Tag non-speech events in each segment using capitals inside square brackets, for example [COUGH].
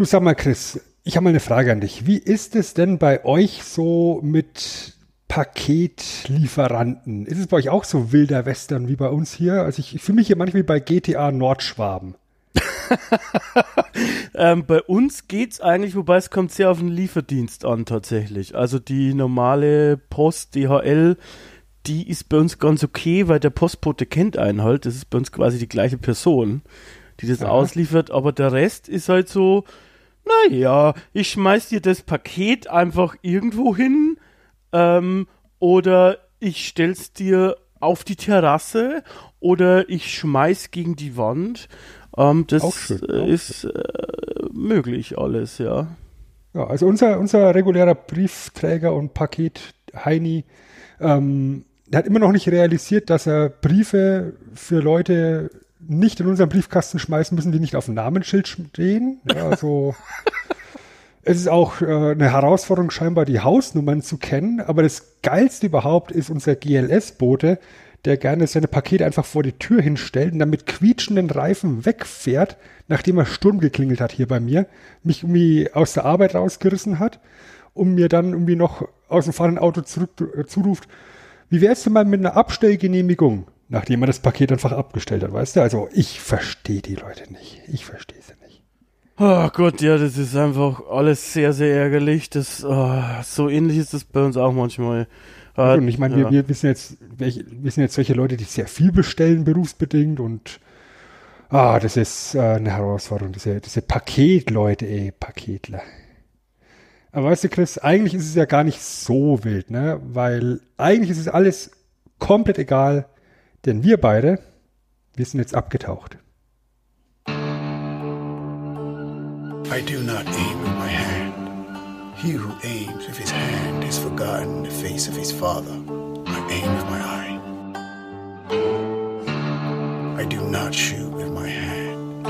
Du sag mal, Chris, ich habe mal eine Frage an dich. Wie ist es denn bei euch so mit Paketlieferanten? Ist es bei euch auch so wilder Western wie bei uns hier? Also ich, ich fühle mich hier manchmal wie bei GTA Nordschwaben. [LAUGHS] ähm, bei uns geht's eigentlich, wobei es kommt sehr auf den Lieferdienst an tatsächlich. Also die normale Post, DHL, die ist bei uns ganz okay, weil der Postbote kennt einen halt. Das ist bei uns quasi die gleiche Person, die das Aha. ausliefert. Aber der Rest ist halt so, naja, ich schmeiß dir das Paket einfach irgendwo hin ähm, oder ich stell's dir auf die Terrasse oder ich schmeiß gegen die Wand. Ähm, das schön, ist äh, möglich alles, ja. Ja, also unser, unser regulärer Briefträger und Paket Heini, ähm, der hat immer noch nicht realisiert, dass er Briefe für Leute nicht in unseren Briefkasten schmeißen müssen, die nicht auf dem Namensschild stehen. Ja, also [LAUGHS] es ist auch äh, eine Herausforderung, scheinbar die Hausnummern zu kennen. Aber das Geilste überhaupt ist unser GLS-Bote, der gerne seine Pakete einfach vor die Tür hinstellt und dann mit quietschenden Reifen wegfährt, nachdem er Sturm geklingelt hat hier bei mir, mich irgendwie aus der Arbeit rausgerissen hat und mir dann irgendwie noch aus dem fahrenden Auto zurück, äh, zuruft, wie wär's denn mal mit einer Abstellgenehmigung, nachdem er das Paket einfach abgestellt hat, weißt du? Also ich verstehe die Leute nicht. Ich verstehe sie nicht. Oh Gott, ja, das ist einfach alles sehr, sehr ärgerlich. Das, oh, so ähnlich ist das bei uns auch manchmal. Äh, und ich meine, ja. wir, wir, sind jetzt, wir sind jetzt solche Leute, die sehr viel bestellen, berufsbedingt und ah, das ist äh, eine Herausforderung. Diese, diese Paketleute, ey, Paketler. Aber weißt du, Chris, eigentlich ist es ja gar nicht so wild, ne? Weil eigentlich ist es alles komplett egal, denn wir beide, wir sind jetzt abgetaucht. I do not aim with my hand. He who aims with his hand has forgotten the face of his father. I aim with my eye. I do not shoot with my hand.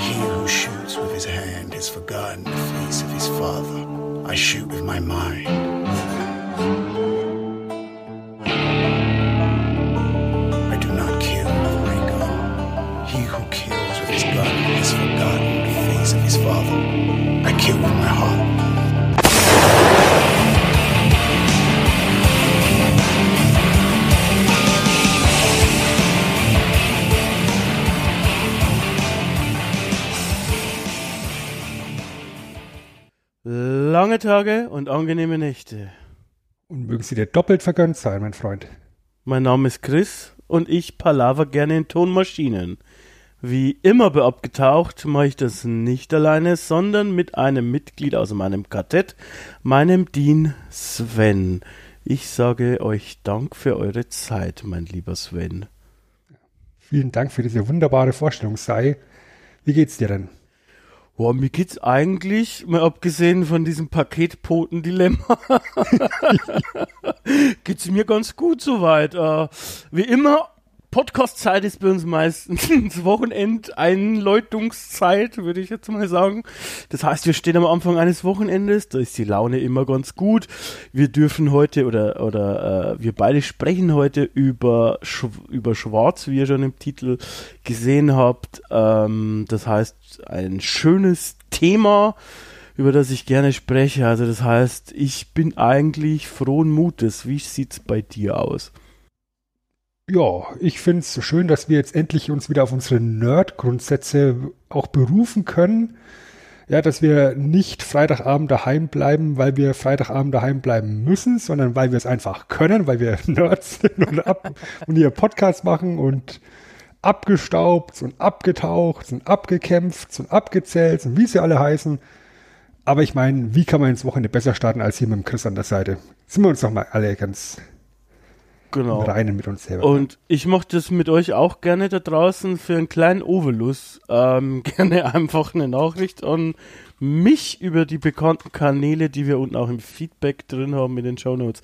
He who shoots with his hand has forgotten the face of his father. I shoot with my mind. His father. I kill with my heart. Lange Tage und angenehme Nächte. Und mögen sie dir doppelt vergönnt sein, mein Freund. Mein Name ist Chris und ich palaver gerne in Tonmaschinen. Wie immer bei Abgetaucht mache ich das nicht alleine, sondern mit einem Mitglied aus meinem Quartett, meinem Dean Sven. Ich sage euch Dank für eure Zeit, mein lieber Sven. Vielen Dank für diese wunderbare Vorstellung, Sei. Wie geht's dir denn? Boah, mir geht's eigentlich, mal abgesehen von diesem Paketpoten-Dilemma, [LAUGHS] geht's mir ganz gut soweit. Äh, wie immer Podcast-Zeit ist bei uns meistens [LAUGHS] Wochenend-Einläutungszeit, würde ich jetzt mal sagen. Das heißt, wir stehen am Anfang eines Wochenendes, da ist die Laune immer ganz gut. Wir dürfen heute oder oder äh, wir beide sprechen heute über Sch über Schwarz, wie ihr schon im Titel gesehen habt. Ähm, das heißt, ein schönes Thema über das ich gerne spreche. Also das heißt, ich bin eigentlich frohen Mutes. Wie sieht's bei dir aus? Ja, ich finde es schön, dass wir jetzt endlich uns wieder auf unsere Nerd-Grundsätze auch berufen können. Ja, dass wir nicht Freitagabend daheim bleiben, weil wir Freitagabend daheim bleiben müssen, sondern weil wir es einfach können, weil wir [LAUGHS] Nerds sind und, ab, und hier Podcast machen und abgestaubt und abgetaucht und abgekämpft und abgezählt und wie sie alle heißen. Aber ich meine, wie kann man ins Wochenende besser starten als hier mit dem Chris an der Seite? Sind wir uns doch mal alle ganz genau. Reinen mit uns selber. Und ich mochte es mit euch auch gerne da draußen für einen kleinen Ovelus. Ähm, [LAUGHS] gerne einfach eine Nachricht an mich über die bekannten Kanäle, die wir unten auch im Feedback drin haben in den Shownotes.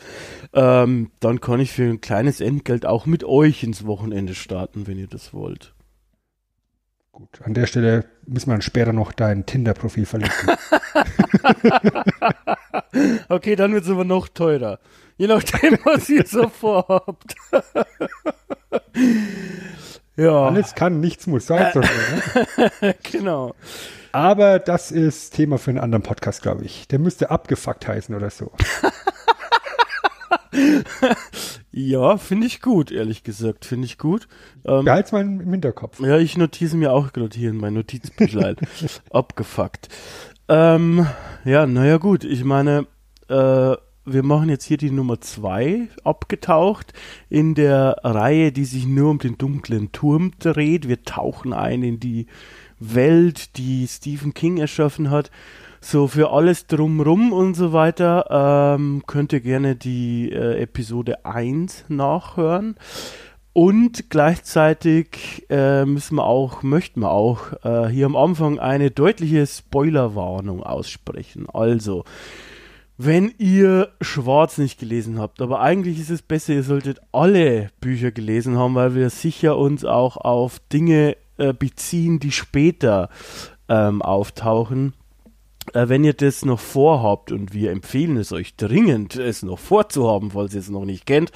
Ähm, dann kann ich für ein kleines Entgelt auch mit euch ins Wochenende starten, wenn ihr das wollt. Gut, an der Stelle müssen wir dann später noch dein Tinder-Profil verlinken. [LAUGHS] okay, dann wird es aber noch teurer. Je nachdem, [LAUGHS] was ihr so vorhabt. [LAUGHS] ja. Alles kann, nichts muss, äh, [LAUGHS] ne? Genau. Aber das ist Thema für einen anderen Podcast, glaube ich. Der müsste abgefuckt heißen oder so. ja, finde ich gut, ehrlich gesagt. Finde ich gut. Ähm, Behalt's mal im Hinterkopf. Ja, ich notiere mir auch gerade hier in mein Notizbüchlein. abgefuckt. Ähm, ja, naja, gut. Ich meine, äh, wir machen jetzt hier die Nummer zwei abgetaucht in der Reihe, die sich nur um den dunklen Turm dreht. Wir tauchen ein in die Welt, die Stephen King erschaffen hat. So für alles drumrum und so weiter ähm, könnt ihr gerne die äh, Episode 1 nachhören. Und gleichzeitig äh, müssen wir auch, möchten wir auch äh, hier am Anfang eine deutliche Spoilerwarnung aussprechen. Also, wenn ihr Schwarz nicht gelesen habt, aber eigentlich ist es besser, ihr solltet alle Bücher gelesen haben, weil wir sicher uns auch auf Dinge äh, beziehen, die später ähm, auftauchen. Äh, wenn ihr das noch vorhabt und wir empfehlen es euch dringend, es noch vorzuhaben, falls ihr es noch nicht kennt,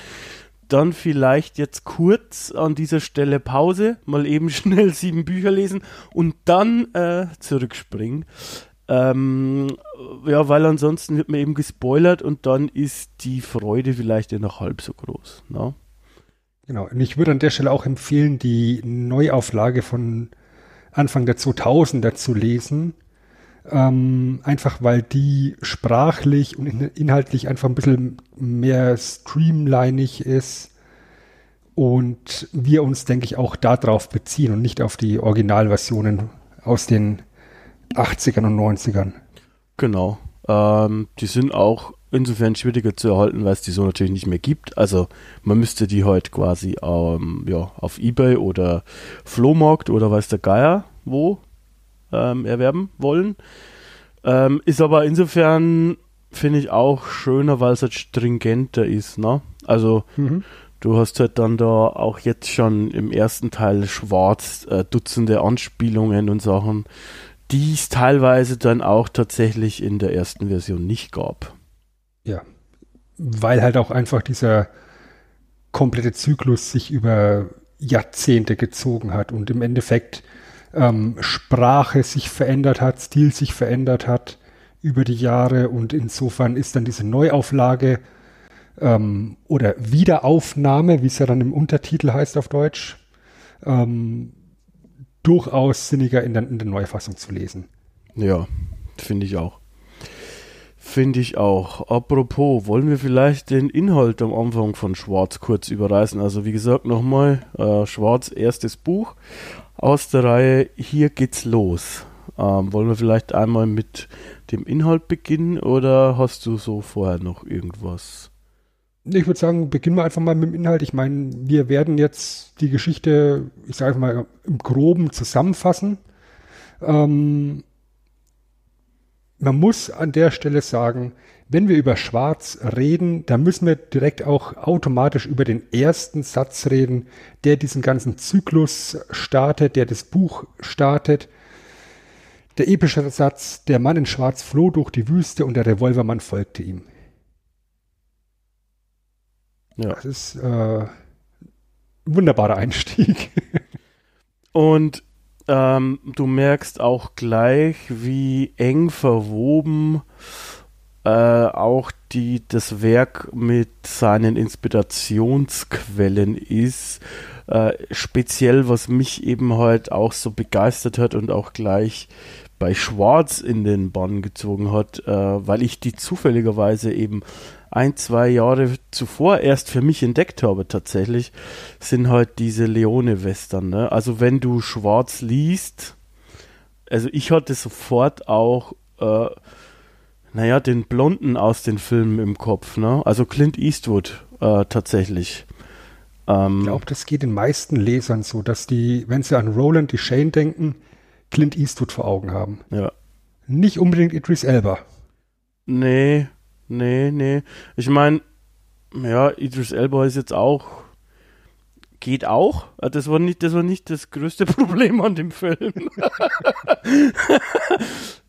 dann vielleicht jetzt kurz an dieser Stelle Pause, mal eben [LAUGHS] schnell sieben Bücher lesen und dann äh, zurückspringen. Ähm, ja, weil ansonsten wird man eben gespoilert und dann ist die Freude vielleicht ja noch halb so groß. Ne? Genau, und ich würde an der Stelle auch empfehlen, die Neuauflage von Anfang der 2000er zu lesen. Ähm, einfach weil die sprachlich und inhaltlich einfach ein bisschen mehr streamlinig ist und wir uns, denke ich, auch darauf beziehen und nicht auf die Originalversionen aus den 80ern und 90ern. Genau. Ähm, die sind auch insofern schwieriger zu erhalten, weil es die so natürlich nicht mehr gibt. Also man müsste die heute quasi ähm, ja, auf Ebay oder Flohmarkt oder weiß der Geier wo ähm, erwerben wollen. Ähm, ist aber insofern, finde ich, auch schöner, weil es halt stringenter ist. Ne? Also mhm. du hast halt dann da auch jetzt schon im ersten Teil schwarz äh, Dutzende Anspielungen und Sachen, die es teilweise dann auch tatsächlich in der ersten Version nicht gab. Ja, weil halt auch einfach dieser komplette Zyklus sich über Jahrzehnte gezogen hat und im Endeffekt ähm, Sprache sich verändert hat, Stil sich verändert hat über die Jahre und insofern ist dann diese Neuauflage ähm, oder Wiederaufnahme, wie es ja dann im Untertitel heißt auf Deutsch, ähm, durchaus sinniger in der, in der Neufassung zu lesen. Ja, finde ich auch. Finde ich auch. Apropos, wollen wir vielleicht den Inhalt am Anfang von Schwarz kurz überreißen? Also wie gesagt, nochmal, äh, Schwarz erstes Buch aus der Reihe Hier geht's los. Ähm, wollen wir vielleicht einmal mit dem Inhalt beginnen oder hast du so vorher noch irgendwas? Ich würde sagen, beginnen wir einfach mal mit dem Inhalt. Ich meine, wir werden jetzt die Geschichte, ich sage mal, im Groben zusammenfassen. Ähm, man muss an der Stelle sagen, wenn wir über Schwarz reden, dann müssen wir direkt auch automatisch über den ersten Satz reden, der diesen ganzen Zyklus startet, der das Buch startet. Der epische Satz, der Mann in Schwarz floh durch die Wüste und der Revolvermann folgte ihm. Ja. Das ist äh, ein wunderbarer Einstieg. [LAUGHS] Und ähm, du merkst auch gleich, wie eng verwoben äh, auch die, das Werk mit seinen Inspirationsquellen ist. Äh, speziell, was mich eben halt auch so begeistert hat und auch gleich bei Schwarz in den Bann gezogen hat, äh, weil ich die zufälligerweise eben ein, zwei Jahre zuvor erst für mich entdeckt habe tatsächlich, sind halt diese Leone-Western. Ne? Also wenn du Schwarz liest, also ich hatte sofort auch, äh, naja, den Blonden aus den Filmen im Kopf, ne? Also Clint Eastwood äh, tatsächlich. Ähm, ich glaube, das geht den meisten Lesern so, dass die, wenn sie an Roland die Shane denken, Clint Eastwood vor Augen haben. Ja. Nicht unbedingt Idris Elba. Nee, Nee, nee. Ich meine, ja, Idris Elba ist jetzt auch geht auch. Das war nicht, das war nicht das größte [LAUGHS] Problem an dem Film, [LAUGHS]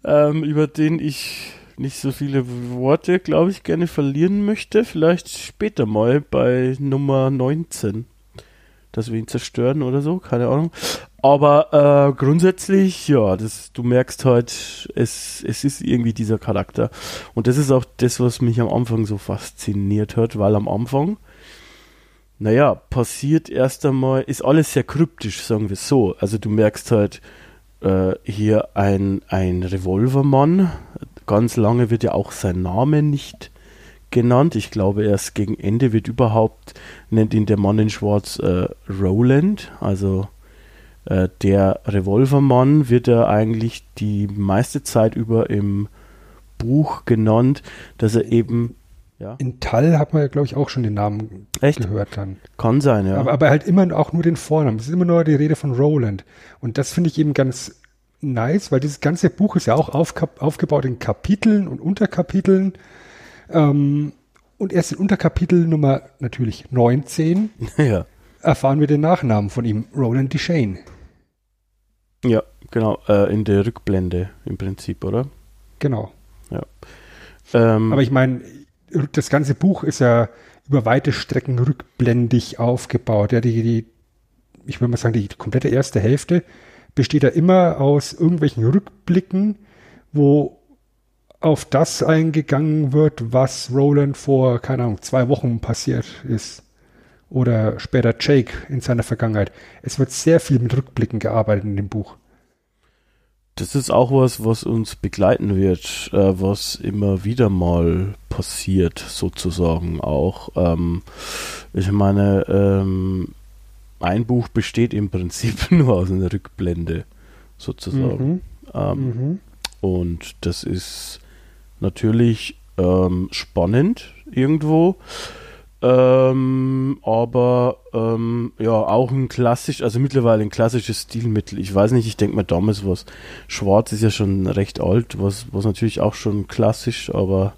ähm, über den ich nicht so viele Worte, glaube ich, gerne verlieren möchte. Vielleicht später mal bei Nummer 19, dass wir ihn zerstören oder so, keine Ahnung. Aber äh, grundsätzlich, ja, das, du merkst halt, es, es ist irgendwie dieser Charakter. Und das ist auch das, was mich am Anfang so fasziniert hat, weil am Anfang, naja, passiert erst einmal, ist alles sehr kryptisch, sagen wir so. Also du merkst halt äh, hier ein, ein Revolvermann. Ganz lange wird ja auch sein Name nicht genannt. Ich glaube, erst gegen Ende wird überhaupt, nennt ihn der Mann in Schwarz äh, Roland, also äh, der Revolvermann wird er eigentlich die meiste Zeit über im Buch genannt, dass er eben ja. In Tall hat man ja, glaube ich, auch schon den Namen Echt? gehört dann. Kann sein, ja. Aber, aber halt immer auch nur den Vornamen. Es ist immer nur die Rede von Roland. Und das finde ich eben ganz nice, weil dieses ganze Buch ist ja auch aufgebaut in Kapiteln und Unterkapiteln. Ähm, und erst in Unterkapitel Nummer natürlich 19 [LAUGHS] ja. erfahren wir den Nachnamen von ihm, Roland Deshane. Ja, genau, äh, in der Rückblende im Prinzip, oder? Genau. Ja. Ähm, Aber ich meine, das ganze Buch ist ja über weite Strecken rückblendig aufgebaut. Ja, die, die, ich würde mal sagen, die komplette erste Hälfte besteht ja immer aus irgendwelchen Rückblicken, wo auf das eingegangen wird, was Roland vor, keine Ahnung, zwei Wochen passiert ist. Oder später Jake in seiner Vergangenheit. Es wird sehr viel mit Rückblicken gearbeitet in dem Buch. Das ist auch was, was uns begleiten wird, äh, was immer wieder mal passiert, sozusagen auch. Ähm, ich meine, ähm, ein Buch besteht im Prinzip [LAUGHS] nur aus einer Rückblende, sozusagen. Mhm. Ähm, mhm. Und das ist natürlich ähm, spannend irgendwo. Ähm, aber ähm, ja, auch ein klassisch, also mittlerweile ein klassisches Stilmittel. Ich weiß nicht, ich denke mal damals was. Schwarz ist ja schon recht alt, was, was natürlich auch schon klassisch, aber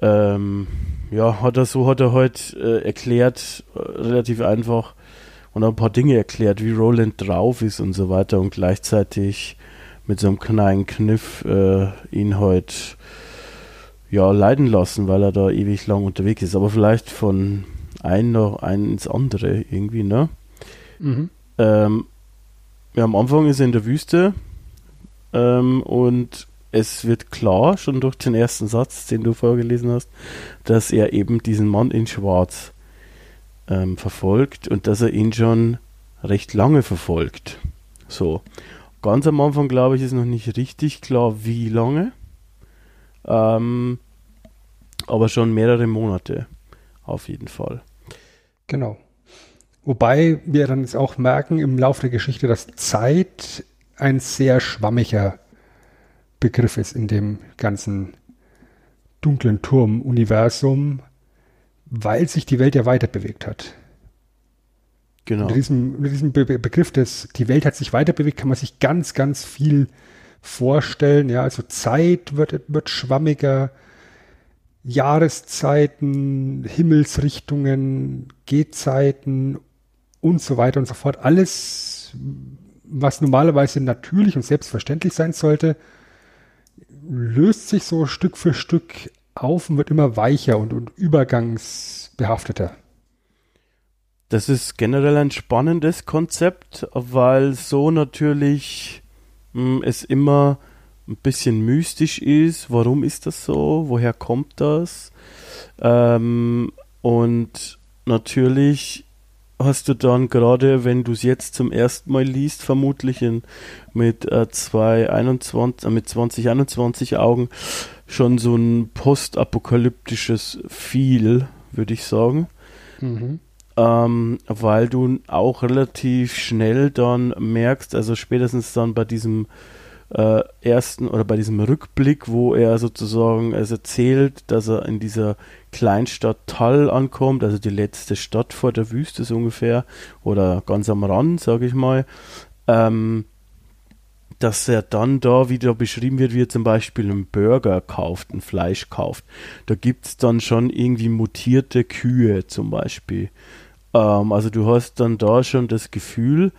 ähm, ja, hat er so hat er heute halt, äh, erklärt, äh, relativ einfach und ein paar Dinge erklärt, wie Roland drauf ist und so weiter und gleichzeitig mit so einem kleinen Kniff äh, ihn heute halt ja, leiden lassen, weil er da ewig lang unterwegs ist. Aber vielleicht von einem noch ein ins andere irgendwie, ne? Mhm. Ähm, ja, am Anfang ist er in der Wüste ähm, und es wird klar, schon durch den ersten Satz, den du vorgelesen hast, dass er eben diesen Mann in Schwarz ähm, verfolgt und dass er ihn schon recht lange verfolgt. So. Ganz am Anfang, glaube ich, ist noch nicht richtig klar, wie lange. Ähm, aber schon mehrere Monate. Auf jeden Fall. Genau. Wobei wir dann jetzt auch merken im Laufe der Geschichte, dass Zeit ein sehr schwammiger Begriff ist in dem ganzen dunklen Turm-Universum, weil sich die Welt ja weiter bewegt hat. Genau. Unter diesem, unter diesem Be Begriff des, die Welt hat sich weiter bewegt, kann man sich ganz, ganz viel vorstellen. Ja, also Zeit wird, wird schwammiger, Jahreszeiten, Himmelsrichtungen, Gehzeiten und so weiter und so fort. Alles, was normalerweise natürlich und selbstverständlich sein sollte, löst sich so Stück für Stück auf und wird immer weicher und, und übergangsbehafteter. Das ist generell ein spannendes Konzept, weil so natürlich es immer ein bisschen mystisch ist. Warum ist das so? Woher kommt das? Ähm, und natürlich hast du dann gerade, wenn du es jetzt zum ersten Mal liest, vermutlich in, mit, äh, 221, äh, mit 2021 Augen schon so ein postapokalyptisches Feel, würde ich sagen. Mhm. Ähm, weil du auch relativ schnell dann merkst, also spätestens dann bei diesem äh, ersten oder bei diesem Rückblick, wo er sozusagen es erzählt, dass er in dieser Kleinstadt Tall ankommt, also die letzte Stadt vor der Wüste so ungefähr oder ganz am Rand, sage ich mal, ähm, dass er dann da wieder beschrieben wird, wie er zum Beispiel einen Burger kauft, ein Fleisch kauft. Da gibt es dann schon irgendwie mutierte Kühe zum Beispiel. Ähm, also du hast dann da schon das Gefühl,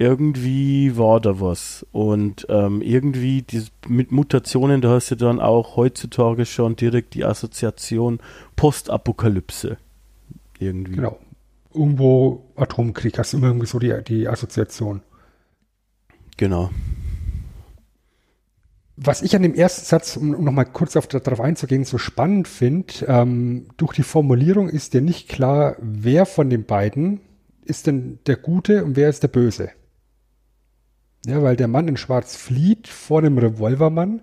irgendwie war da was. Und ähm, irgendwie die, mit Mutationen, da hast du dann auch heutzutage schon direkt die Assoziation Postapokalypse. Irgendwie. Genau. Irgendwo Atomkrieg, hast du immer irgendwie so die, die Assoziation. Genau. Was ich an dem ersten Satz, um, um nochmal kurz auf, darauf einzugehen, so spannend finde, ähm, durch die Formulierung ist dir nicht klar, wer von den beiden ist denn der Gute und wer ist der Böse. Ja, weil der Mann in Schwarz flieht vor dem Revolvermann.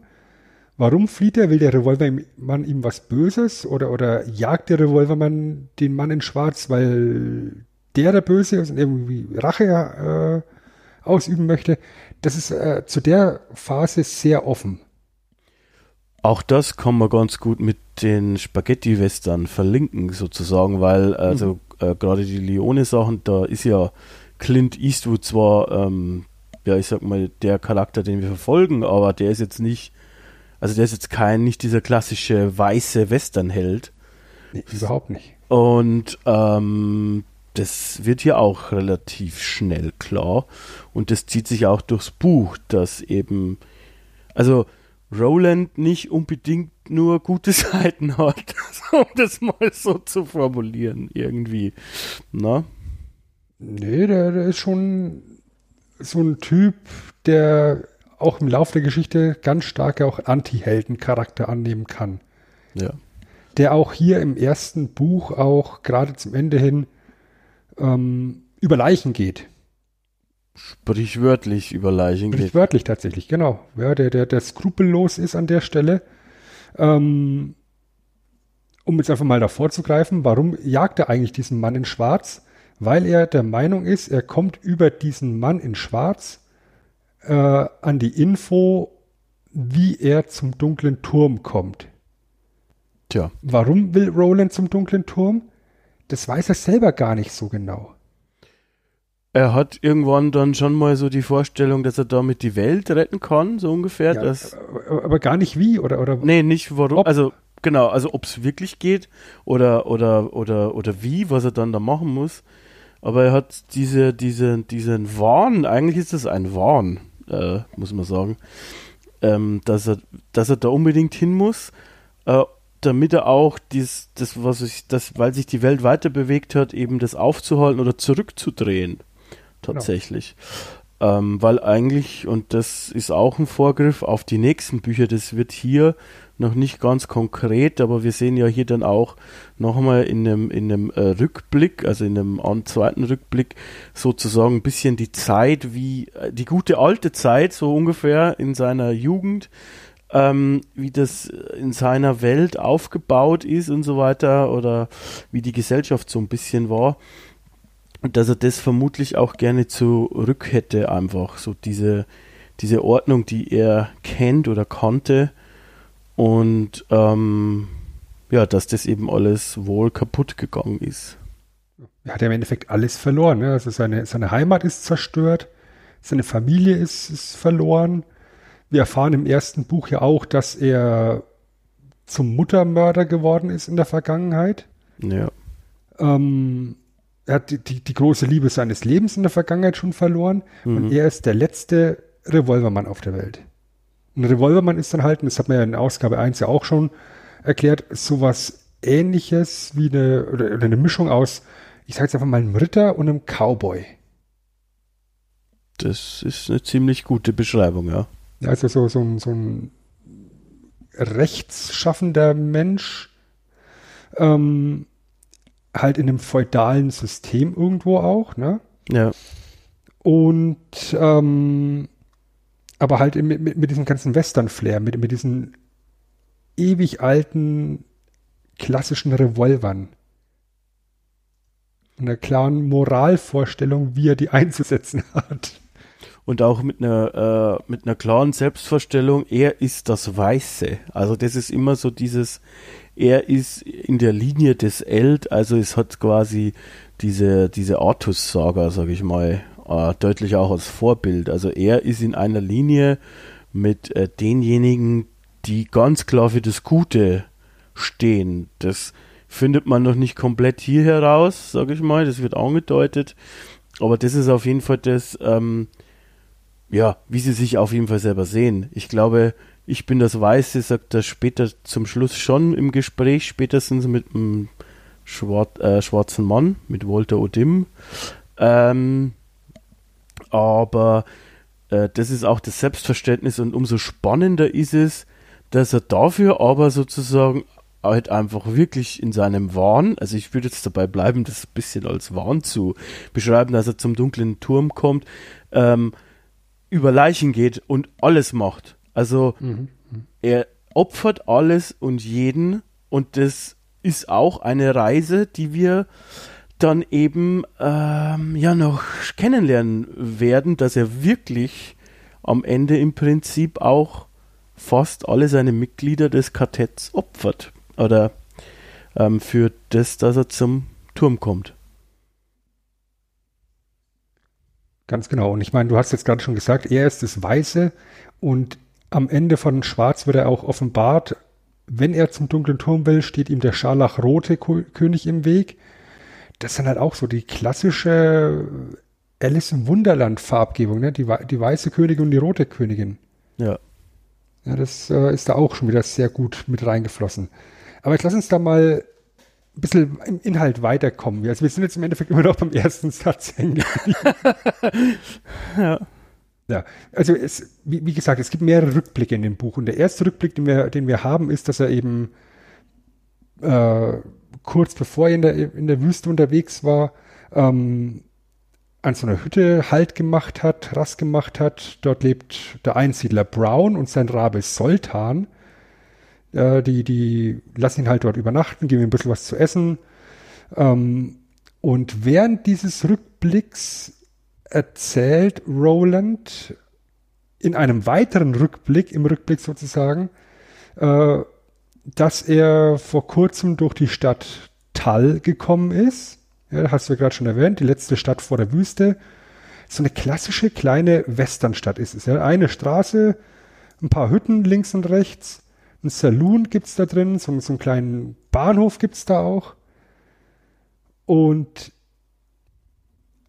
Warum flieht er? Will der Revolvermann ihm was Böses oder, oder jagt der Revolvermann den Mann in Schwarz, weil der der Böse ist und irgendwie Rache äh, ausüben möchte? Das ist äh, zu der Phase sehr offen. Auch das kann man ganz gut mit den Spaghetti-Western verlinken, sozusagen, weil also mhm. äh, gerade die Leone-Sachen, da ist ja Clint Eastwood zwar, ähm, ja, ich sag mal, der Charakter, den wir verfolgen, aber der ist jetzt nicht, also der ist jetzt kein, nicht dieser klassische weiße Westernheld. Nee, überhaupt nicht. Und ähm, das wird hier auch relativ schnell klar. Und das zieht sich auch durchs Buch, dass eben, also Roland nicht unbedingt nur gute [LAUGHS] Seiten hat, [LAUGHS] um das mal so zu formulieren, irgendwie. Na? Nee, der, der ist schon so ein Typ, der auch im Laufe der Geschichte ganz stark auch Anti-Helden-Charakter annehmen kann. Ja. Der auch hier im ersten Buch auch gerade zum Ende hin ähm, über Leichen geht. Sprichwörtlich über Leichen geht. Sprichwörtlich tatsächlich, genau. Ja, der, der, der skrupellos ist an der Stelle. Ähm, um jetzt einfach mal davor zu greifen, warum jagt er eigentlich diesen Mann in Schwarz? Weil er der Meinung ist, er kommt über diesen Mann in Schwarz äh, an die Info, wie er zum dunklen Turm kommt. Tja. Warum will Roland zum dunklen Turm? Das weiß er selber gar nicht so genau. Er hat irgendwann dann schon mal so die Vorstellung, dass er damit die Welt retten kann, so ungefähr. Ja, dass, aber gar nicht wie, oder? oder nee, nicht warum. Ob. Also, genau, also ob es wirklich geht oder, oder, oder, oder wie, was er dann da machen muss. Aber er hat diese, diese, diesen Wahn, eigentlich ist das ein Wahn, äh, muss man sagen, ähm, dass, er, dass er da unbedingt hin muss. Äh, damit er auch dies, das, was ich, das, weil sich die Welt weiter bewegt hat, eben das aufzuhalten oder zurückzudrehen. Tatsächlich. Genau. Ähm, weil eigentlich, und das ist auch ein Vorgriff auf die nächsten Bücher, das wird hier noch nicht ganz konkret, aber wir sehen ja hier dann auch nochmal in einem, in einem äh, Rückblick, also in einem zweiten Rückblick, sozusagen ein bisschen die Zeit, wie äh, die gute alte Zeit, so ungefähr in seiner Jugend, ähm, wie das in seiner Welt aufgebaut ist und so weiter oder wie die Gesellschaft so ein bisschen war. Und dass er das vermutlich auch gerne zurück hätte, einfach so diese, diese Ordnung, die er kennt oder konnte. Und ähm, ja, dass das eben alles wohl kaputt gegangen ist. Er hat ja im Endeffekt alles verloren. Ne? Also seine, seine Heimat ist zerstört, seine Familie ist, ist verloren wir erfahren im ersten Buch ja auch, dass er zum Muttermörder geworden ist in der Vergangenheit. Ja. Ähm, er hat die, die, die, große Liebe seines Lebens in der Vergangenheit schon verloren mhm. und er ist der letzte Revolvermann auf der Welt. Ein Revolvermann ist dann halt, und das hat man ja in Ausgabe 1 ja auch schon erklärt, sowas ähnliches wie eine, oder, oder eine Mischung aus, ich sage jetzt einfach mal einem Ritter und einem Cowboy. Das ist eine ziemlich gute Beschreibung, ja. Also so, so, ein, so ein rechtsschaffender Mensch, ähm, halt in einem feudalen System irgendwo auch, ne? Ja. Und ähm, aber halt mit, mit, mit diesem ganzen Western-Flair, mit, mit diesen ewig alten klassischen Revolvern. Und einer klaren Moralvorstellung, wie er die einzusetzen [LAUGHS] hat und auch mit einer, äh, mit einer klaren Selbstvorstellung, er ist das Weiße. Also das ist immer so dieses, er ist in der Linie des Eld, also es hat quasi diese, diese Artus-Saga, sage ich mal, äh, deutlich auch als Vorbild. Also er ist in einer Linie mit äh, denjenigen, die ganz klar für das Gute stehen. Das findet man noch nicht komplett hier heraus, sage ich mal, das wird angedeutet. Aber das ist auf jeden Fall das, ähm, ja, wie sie sich auf jeden Fall selber sehen. Ich glaube, ich bin das Weiße, sagt er später zum Schluss schon im Gespräch, spätestens mit dem Schwar äh, schwarzen Mann, mit Walter O'Dim. Ähm, aber äh, das ist auch das Selbstverständnis und umso spannender ist es, dass er dafür aber sozusagen halt einfach wirklich in seinem Wahn, also ich würde jetzt dabei bleiben, das ein bisschen als Wahn zu beschreiben, dass er zum dunklen Turm kommt, ähm, über Leichen geht und alles macht. Also mhm. er opfert alles und jeden und das ist auch eine Reise, die wir dann eben ähm, ja noch kennenlernen werden, dass er wirklich am Ende im Prinzip auch fast alle seine Mitglieder des Kartetts opfert oder ähm, für das, dass er zum Turm kommt. Ganz genau. Und ich meine, du hast jetzt gerade schon gesagt, er ist das Weiße und am Ende von Schwarz wird er auch offenbart, wenn er zum dunklen Turm will, steht ihm der scharlachrote König im Weg. Das sind halt auch so die klassische Alice im Wunderland Farbgebung, ne? Die, die weiße Königin und die rote Königin. Ja. Ja, das äh, ist da auch schon wieder sehr gut mit reingeflossen. Aber jetzt lass uns da mal ein bisschen im Inhalt weiterkommen. Also wir sind jetzt im Endeffekt immer noch beim ersten Satz hängen. [LAUGHS] ja. Ja, also es, wie, wie, gesagt, es gibt mehrere Rückblicke in dem Buch. Und der erste Rückblick, den wir, den wir haben, ist, dass er eben äh, kurz bevor er in der, in der Wüste unterwegs war, ähm, an so einer Hütte Halt gemacht hat, Rast gemacht hat. Dort lebt der Einsiedler Brown und sein Rabe Soltan. Äh, die, die lassen ihn halt dort übernachten, geben ihm ein bisschen was zu essen. Ähm, und während dieses Rückblicks erzählt Roland in einem weiteren Rückblick, im Rückblick sozusagen, äh, dass er vor kurzem durch die Stadt Tal gekommen ist. Ja, hast du ja gerade schon erwähnt, die letzte Stadt vor der Wüste. So eine klassische kleine Westernstadt ist es. Ja. Eine Straße, ein paar Hütten links und rechts, ein Saloon gibt es da drin, so, so einen kleinen Bahnhof gibt es da auch. Und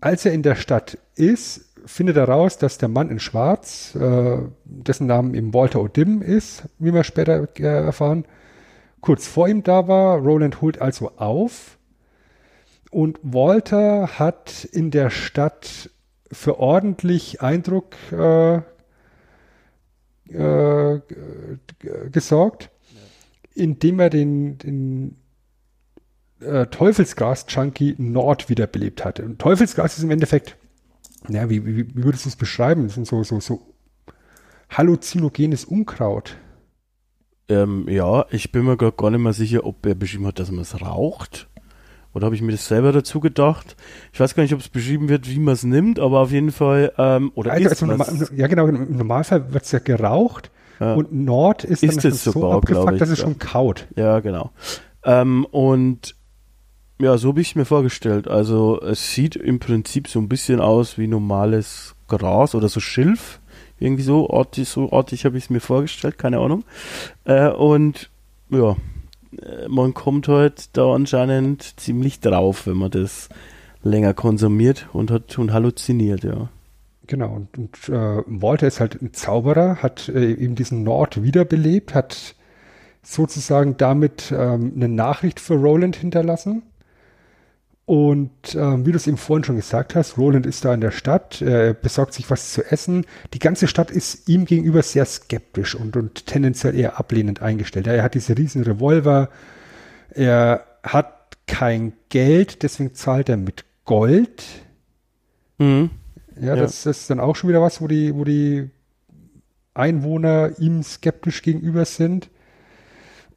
als er in der Stadt ist, findet er raus, dass der Mann in Schwarz, äh, dessen Namen eben Walter O'Dim ist, wie wir später äh, erfahren, kurz vor ihm da war. Roland holt also auf und Walter hat in der Stadt für ordentlich Eindruck äh, äh, gesorgt, indem er den, den äh, Teufelsgras-Junkie Nord wiederbelebt hatte. Und Teufelsgras ist im Endeffekt, ja, wie, wie, wie würdest du es beschreiben? Das sind so, so, so halluzinogenes Unkraut. Ähm, ja, ich bin mir gar nicht mehr sicher, ob er beschrieben hat, dass man es raucht. Oder habe ich mir das selber dazu gedacht? Ich weiß gar nicht, ob es beschrieben wird, wie man es nimmt, aber auf jeden Fall, ähm, oder also, also normal, Ja, genau, im Normalfall wird es ja geraucht ja. und Nord ist, ist dann so sogar, abgefuckt, ich, dass es ja. schon kaut. Ja, genau. Ähm, und ja, so habe ich es mir vorgestellt. Also es sieht im Prinzip so ein bisschen aus wie normales Gras oder so Schilf. Irgendwie so artig, so artig habe ich es mir vorgestellt, keine Ahnung. Äh, und ja, man kommt halt da anscheinend ziemlich drauf, wenn man das länger konsumiert und hat und halluziniert, ja. Genau, und, und äh, Walter ist halt ein Zauberer, hat äh, eben diesen Nord wiederbelebt, hat sozusagen damit ähm, eine Nachricht für Roland hinterlassen und ähm, wie du es eben vorhin schon gesagt hast, Roland ist da in der Stadt, er besorgt sich was zu essen. Die ganze Stadt ist ihm gegenüber sehr skeptisch und, und tendenziell eher ablehnend eingestellt. Er hat diese riesen Revolver, er hat kein Geld, deswegen zahlt er mit Gold. Mhm. Ja, ja, Das, das ist dann auch schon wieder was, wo die, wo die Einwohner ihm skeptisch gegenüber sind.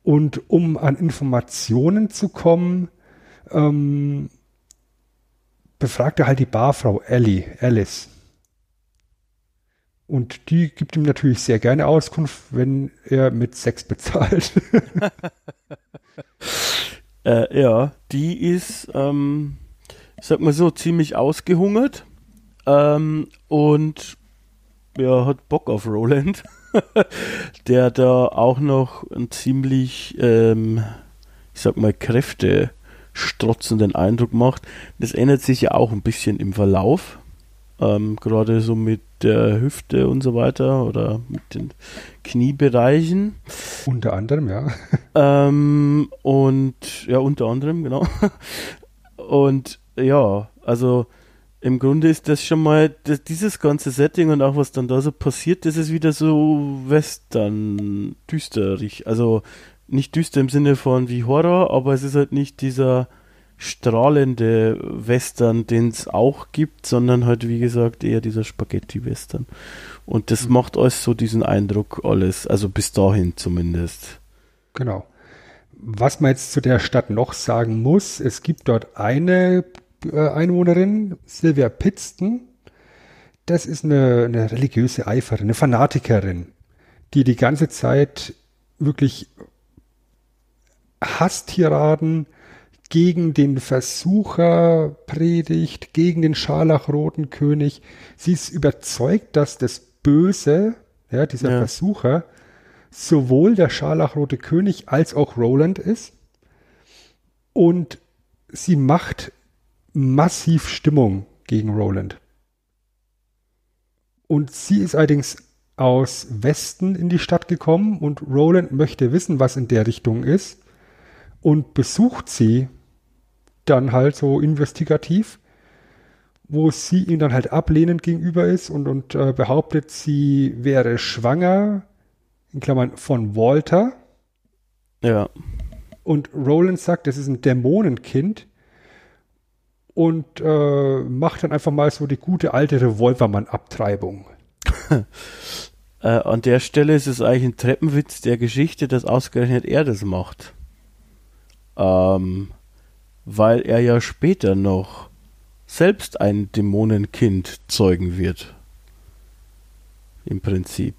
Und um an Informationen zu kommen, ähm, befragt er halt die Barfrau Ellie, Alice. Und die gibt ihm natürlich sehr gerne Auskunft, wenn er mit Sex [LAUGHS] bezahlt. [LAUGHS] äh, ja, die ist, ähm, sag mal so, ziemlich ausgehungert ähm, und ja, hat Bock auf Roland, [LAUGHS] der da auch noch ein ziemlich, ähm, ich sag mal, Kräfte strotzenden Eindruck macht. Das ändert sich ja auch ein bisschen im Verlauf. Ähm, gerade so mit der Hüfte und so weiter oder mit den Kniebereichen. Unter anderem, ja. [LAUGHS] Ähm, und ja, unter anderem, genau. [LAUGHS] Und ja, also im Grunde ist das schon mal, das, dieses ganze Setting und auch was dann da so passiert, das ist wieder so Western düsterig. Also nicht düster im Sinne von wie Horror, aber es ist halt nicht dieser strahlende Western, den es auch gibt, sondern halt wie gesagt eher dieser Spaghetti-Western. Und das mhm. macht alles so diesen Eindruck alles, also bis dahin zumindest. Genau. Was man jetzt zu der Stadt noch sagen muss, es gibt dort eine äh, Einwohnerin, Sylvia Pittston. Das ist eine, eine religiöse Eiferin, eine Fanatikerin, die die ganze Zeit wirklich Hasstiraden gegen den Versucher predigt, gegen den scharlachroten König. Sie ist überzeugt, dass das Böse, ja, dieser ja. Versucher, sowohl der scharlachrote König als auch Roland ist. Und sie macht massiv Stimmung gegen Roland. Und sie ist allerdings aus Westen in die Stadt gekommen und Roland möchte wissen, was in der Richtung ist und besucht sie dann halt so investigativ, wo sie ihm dann halt ablehnend gegenüber ist und, und äh, behauptet, sie wäre schwanger, in Klammern von Walter. Ja. Und Roland sagt, das ist ein Dämonenkind und äh, macht dann einfach mal so die gute alte Revolvermann-Abtreibung. [LAUGHS] äh, an der Stelle ist es eigentlich ein Treppenwitz der Geschichte, dass ausgerechnet er das macht. Ähm, weil er ja später noch selbst ein Dämonenkind zeugen wird. Im Prinzip.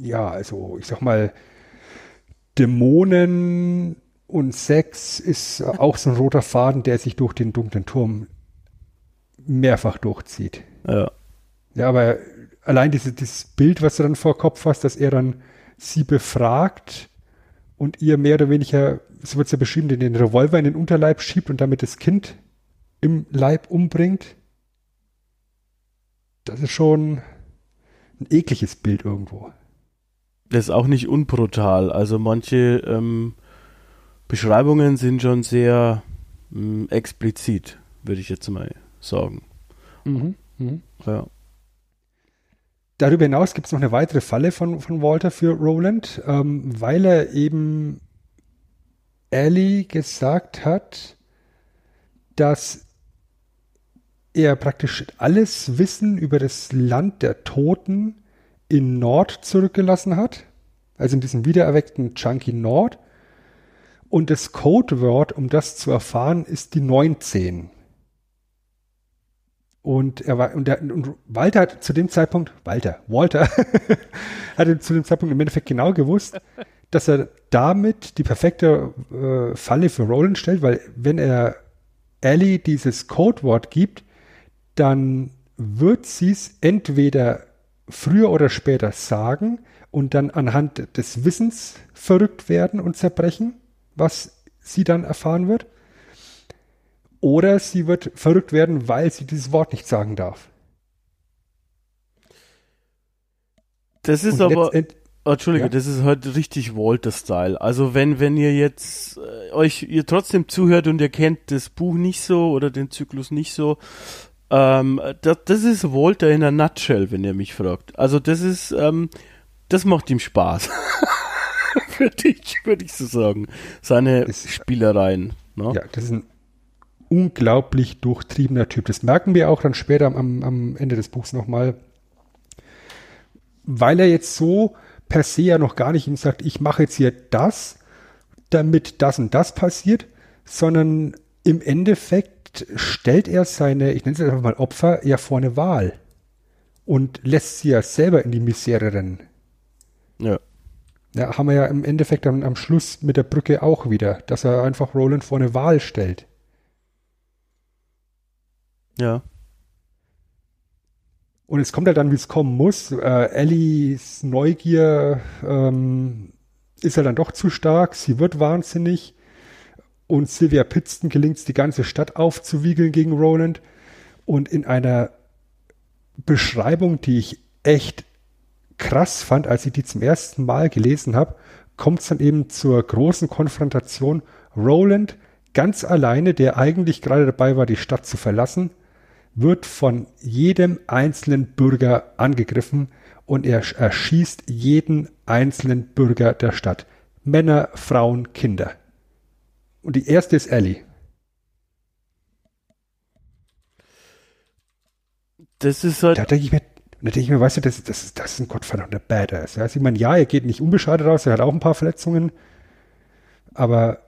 Ja, also ich sag mal, Dämonen und Sex ist auch so ein roter Faden, der sich durch den dunklen Turm mehrfach durchzieht. Ja. Ja, aber allein diese, dieses Bild, was du dann vor Kopf hast, dass er dann sie befragt und ihr mehr oder weniger, so wird es ja beschrieben, den Revolver in den Unterleib schiebt und damit das Kind im Leib umbringt. Das ist schon ein ekliges Bild irgendwo. Das ist auch nicht unbrutal. Also manche ähm, Beschreibungen sind schon sehr mh, hm, explizit, würde ich jetzt mal sagen. Mhm. Mhm. Ja. Darüber hinaus gibt es noch eine weitere Falle von, von Walter für Roland, ähm, weil er eben Ellie gesagt hat, dass er praktisch alles Wissen über das Land der Toten in Nord zurückgelassen hat, also in diesem wiedererweckten Chunky Nord, und das Codewort, um das zu erfahren, ist die 19. Und er war, und, der, und Walter hat zu dem Zeitpunkt, Walter, Walter, [LAUGHS] hatte zu dem Zeitpunkt im Endeffekt genau gewusst, dass er damit die perfekte äh, Falle für Roland stellt, weil wenn er Ellie dieses Codewort gibt, dann wird sie es entweder früher oder später sagen und dann anhand des Wissens verrückt werden und zerbrechen was sie dann erfahren wird. Oder sie wird verrückt werden, weil sie dieses Wort nicht sagen darf. Das ist Und aber. Oh, Entschuldige, ja? das ist halt richtig Walter-Style. Also wenn, wenn ihr jetzt äh, euch ihr trotzdem zuhört und ihr kennt das Buch nicht so oder den Zyklus nicht so, ähm, das, das ist Walter in a nutshell, wenn ihr mich fragt. Also das ist, ähm, das macht ihm Spaß. [LAUGHS] würde ich, würd ich so sagen. Seine das, Spielereien. Ne? Ja, das ist ein unglaublich durchtriebener Typ. Das merken wir auch dann später am, am Ende des Buchs nochmal. Weil er jetzt so per se ja noch gar nicht ihm sagt, ich mache jetzt hier das, damit das und das passiert, sondern im Endeffekt stellt er seine, ich nenne es einfach mal Opfer, ja vor eine Wahl und lässt sie ja selber in die Misere rennen. Ja. Ja, haben wir ja im Endeffekt dann am Schluss mit der Brücke auch wieder, dass er einfach Roland vor eine Wahl stellt. Ja. Und es kommt halt dann, wie es kommen muss. Äh, Ellies Neugier ähm, ist ja halt dann doch zu stark. Sie wird wahnsinnig. Und Sylvia Pittston gelingt es, die ganze Stadt aufzuwiegeln gegen Roland. Und in einer Beschreibung, die ich echt krass fand, als ich die zum ersten Mal gelesen habe, kommt es dann eben zur großen Konfrontation. Roland ganz alleine, der eigentlich gerade dabei war, die Stadt zu verlassen, wird von jedem einzelnen Bürger angegriffen und er erschießt jeden einzelnen Bürger der Stadt. Männer, Frauen, Kinder. Und die erste ist Ellie. Das ist halt. Da denke ich mir, da denke ich mir, weißt du, das, das, das ist ein gottverdammter Badass. Ja, also ich meine, ja, er geht nicht unbeschadet raus, er hat auch ein paar Verletzungen, aber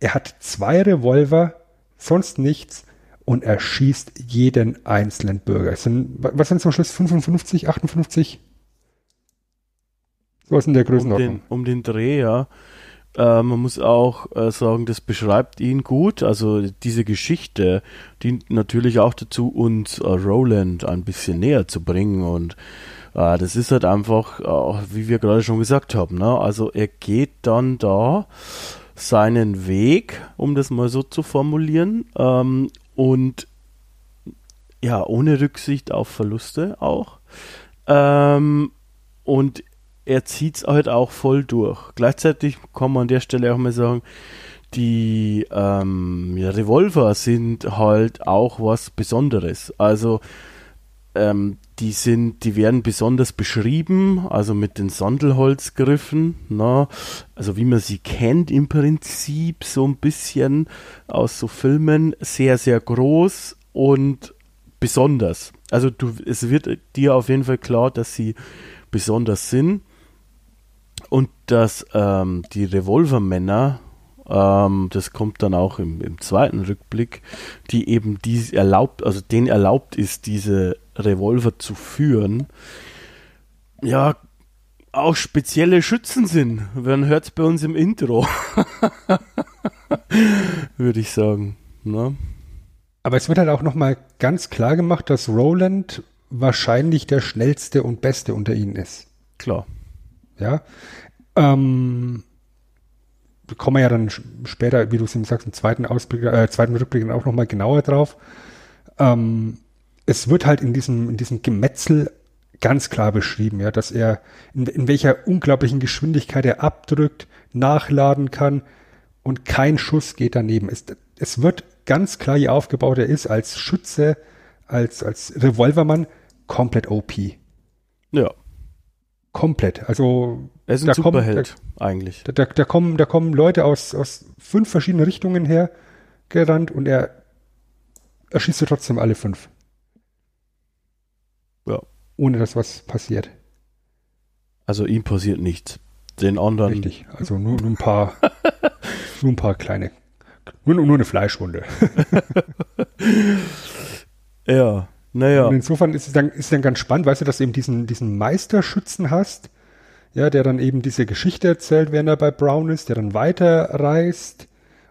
er hat zwei Revolver, sonst nichts und er schießt jeden einzelnen Bürger. Es sind, was sind zum Schluss 55, 58? Was in der Größenordnung? Um den, um den Dreh, ja. Äh, man muss auch äh, sagen, das beschreibt ihn gut. Also diese Geschichte dient natürlich auch dazu, uns äh, Roland ein bisschen näher zu bringen. Und das ist halt einfach, wie wir gerade schon gesagt haben. Ne? Also er geht dann da seinen Weg, um das mal so zu formulieren. Ähm, und ja, ohne Rücksicht auf Verluste auch. Ähm, und er zieht es halt auch voll durch. Gleichzeitig kann man an der Stelle auch mal sagen, die ähm, ja, Revolver sind halt auch was Besonderes. Also ähm, die sind, die werden besonders beschrieben, also mit den Sandelholzgriffen, na, also wie man sie kennt im Prinzip so ein bisschen aus so Filmen, sehr sehr groß und besonders. Also du, es wird dir auf jeden Fall klar, dass sie besonders sind und dass ähm, die Revolvermänner, ähm, das kommt dann auch im, im, zweiten Rückblick, die eben dies erlaubt, also denen erlaubt ist, diese Revolver zu führen, ja, auch spezielle Schützen sind. Man hört es bei uns im Intro. [LAUGHS] Würde ich sagen. Ne? Aber es wird halt auch nochmal ganz klar gemacht, dass Roland wahrscheinlich der schnellste und beste unter ihnen ist. Klar. Ja. Ähm, kommen wir ja dann später, wie du es eben sagst, im zweiten Ausblick, äh, zweiten Rückblick auch nochmal genauer drauf. Ähm, es wird halt in diesem, in diesem Gemetzel ganz klar beschrieben, ja, dass er in, in welcher unglaublichen Geschwindigkeit er abdrückt, nachladen kann und kein Schuss geht daneben. Es, es wird ganz klar hier aufgebaut, er ist als Schütze, als, als Revolvermann komplett OP. Ja. Komplett. Also er ist ein da Superheld kommen, da, eigentlich. Da, da, kommen, da kommen Leute aus, aus fünf verschiedenen Richtungen her gerannt und er erschießt trotzdem alle fünf. Ja. Ohne dass was passiert. Also ihm passiert nichts. Den anderen. Richtig. Also nur, nur ein paar, [LAUGHS] nur ein paar kleine, nur, nur eine Fleischwunde. [LAUGHS] ja. Naja. Und insofern ist es dann, ist es dann ganz spannend, weißt du, dass du eben diesen, diesen Meisterschützen hast, ja, der dann eben diese Geschichte erzählt, während er bei Brown ist, der dann weiterreist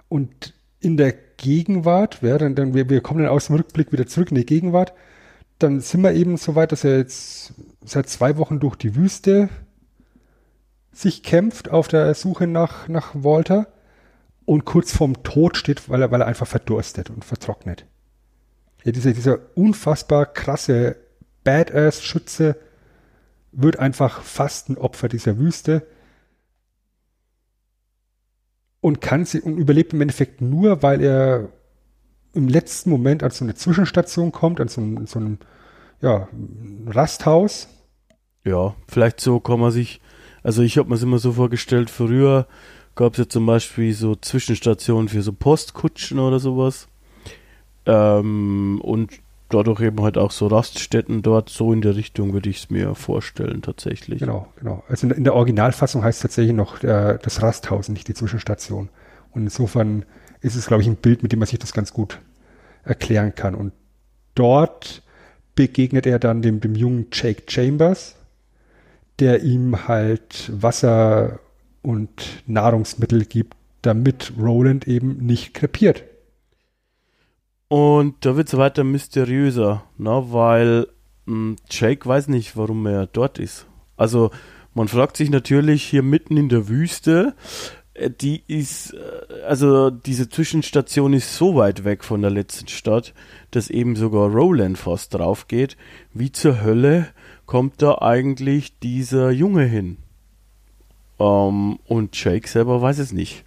und in der Gegenwart, ja, dann, dann wir, wir kommen dann aus dem Rückblick wieder zurück in die Gegenwart, dann sind wir eben so weit, dass er jetzt seit zwei Wochen durch die Wüste sich kämpft auf der Suche nach, nach Walter und kurz vorm Tod steht, weil er, weil er einfach verdurstet und vertrocknet. Ja, dieser, dieser unfassbar krasse Badass-Schütze wird einfach fast ein Opfer dieser Wüste und kann sie und überlebt im Endeffekt nur, weil er im letzten Moment an so eine Zwischenstation kommt, an so ein, so ein ja, Rasthaus. Ja, vielleicht so kann man sich, also ich habe mir es immer so vorgestellt, früher gab es ja zum Beispiel so Zwischenstationen für so Postkutschen oder sowas. Ähm, und dadurch eben halt auch so Raststätten dort, so in der Richtung würde ich es mir vorstellen tatsächlich. Genau, genau. Also in der Originalfassung heißt es tatsächlich noch äh, das Rasthaus, nicht die Zwischenstation. Und insofern ist es, glaube ich, ein Bild, mit dem man sich das ganz gut erklären kann. Und dort begegnet er dann dem, dem jungen Jake Chambers, der ihm halt Wasser und Nahrungsmittel gibt, damit Roland eben nicht krepiert. Und da wird es weiter mysteriöser, ne? weil mh, hm, Jake weiß nicht, warum er dort ist. Also man fragt sich natürlich hier mitten in der Wüste, äh, die ist, äh, also diese Zwischenstation ist so weit weg von der letzten Stadt, dass eben sogar Roland fast drauf geht. Wie zur Hölle kommt da eigentlich dieser Junge hin? Ähm, und Jake selber weiß es nicht.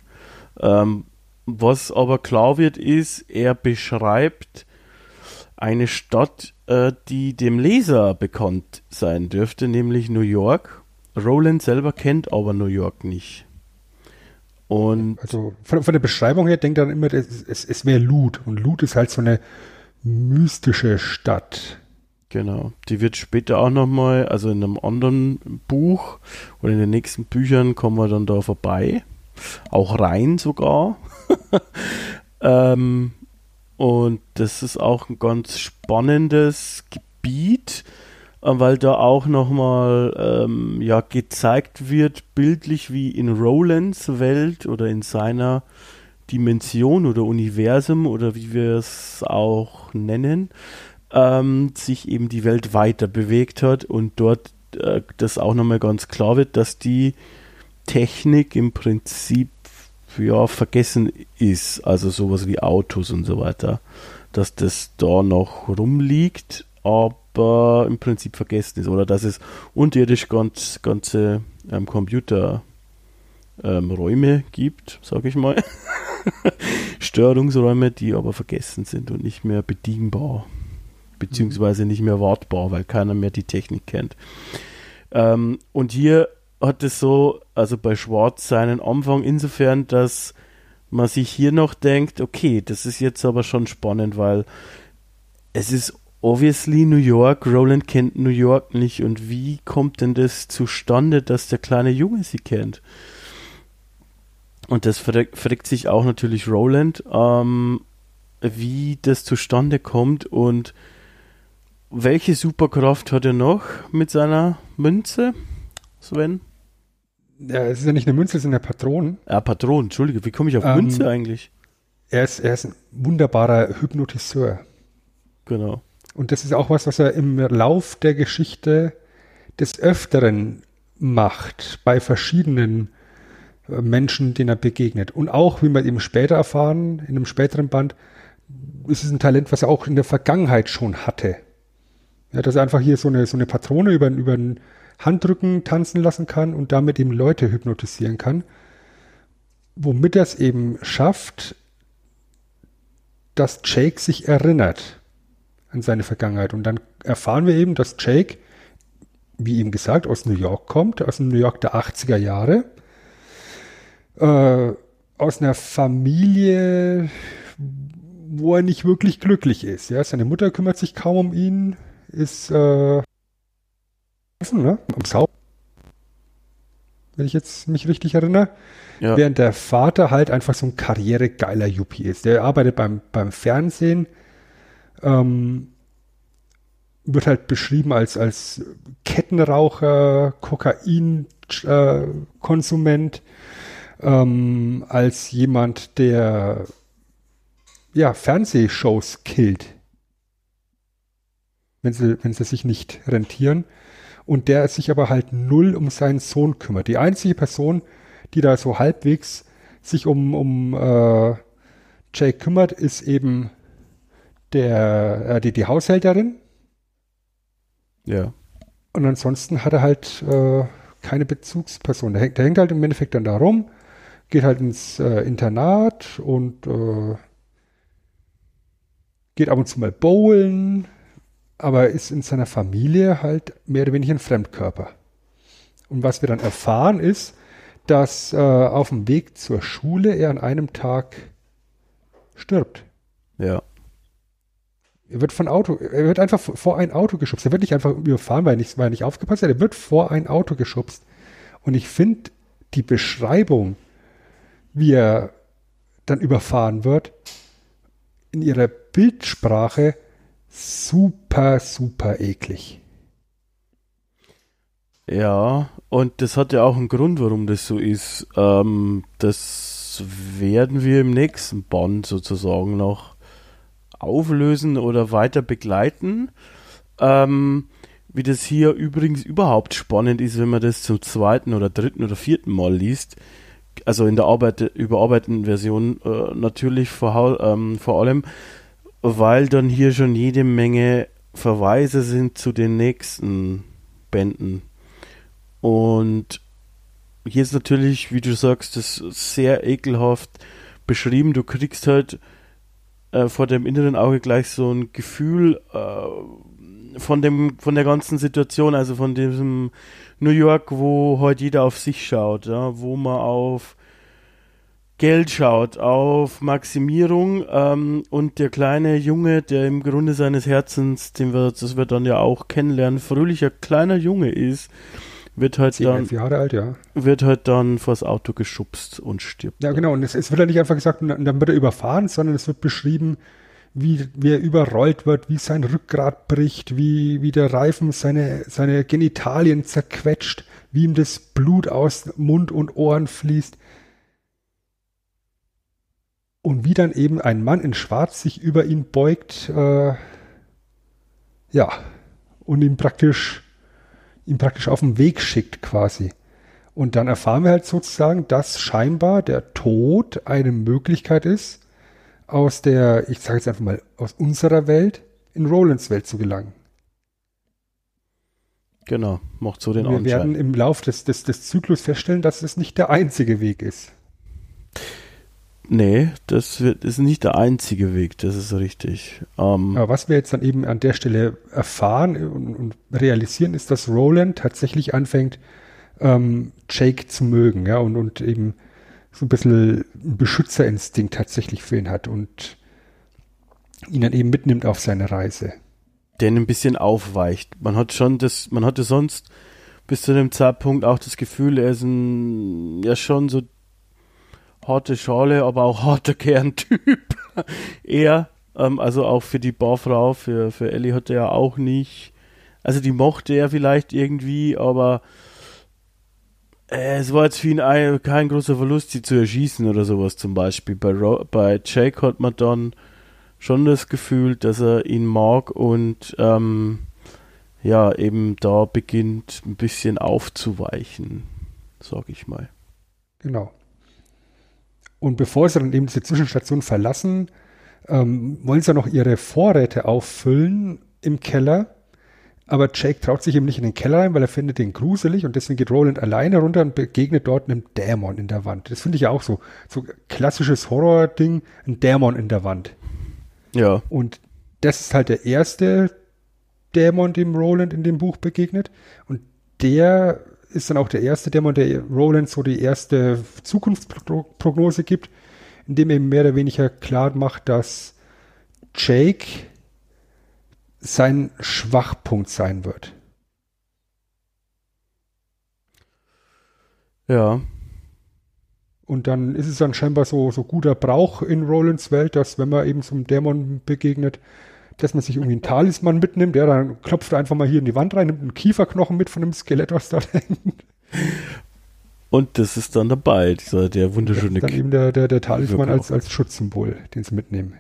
Ähm, was aber klar wird, ist, er beschreibt eine Stadt, äh, die dem Leser bekannt sein dürfte, nämlich New York. Roland selber kennt aber New York nicht. Und also von, von der Beschreibung her denkt er dann immer, es, es, es wäre Loot. Und Loot ist halt so eine mystische Stadt. Genau. Die wird später auch nochmal, also in einem anderen Buch oder in den nächsten Büchern kommen wir dann da vorbei. Auch rein sogar. [LAUGHS] ähm, und das ist auch ein ganz spannendes Gebiet, äh, weil da auch nochmal ähm, ja, gezeigt wird, bildlich wie in Rolands Welt oder in seiner Dimension oder Universum oder wie wir es auch nennen, ähm, sich eben die Welt weiter bewegt hat und dort äh, das auch nochmal ganz klar wird, dass die Technik im Prinzip ja vergessen ist, also sowas wie Autos und so weiter, dass das da noch rumliegt, aber im Prinzip vergessen ist oder dass es unterirdisch ganz, ganze ähm, Computer ähm, gibt, sage ich mal. [LAUGHS] Störungsräume, die aber vergessen sind und nicht mehr bedienbar beziehungsweise nicht mehr wartbar, weil keiner mehr die Technik kennt. Ähm, und hier hat es so, also bei Schwarz seinen Anfang insofern, dass man sich hier noch denkt, okay, das ist jetzt aber schon spannend, weil es ist obviously New York, Roland kennt New York nicht und wie kommt denn das zustande, dass der kleine Junge sie kennt? Und das fragt sich auch natürlich Roland, ähm, wie das zustande kommt und welche Superkraft hat er noch mit seiner Münze, Sven? Ja, es ist ja nicht eine Münze, es sind ja Patronen. Ja, Patronen, Entschuldige, wie komme ich auf ähm, Münze eigentlich? Er ist, er ist ein wunderbarer Hypnotiseur. Genau. Und das ist auch was, was er im Lauf der Geschichte des Öfteren macht, bei verschiedenen äh, Menschen, denen er begegnet. Und auch, wie wir eben später erfahren, in einem späteren Band, ist es ein Talent, was er auch in der Vergangenheit schon hatte. Ja, dass er einfach hier so eine, so eine Patrone über, über den Handrücken tanzen lassen kann und damit eben Leute hypnotisieren kann. Womit er es eben schafft, dass Jake sich erinnert an seine Vergangenheit. Und dann erfahren wir eben, dass Jake, wie ihm gesagt, aus New York kommt, aus dem New York der 80er Jahre, äh, aus einer Familie, wo er nicht wirklich glücklich ist. Ja, seine Mutter kümmert sich kaum um ihn, ist äh, ne? Am Sau. Wenn ich jetzt mich richtig erinnere. Ja. Während der Vater halt einfach so ein karrieregeiler Yuppie ist. Der arbeitet beim, beim Fernsehen, ähm, wird halt beschrieben als, als Kettenraucher, Kokainkonsument, äh, ähm, als jemand, der ja, Fernsehshows killt wenn sie, wenn sie sich nicht rentieren. Und der sich aber halt null um seinen Sohn kümmert. Die einzige Person, die da so halbwegs sich um, um äh, Jake kümmert, ist eben der, äh, die, die Haushälterin. Ja. Und ansonsten hat er halt äh, keine Bezugsperson. Der, der, hängt halt im Endeffekt dann da rum, geht halt ins äh, Internat und äh, geht ab und zu mal bowlen, aber ist in seiner Familie halt mehr oder weniger ein Fremdkörper. Und was wir dann erfahren ist, dass äh, auf dem Weg zur Schule er an einem Tag stirbt. Ja. Er wird von Auto, er wird einfach vor ein Auto geschubst. Er wird nicht einfach überfahren, weil er nicht, weil er nicht aufgepasst hat. Er wird vor ein Auto geschubst. Und ich finde die Beschreibung, wie er dann überfahren wird, in ihrer Bildsprache super, super eklig. Ja, und das hat ja auch einen Grund, warum das so ist. Ähm, das werden wir im nächsten Band sozusagen noch auflösen oder weiter begleiten. Ähm, wie das hier übrigens überhaupt spannend ist, wenn man das zum zweiten oder dritten oder vierten Mal liest. Also in der Arbeit, überarbeiteten Version äh, natürlich vor, ähm, vor allem, weil dann hier schon jede Menge Verweise sind zu den nächsten Bänden. Und hier ist natürlich, wie du sagst, das sehr ekelhaft beschrieben. Du kriegst halt äh, vor dem inneren Auge gleich so ein Gefühl äh, von dem, von der ganzen Situation, also von diesem New York, wo heute jeder auf sich schaut, ja, wo man auf Geld schaut, auf Maximierung ähm, und der kleine Junge, der im Grunde seines Herzens, den wir, das wir dann ja auch kennenlernen, fröhlicher kleiner Junge ist, wird halt 10, dann Jahre alt, ja. wird halt dann vors Auto geschubst und stirbt. Ja, genau. Und es, es wird ja nicht einfach gesagt, und dann wird er überfahren, sondern es wird beschrieben, wie, wie er überrollt wird, wie sein Rückgrat bricht, wie, wie der Reifen seine, seine Genitalien zerquetscht, wie ihm das Blut aus Mund und Ohren fließt und wie dann eben ein Mann in Schwarz sich über ihn beugt, äh, ja, und ihm praktisch, ihm praktisch auf den Weg schickt quasi. Und dann erfahren wir halt sozusagen, dass scheinbar der Tod eine Möglichkeit ist, aus der, ich sage jetzt einfach mal, aus unserer Welt in Rolands Welt zu gelangen. Genau, macht so den Wir werden im Lauf des, des, des Zyklus feststellen, dass es nicht der einzige Weg ist. Nee, das wird, ist nicht der einzige Weg, das ist richtig. Ähm, Aber was wir jetzt dann eben an der Stelle erfahren und, und realisieren, ist, dass Roland tatsächlich anfängt, ähm, Jake zu mögen, ja, und, und eben so ein bisschen einen Beschützerinstinkt tatsächlich für ihn hat und ihn dann eben mitnimmt auf seine Reise. Der ihn ein bisschen aufweicht. Man hat schon das, man hatte sonst bis zu dem Zeitpunkt auch das Gefühl, er ist ein, ja schon so harte Schale, aber auch harter Kerntyp. [LAUGHS] er, ähm, also auch für die Barfrau, für, für Ellie hat er ja auch nicht. Also die mochte er vielleicht irgendwie, aber äh, es war jetzt für ihn ein, kein großer Verlust, sie zu erschießen oder sowas zum Beispiel. Bei, Ro bei Jake hat man dann schon das Gefühl, dass er ihn mag und ähm, ja, eben da beginnt ein bisschen aufzuweichen, sag ich mal. Genau. Und bevor sie dann eben diese Zwischenstation verlassen, ähm, wollen sie noch ihre Vorräte auffüllen im Keller. Aber Jake traut sich eben nicht in den Keller rein, weil er findet den gruselig und deswegen geht Roland alleine runter und begegnet dort einem Dämon in der Wand. Das finde ich ja auch so. So klassisches Horror-Ding, ein Dämon in der Wand. Ja. Und das ist halt der erste Dämon, dem Roland in dem Buch begegnet. Und der ist dann auch der erste Dämon, der Roland so die erste Zukunftsprognose gibt, indem er mehr oder weniger klar macht, dass Jake sein Schwachpunkt sein wird. Ja. Und dann ist es dann scheinbar so, so guter Brauch in Rolands Welt, dass wenn man eben zum Dämon begegnet, dass man sich irgendwie einen Talisman mitnimmt, ja, dann klopft er einfach mal hier in die Wand rein, nimmt einen Kieferknochen mit von dem Skelett, was da [LAUGHS] hängt. Und das ist dann dabei, dieser, der wunderschöne. Dann eben der, der, der Talisman als, als Schutzsymbol, den sie mitnehmen.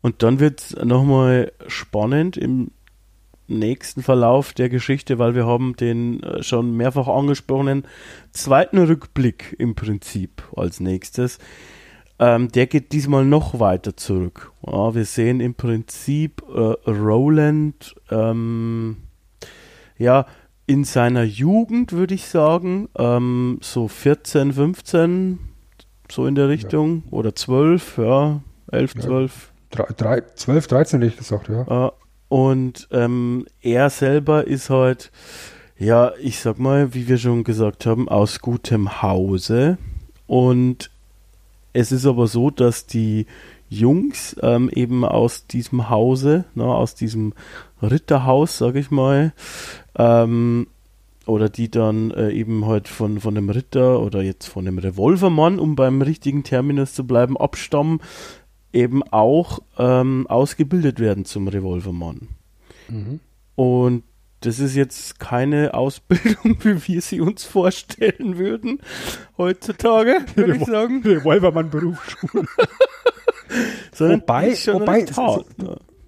Und dann wird es nochmal spannend im nächsten Verlauf der Geschichte, weil wir haben den äh, schon mehrfach angesprochenen zweiten Rückblick im Prinzip als nächstes. Ähm, der geht diesmal noch weiter zurück. Ja, wir sehen im Prinzip äh, Roland ähm, ja in seiner Jugend, würde ich sagen, ähm, so 14, 15, so in der Richtung, ja. oder 12, ja, 11, ja, 12. 3, 12, 13 hätte ich gesagt, ja. Äh, und ähm, er selber ist halt, ja, ich sag mal, wie wir schon gesagt haben, aus gutem Hause und es ist aber so, dass die Jungs ähm, eben aus diesem Hause, ne, aus diesem Ritterhaus, sag ich mal, ähm, oder die dann äh, eben halt von, von dem Ritter oder jetzt von dem Revolvermann, um beim richtigen Terminus zu bleiben, abstammen, eben auch ähm, ausgebildet werden zum Revolvermann. Mhm. Und das ist jetzt keine Ausbildung, [LAUGHS] wie wir sie uns vorstellen würden heutzutage, [LAUGHS] würde ich sagen. Revolvermann Berufsschule. [LAUGHS] wobei, wobei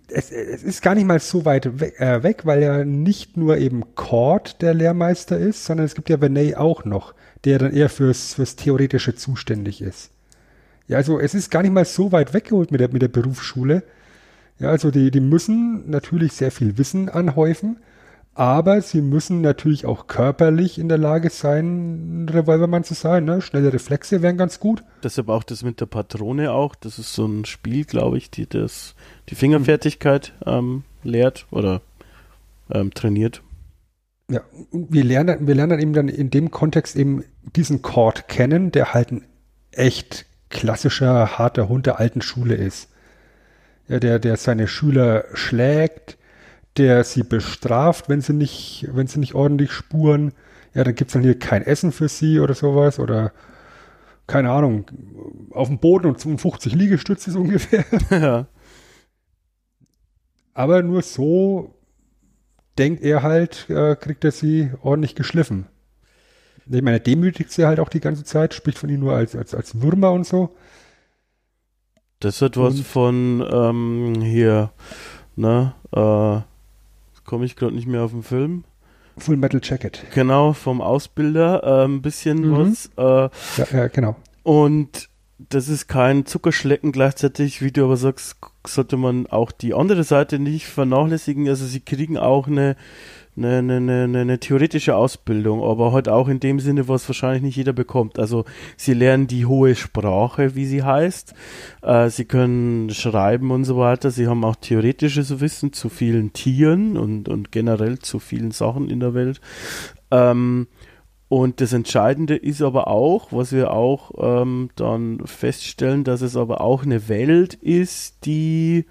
es, es, es, ist gar nicht mal so weit weg, äh, weg, weil ja nicht nur eben Cord der Lehrmeister ist, sondern es gibt ja Venay auch noch, der dann eher fürs, fürs Theoretische zuständig ist. Ja, also es ist gar nicht mal so weit weggeholt mit der, mit der Berufsschule. Ja, also die, die müssen natürlich sehr viel Wissen anhäufen, Aber sie müssen natürlich auch körperlich in der Lage sein, ein Revolvermann zu sein. Ne? Schnelle Reflexe wären ganz gut. Deshalb auch das mit der Patrone auch. Das ist so ein Spiel, glaube ich, die das die Fingerfertigkeit ähm, lehrt oder ähm, trainiert. Ja, wir lernen, wir lernen eben dann in dem Kontext eben diesen Chord kennen, der halt ein echt klassischer, harter Hund der alten Schule ist. Ja, der, der seine Schüler schlägt, der sie bestraft, wenn sie nicht, wenn sie nicht ordentlich spuren. Ja, dann gibt's dann hier kein Essen für sie oder sowas oder keine Ahnung, auf dem Boden und 52 Liegestütze so ungefähr. [LAUGHS] Ja. Aber nur so denkt er halt, äh, kriegt er sie ordentlich geschliffen. Ich meine, er demütigt sie halt auch die ganze Zeit, spricht von ihnen nur als, als, als Würmer und so. Das hat was und, von ähm, hier, ne, äh, komme ich gerade nicht mehr auf den Film. Full Metal Jacket. Genau, vom Ausbilder, äh, ein bisschen mhm. was. Äh, ja, ja, genau. Und das ist kein Zuckerschlecken gleichzeitig, wie du aber sagst, sollte man auch die andere Seite nicht vernachlässigen. Also sie kriegen auch eine eine, eine, eine, eine theoretische Ausbildung, aber halt auch in dem Sinne, was wahrscheinlich nicht jeder bekommt. Also sie lernen die hohe Sprache, wie sie heißt. Äh, sie können schreiben und so weiter. Sie haben auch theoretisches Wissen zu vielen Tieren und, und generell zu vielen Sachen in der Welt. Ähm, und das Entscheidende ist aber auch, was wir auch ähm, dann feststellen, dass es aber auch eine Welt ist, die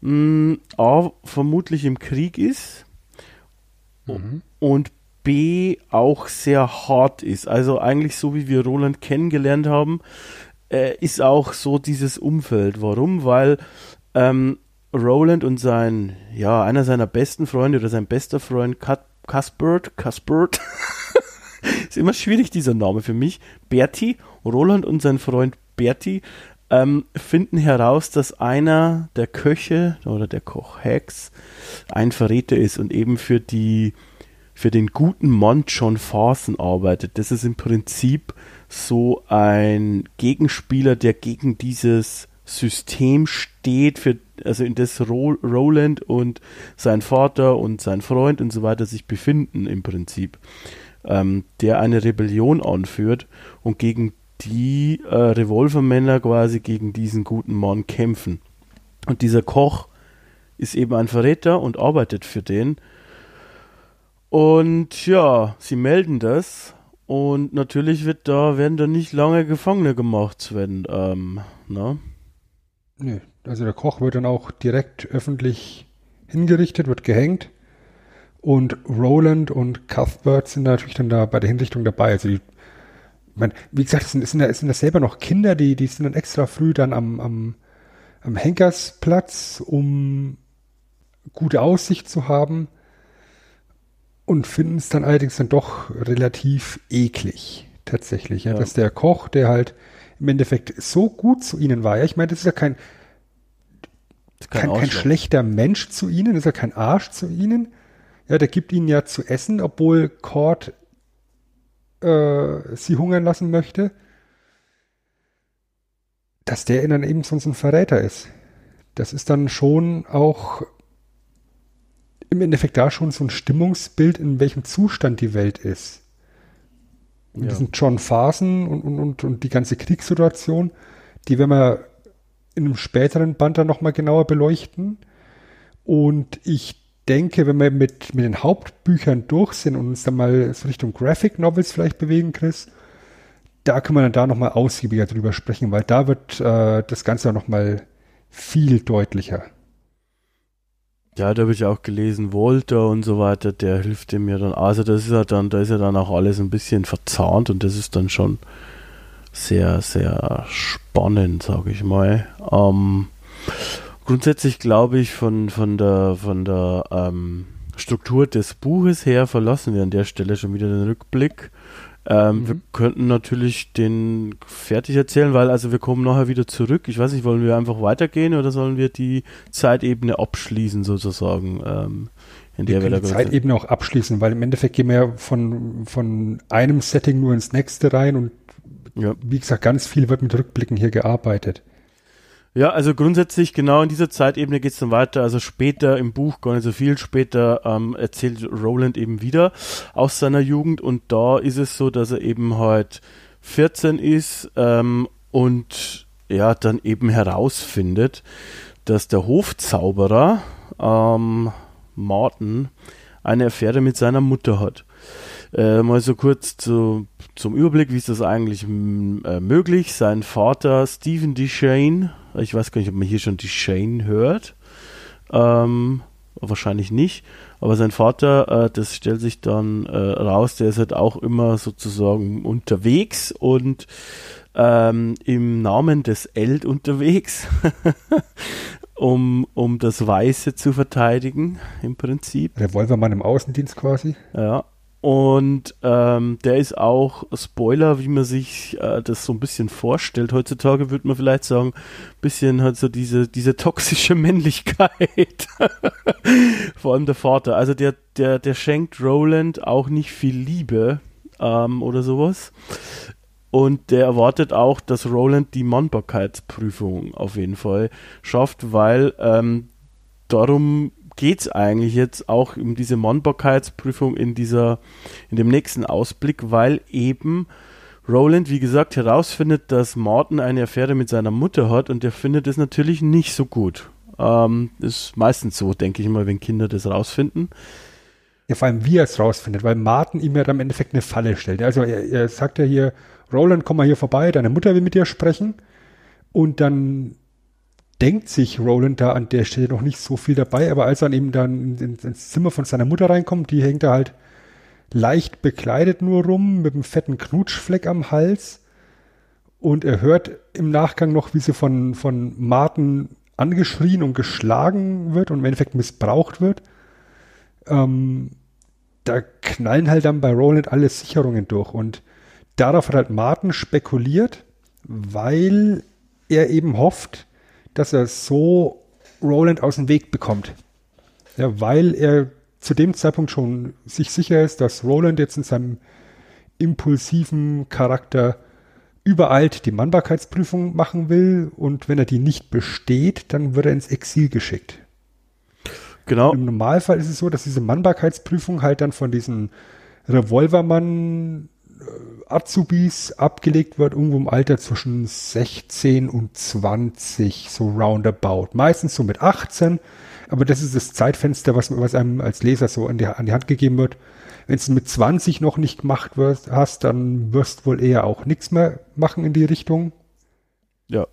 mh, A, vermutlich im Krieg ist mhm. und B auch sehr hart ist. Also eigentlich so wie wir Roland kennengelernt haben, äh, ist auch so dieses Umfeld. Warum? Weil ähm, Roland und sein, ja, einer seiner besten Freunde oder sein bester Freund Cuthbert, Cuthbert, [LAUGHS] ist immer schwierig dieser Name für mich, Bertie, Roland und sein Freund Bertie ähm, finden heraus, dass einer der Köche oder der Kochhex ein Verräter ist und eben für die für den guten Mann John Farson arbeitet. Das ist im Prinzip so ein Gegenspieler, der gegen dieses System steht, für, also in das Ro Roland und sein Vater und sein Freund und so weiter sich befinden im Prinzip, ähm, der eine Rebellion anführt und gegen die äh, Revolvermänner quasi gegen diesen guten Mann kämpfen. Und dieser Koch ist eben ein Verräter und arbeitet für den. Und ja, sie melden das. Und natürlich wird da, werden da nicht lange Gefangene gemacht, Sven. Ähm, ne? Nee, also der Koch wird dann auch direkt öffentlich hingerichtet, wird gehängt. Und Roland und Cuthbert sind natürlich dann da bei der Hinrichtung dabei. Also die man, wie gesagt, es sind, sind, sind das selber noch Kinder, die, die sind dann extra früh dann am, am, am Henkersplatz, um gute Aussicht zu haben und finden es dann allerdings dann doch relativ eklig, tatsächlich. Ja, ja. Dass der Koch, der halt im Endeffekt so gut zu ihnen war, ja, ich meine, das ist ja kein, kein, kein schlechter Mensch zu ihnen, das ist ja kein Arsch zu ihnen. Ja, der gibt ihnen ja zu essen, obwohl Cord äh, sie hungern lassen möchte, dass der dann eben sonst ein Verräter ist. Das ist dann schon auch im Endeffekt da schon so ein Stimmungsbild, in welchem Zustand die Welt ist. Und ja. diesen John Phasen und, und, und, und die ganze Kriegssituation, die werden wir in einem späteren Band dann nochmal genauer beleuchten. Und ich denke, wenn wir mit, mit den Hauptbüchern durch sind und uns dann mal so Richtung Graphic Novels vielleicht bewegen, Chris, da können wir dann da nochmal ausgiebiger drüber sprechen, weil da wird äh, das Ganze nochmal viel deutlicher. Ja, da habe ich auch gelesen, Walter und so weiter, der hilft dem ja dann. Also das ist ja dann, da ist ja dann auch alles ein bisschen verzahnt und das ist dann schon sehr, sehr spannend, sage ich mal. Ähm, grundsätzlich glaube ich, von, von der, von der ähm, Struktur des Buches her verlassen wir an der Stelle schon wieder den Rückblick. Ähm, mhm. Wir könnten natürlich den fertig erzählen, weil also wir kommen nachher wieder zurück. Ich weiß nicht, wollen wir einfach weitergehen oder sollen wir die Zeitebene abschließen sozusagen? Ähm, in wir der wir die Zeitebene auch abschließen, weil im Endeffekt gehen wir ja von, von einem Setting nur ins nächste rein und ja. wie gesagt, ganz viel wird mit Rückblicken hier gearbeitet. Ja, also grundsätzlich genau in dieser Zeitebene geht es dann weiter. Also später im Buch, gar nicht so viel später, ähm, erzählt Roland eben wieder aus seiner Jugend und da ist es so, dass er eben halt 14 ist ähm, und ja, dann eben herausfindet, dass der Hofzauberer ähm, Martin eine Affäre mit seiner Mutter hat. Äh, mal so kurz zu, zum Überblick, wie ist das eigentlich äh, möglich? Sein Vater Stephen Deshane, ich weiß gar nicht, ob man hier schon Deshane hört, ähm, wahrscheinlich nicht, aber sein Vater, äh, das stellt sich dann äh, raus, der ist halt auch immer sozusagen unterwegs und ähm, im Namen des Eld unterwegs, [LAUGHS] um, um das Weiße zu verteidigen, im Prinzip. Revolvermann im Außendienst quasi. Ja, und ähm, der ist auch Spoiler, wie man sich äh, das so ein bisschen vorstellt. Heutzutage würde man vielleicht sagen, bisschen halt so diese, diese toxische [LAUGHS] Männlichkeit. [LAUGHS] Vor allem der Vater. Also der, der, der schenkt Roland auch nicht viel Liebe ähm, oder sowas. Und der erwartet auch, dass Roland die Mannbarkeitsprüfung auf jeden Fall schafft, weil ähm, darum geht es eigentlich jetzt auch um diese Mannbarkeitsprüfung in dieser, in dem nächsten Ausblick, weil eben Roland, wie gesagt, herausfindet, dass Martin eine Affäre mit seiner Mutter hat und er findet es natürlich nicht so gut. Ähm, ist meistens so, denke ich mal, wenn Kinder das rausfinden. Ja, vor allem wie er es rausfindet, weil Martin ihm ja dann im Endeffekt eine Falle stellt. Also er, er sagt ja hier, Roland, komm mal hier vorbei, deine Mutter will mit dir sprechen. Und dann denkt sich Roland da an der Stelle noch nicht so viel dabei, aber als er dann eben dann ins Zimmer von seiner Mutter reinkommt, die hängt da halt leicht bekleidet nur rum, mit einem fetten Knutschfleck am Hals. Und er hört im Nachgang noch, wie sie von, von Martin angeschrien und geschlagen wird und im Endeffekt missbraucht wird. Ähm, da knallen halt dann bei Roland alle Sicherungen durch. Und darauf hat halt Martin spekuliert, weil er eben hofft, dass er so Roland aus dem Weg bekommt. Ja, weil er zu dem Zeitpunkt schon sich sicher ist, dass Roland jetzt in seinem impulsiven Charakter übereilt die Mannbarkeitsprüfung machen will und wenn er die nicht besteht, dann wird er ins Exil geschickt. Genau. Im Normalfall ist es so, dass diese Mannbarkeitsprüfung halt dann von diesen Revolvermann Azubis abgelegt wird, irgendwo im Alter zwischen 16 und 20, so roundabout. Meistens so mit 18, aber das ist das Zeitfenster, was, was einem als Leser so an die, an die Hand gegeben wird. Wenn es mit 20 noch nicht gemacht wird, hast, dann wirst du wohl eher auch nichts mehr machen in die Richtung. Ja.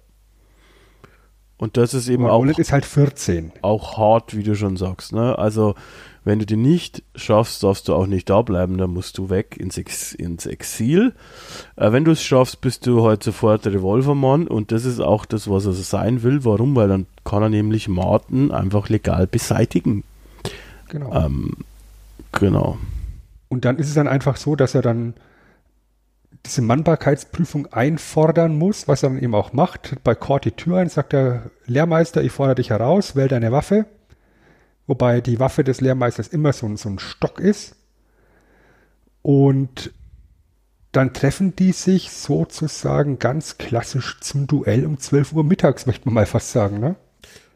Und das ist eben auch. ist halt 14. Auch hart, wie du schon sagst, ne? Also, wenn du die nicht schaffst, darfst du auch nicht da bleiben, dann musst du weg ins, Ex ins Exil. Äh, wenn du es schaffst, bist du halt sofort Revolvermann und das ist auch das, was er sein will. Warum? Weil dann kann er nämlich Martin einfach legal beseitigen. Genau. Ähm, genau. Und dann ist es dann einfach so, dass er dann diese Mannbarkeitsprüfung einfordern muss, was er dann eben auch macht. Bei Court die Tür ein, sagt der Lehrmeister, ich fordere dich heraus, wähl deine Waffe wobei die Waffe des Lehrmeisters immer so, so ein Stock ist. Und dann treffen die sich sozusagen ganz klassisch zum Duell um 12 Uhr mittags, möchte man mal fast sagen, ne?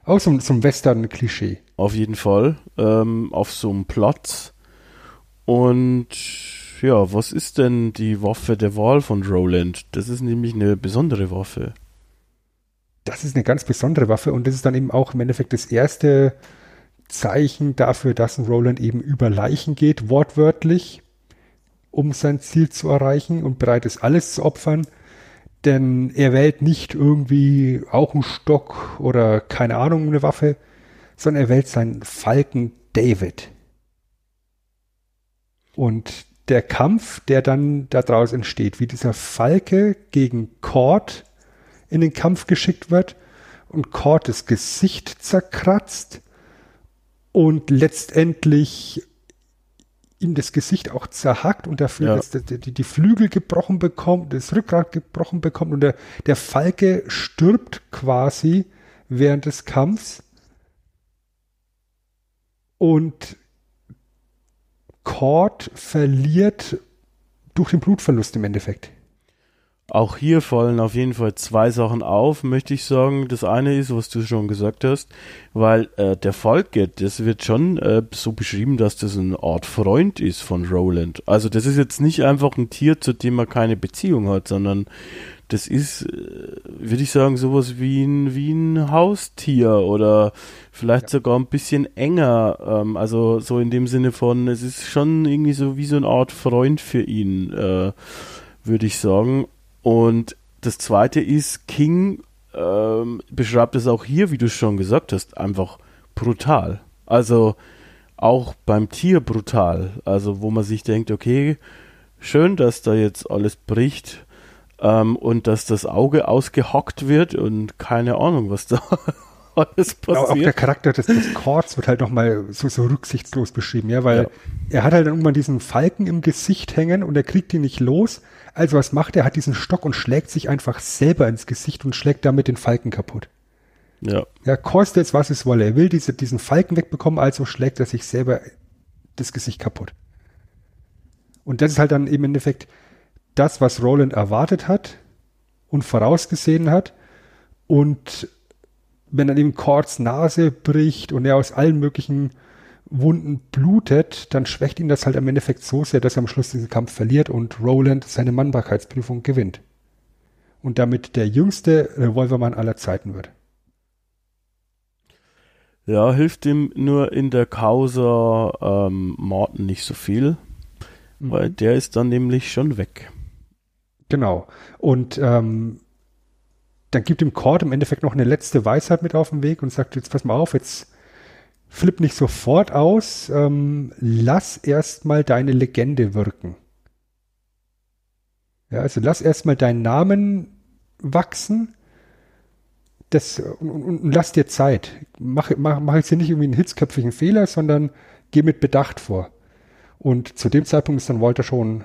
Auch so, so ein Western-Klischee. Auf jeden Fall. Ähm, auf so einem Platz. Und ja, was ist denn die Waffe der Wahl von Roland? Das ist nämlich eine besondere Waffe. Das ist eine ganz besondere Waffe und das ist dann eben auch im Endeffekt das erste Zeichen dafür, dass ein Roland eben über Leichen geht, wortwörtlich, um sein Ziel zu erreichen und bereit ist, alles zu opfern. Denn er wählt nicht irgendwie auch einen Stock oder keine Ahnung, eine Waffe, sondern er wählt seinen Falken David. Und der Kampf, der dann daraus entsteht, wie dieser Falke gegen Cord in den Kampf geschickt wird und Cord das Gesicht zerkratzt und letztendlich ihm das Gesicht auch zerhackt und dafür ja. die, die, Flügel gebrochen bekommt, das Rückgrat gebrochen bekommt und der, der Falke stirbt quasi während des Kampfs und Cord verliert durch den Blutverlust im Endeffekt. Auch hier fallen auf jeden Fall zwei Sachen auf, möchte ich sagen. Das eine ist, was du schon gesagt hast, weil äh, der Falke, das wird schon äh, so beschrieben, dass das eine Art Freund ist von Roland. Also das ist jetzt nicht einfach ein Tier, zu dem er keine Beziehung hat, sondern das ist, äh, würde ich sagen, sowas wie ein, wie ein Haustier oder vielleicht ja. sogar ein bisschen enger. Ähm, also so in dem Sinne von, es ist schon irgendwie so wie so eine Art Freund für ihn, äh, würde ich sagen. Und das zweite ist, King ähm, beschreibt es auch hier, wie du schon gesagt hast, einfach brutal. Also auch beim Tier brutal. Also wo man sich denkt, okay, schön, dass da jetzt alles bricht ähm, und dass das Auge ausgehockt wird und keine Ahnung, was da [LAUGHS] alles passiert. Auch der Charakter des, des Kords wird halt nochmal so, so rücksichtslos beschrieben, ja, weil ja. er hat halt dann irgendwann diesen Falken im Gesicht hängen und er kriegt ihn nicht los. Also was macht er? Er hat diesen Stock und schlägt sich einfach selber ins Gesicht und schlägt damit den Falken kaputt. Ja. Ja, kostet jetzt was es wolle. Er will diese, diesen Falken wegbekommen, also schlägt er sich selber das Gesicht kaputt. Und das ist halt dann im Endeffekt das, was Roland erwartet hat und vorausgesehen hat. Und wenn dann eben Kords Nase bricht und er aus allen möglichen Wunden blutet, dann schwächt ihn das halt im Endeffekt so sehr, dass er am Schluss diesen Kampf verliert und Roland seine Mannbarkeitsprüfung gewinnt. Und damit der jüngste Revolvermann aller Zeiten wird. Ja, hilft ihm nur in der Causa ähm, Morten nicht so viel, mhm. weil der ist dann nämlich schon weg. Genau. Und ähm, dann gibt ihm Cord im Endeffekt noch eine letzte Weisheit mit auf den Weg und sagt, jetzt pass mal auf, jetzt flipp nicht sofort aus, ähm, lass erstmal deine Legende wirken. Ja, also lass erstmal deinen Namen wachsen das, und, und, und, lass dir Zeit. Mach, mach, mach jetzt hier nicht irgendwie einen hitzköpfigen Fehler, sondern geh mit Bedacht vor. Und zu dem Zeitpunkt ist dann Walter schon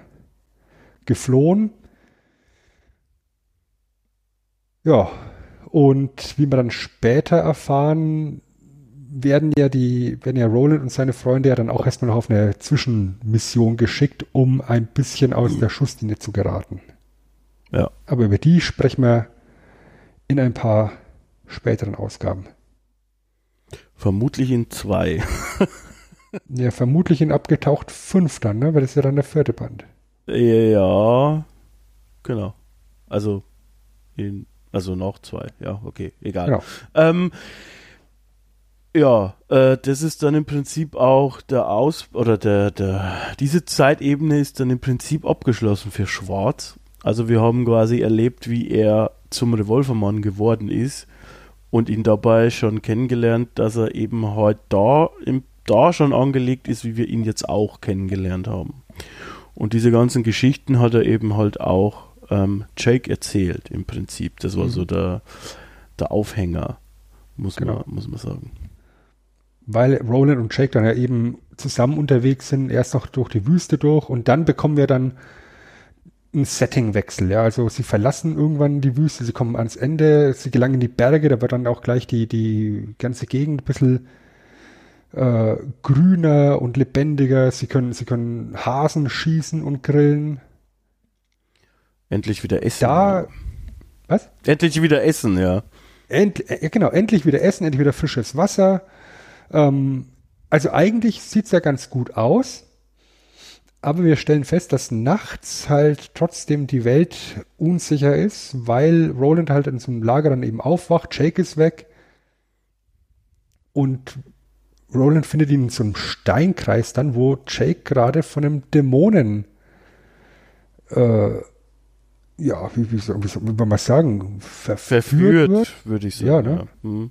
geflohen ja, und wie wir dann später erfahren, werden ja die, werden ja Roland und seine Freunde ja dann auch erstmal noch auf eine Zwischenmission geschickt, um ein bisschen aus der Schusslinie zu geraten. Ja. Aber über die sprechen wir in ein paar späteren Ausgaben. Vermutlich in zwei. [LAUGHS] ja, vermutlich in abgetaucht fünf dann, ne? Weil das ist ja dann der vierte Band. Ja, genau. Also in also noch zwei, ja, okay, egal. Genau. Ähm, ja, äh, das ist dann im Prinzip auch der Aus oder der, der, diese Zeitebene ist dann im Prinzip abgeschlossen für Schwarz. Also wir haben quasi erlebt, wie er zum Revolvermann geworden ist und ihn dabei schon kennengelernt, dass er eben halt da, im, da schon angelegt ist, wie wir ihn jetzt auch kennengelernt haben. Und diese ganzen Geschichten hat er eben halt auch ähm, Jake erzählt im Prinzip. Das war mhm. so der, der Aufhänger, muss, genau. man, muss man sagen. Weil Roland und Jake dann ja eben zusammen unterwegs sind, erst noch durch die Wüste durch und dann bekommen wir dann einen Settingwechsel. Ja, also sie verlassen irgendwann die Wüste, sie kommen ans Ende, sie gelangen in die Berge, da wird dann auch gleich die, die ganze Gegend ein bisschen äh, grüner und lebendiger. Sie können, sie können Hasen schießen und grillen. Endlich wieder essen. Da, was? Endlich wieder essen, ja. End, äh, genau, endlich wieder essen, endlich wieder frisches Wasser. Ähm, also eigentlich sieht es ja ganz gut aus. Aber wir stellen fest, dass nachts halt trotzdem die Welt unsicher ist, weil Roland halt in so einem Lager dann eben aufwacht, Jake ist weg. Und Roland findet ihn in so einem Steinkreis dann, wo Jake gerade von einem Dämonen äh, ja, wie, wie, soll, wie soll man mal sagen, verführt, verführt würde ich sagen. Ja, ne? Ja. Mhm.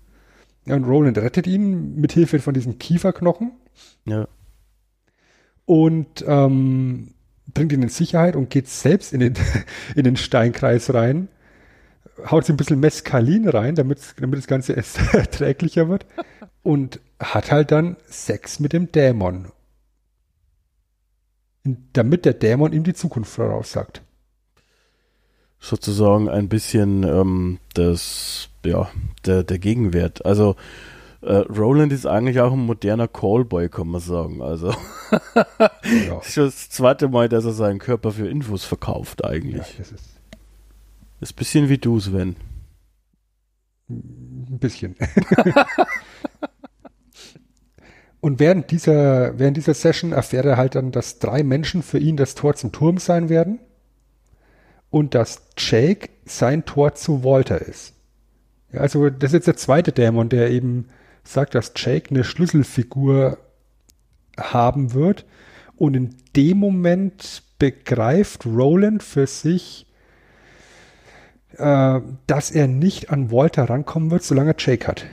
Ja, und Roland rettet ihn mit Hilfe von diesem Kieferknochen. Ja. Und ähm, bringt ihn in Sicherheit und geht selbst in den, [LAUGHS] in den Steinkreis rein. Haut sich ein bisschen Mescalin rein, damit, damit das Ganze [LAUGHS] erträglicher wird. Und hat halt dann Sex mit dem Dämon. Damit der Dämon ihm die Zukunft voraussagt sozusagen ein bisschen ähm, das, ja, der, der Gegenwert. Also äh, Roland ist eigentlich auch ein moderner Callboy, kann man sagen. Also ja. ist [LAUGHS] schon das zweite Mal, dass er seinen Körper für Infos verkauft eigentlich. Ja, das ist Ist ein bisschen wie du, Sven. Ein bisschen. [LAUGHS] Und während dieser, während dieser Session erfährt er halt dann, dass drei Menschen für ihn das Tor zum Turm sein werden und dass Jake sein Tor zu Walter ist. Ja, also das ist jetzt der zweite Dämon, der eben sagt, dass Jake eine Schlüsselfigur haben wird. Und in dem Moment begreift Roland für sich, äh, dass er nicht an Walter rankommen wird, solange er Jake hat.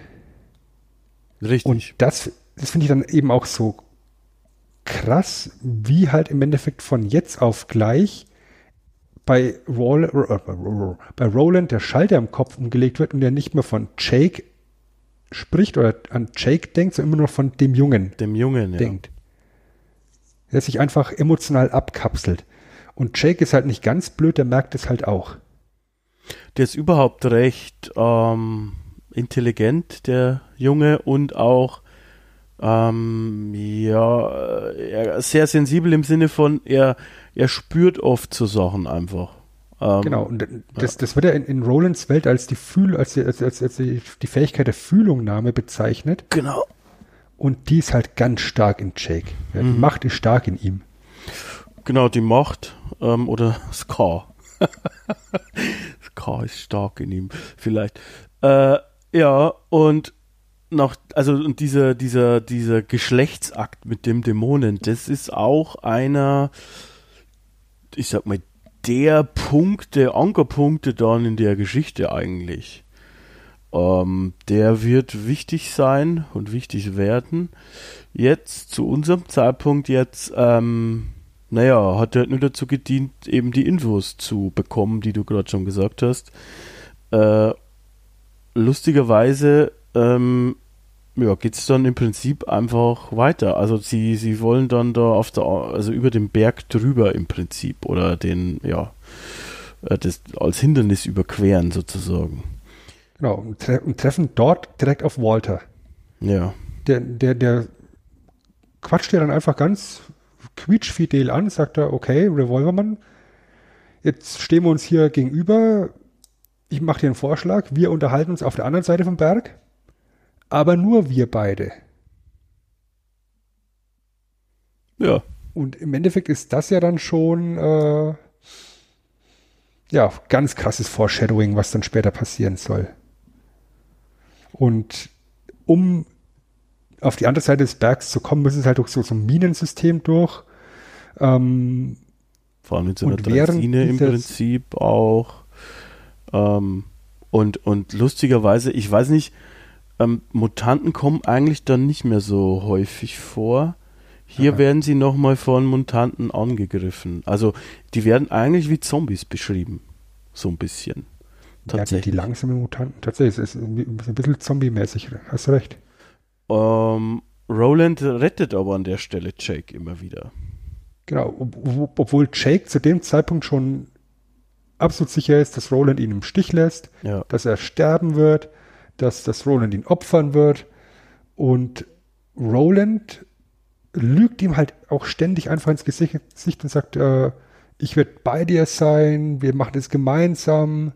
Richtig. Und das, das finde ich dann eben auch so krass, wie halt im Endeffekt von jetzt auf gleich bei, Roll, bei Roland der Schalter im Kopf umgelegt wird und er nicht mehr von Jake spricht oder an Jake denkt, sondern immer nur von dem Jungen. Dem Jungen, ja. denkt. Der sich einfach emotional abkapselt. Und Jake ist halt nicht ganz blöd, der merkt es halt auch. Der ist überhaupt recht ähm, intelligent, der Junge, und auch ähm, ja, er, sehr sensibel im Sinne von, er, er spürt oft so Sachen einfach. Ähm, genau, und das, das wird ja in, in Rolands Welt als die Fühl, als, als, als, als die, die Fähigkeit der Fühlungnahme bezeichnet. Genau. Und die ist halt ganz stark in Jake. Ja, die mhm. Macht ist stark in ihm. Genau, die Macht ähm, oder [LAUGHS] Ska. Ska [LAUGHS] ist stark in ihm, vielleicht. Äh, ja, und noch, also und dieser, dieser, dieser Geschlechtsakt mit dem Dämonen, das ist auch einer, ich sag mal, der Punkte, Ankerpunkte dann in der Geschichte eigentlich. Ähm, der wird wichtig sein und wichtig werden. Jetzt, zu unserem Zeitpunkt jetzt, ähm, naja, hat er nur dazu gedient, eben die Infos zu bekommen, die du gerade schon gesagt hast. Äh, lustigerweise ähm, ja, geht es dann im Prinzip einfach weiter. Also sie, sie wollen dann da auf der, also über den Berg drüber im Prinzip oder den, ja, äh, das als Hindernis überqueren sozusagen. Genau, und, tre und treffen dort direkt auf Walter. Ja. Der, der, der quatscht ja dann einfach ganz quietschfidel an, sagt er, okay, Revolvermann, jetzt stehen wir uns hier gegenüber, ich mache dir einen Vorschlag, wir unterhalten uns auf der anderen Seite vom Berg aber nur wir beide. Ja. Und im Endeffekt ist das ja dann schon äh, ja ganz krasses Foreshadowing, was dann später passieren soll. Und um auf die andere Seite des Bergs zu kommen, müssen sie halt durch so, so ein Minensystem durch. Ähm, Vor allem mit so einer Drazine im Prinzip auch. Ähm, und, und lustigerweise, ich weiß nicht, ähm, Mutanten kommen eigentlich dann nicht mehr so häufig vor. Hier Aha. werden sie nochmal von Mutanten angegriffen. Also die werden eigentlich wie Zombies beschrieben. So ein bisschen. Tatsächlich. Ja, die, die langsamen Mutanten. Tatsächlich, es ist ein bisschen zombie-mäßig. Hast du recht. Ähm, Roland rettet aber an der Stelle Jake immer wieder. Genau, ob, obwohl Jake zu dem Zeitpunkt schon absolut sicher ist, dass Roland ihn im Stich lässt, ja. dass er sterben wird dass das Roland ihn opfern wird. Und Roland lügt ihm halt auch ständig einfach ins Gesicht, und sagt, äh, ich werde bei dir sein, wir machen es gemeinsam.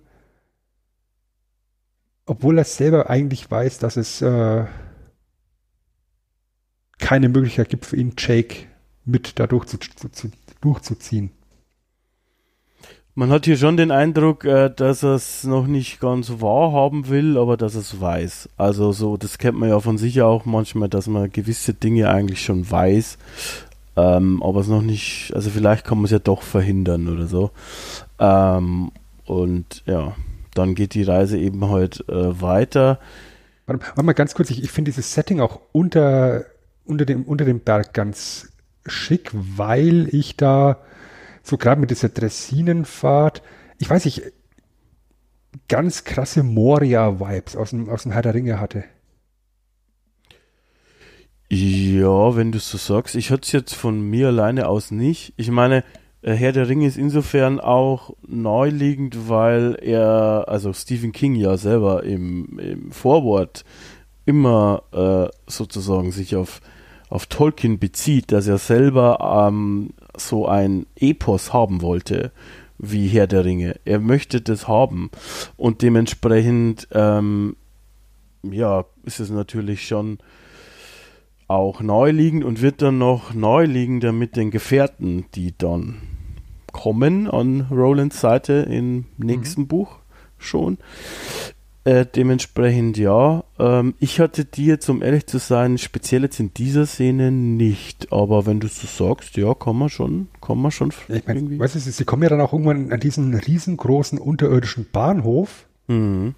Obwohl er selber eigentlich weiß, dass es äh, keine Möglichkeit gibt für ihn, Jake mit da durchzu, zu, durchzuziehen. Man hat hier schon den Eindruck, äh, dass er es noch nicht ganz wahrhaben will, aber dass er es weiß. Also so, das kennt man ja von sich auch manchmal, dass man gewisse Dinge eigentlich schon weiß, ähm, aber es noch nicht, also vielleicht kann man es ja doch verhindern oder so. Ähm, und ja, dann geht die Reise eben halt äh, weiter. Warte, warte, mal ganz kurz, ich, ich finde dieses Setting auch unter, unter, dem, unter dem Berg ganz schick, weil ich da so gerade mit dieser Dressinenfahrt, ich weiß nicht, ganz krasse Moria-Vibes aus dem, aus dem Herr der Ringe hatte. Ja, wenn du so sagst. Ich hatte es jetzt von mir alleine aus nicht. Ich meine, äh, Herr der Ringe ist insofern auch neuliegend, weil er, also Stephen King ja selber im, im Vorwort immer äh, sozusagen sich auf, auf Tolkien bezieht, dass er selber ähm, so ein Epos haben wollte, wie Herr der Ringe. Er möchte das haben. Und dementsprechend, ähm, ja, ist es natürlich schon auch neuliegend und wird dann noch neuliegender mit den Gefährten, die dann kommen an Rolands Seite im nächsten mhm. Buch schon. Äh, dementsprechend ja. Ähm, ich hatte die jetzt, um ehrlich zu sein, speziell jetzt in dieser Szene nicht. Aber wenn du so sagst, ja, kann man schon, kann man schon ich mein, irgendwie. Weißt du, sie kommen ja dann auch irgendwann an diesen riesengroßen unterirdischen Bahnhof. Mhm.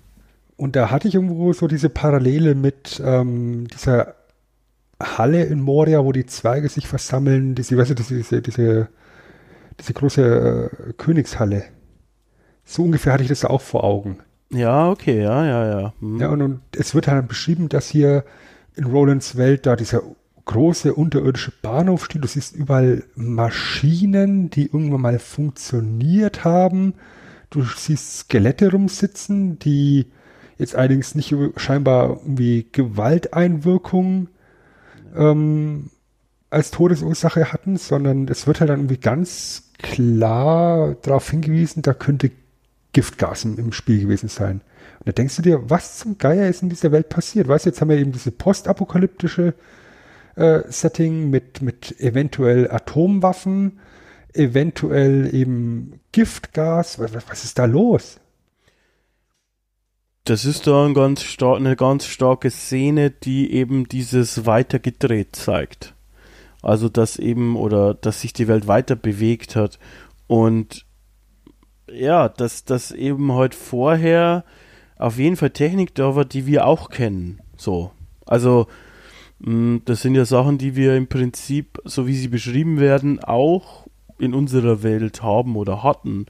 Und da hatte ich irgendwo so diese Parallele mit ähm, dieser Halle in Moria, wo die Zweige sich versammeln, diese, weißt du, diese, diese, diese große äh, Königshalle. So ungefähr hatte ich das auch vor Augen. Ja, okay, ja, ja, ja. Hm. Ja, und, und es wird halt beschrieben, dass hier in Rolands Welt da dieser große unterirdische Bahnhof steht. Du siehst überall Maschinen, die irgendwann mal funktioniert haben. Du siehst Skelette rumsitzen, die jetzt allerdings nicht scheinbar irgendwie Gewalteinwirkungen ähm, als Todesursache hatten, sondern es wird halt dann irgendwie ganz klar darauf hingewiesen, da könnte Giftgas im, Spiel gewesen sein. Und da denkst du dir, was zum Geier ist in dieser Welt passiert? Weißt du, jetzt haben wir eben diese postapokalyptische äh, Setting mit, mit eventuell Atomwaffen, eventuell eben Giftgas. Was, was ist da los? Das ist da ein ganz eine ganz starke Szene, die eben dieses weitergedreht zeigt. Also dass eben oder dass sich die Welt weiter bewegt hat und ja, dass das eben heute vorher auf jeden Fall Technik da war, die wir auch kennen. So. Also, mh, mm, das sind ja Sachen, die wir im Prinzip, so wie sie beschrieben werden, auch in unserer Welt haben oder hatten.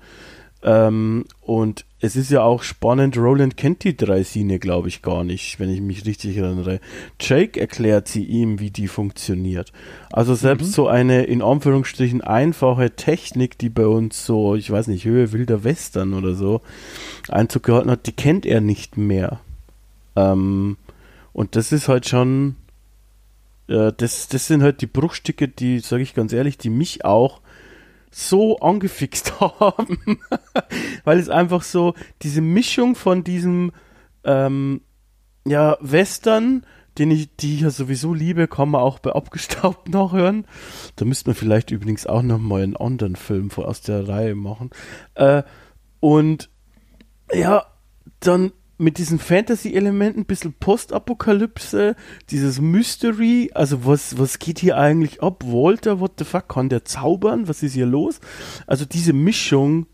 Ähm, und es ist ja auch spannend, Roland kennt die Dreisine, glaube ich, gar nicht, wenn ich mich richtig erinnere. Jake erklärt sie ihm, wie die funktioniert. Also selbst mhm. so eine, in Anführungsstrichen, einfache Technik, die bei uns so, ich weiß nicht, Höhe wilder Western oder so Einzug gehalten hat, die kennt er nicht mehr. Ähm, und das ist halt schon, äh, das, das sind halt die Bruchstücke, die, sage ich ganz ehrlich, die mich auch so angefixt [LAUGHS] haben, weil es einfach so diese Mischung von diesem ähm, ja Western, den ich die ich ja sowieso liebe, kann man auch bei abgestaubt [LAUGHS] nachhören. Da müsste man vielleicht übrigens auch noch mal einen anderen Film aus der Reihe machen. Äh, und ja, dann mit diesen Fantasy-Elementen, ein bisschen Postapokalypse, dieses Mystery, also was, was geht hier eigentlich ab? Walter, what the fuck, kann der zaubern? Was ist hier los? Also diese Mischung,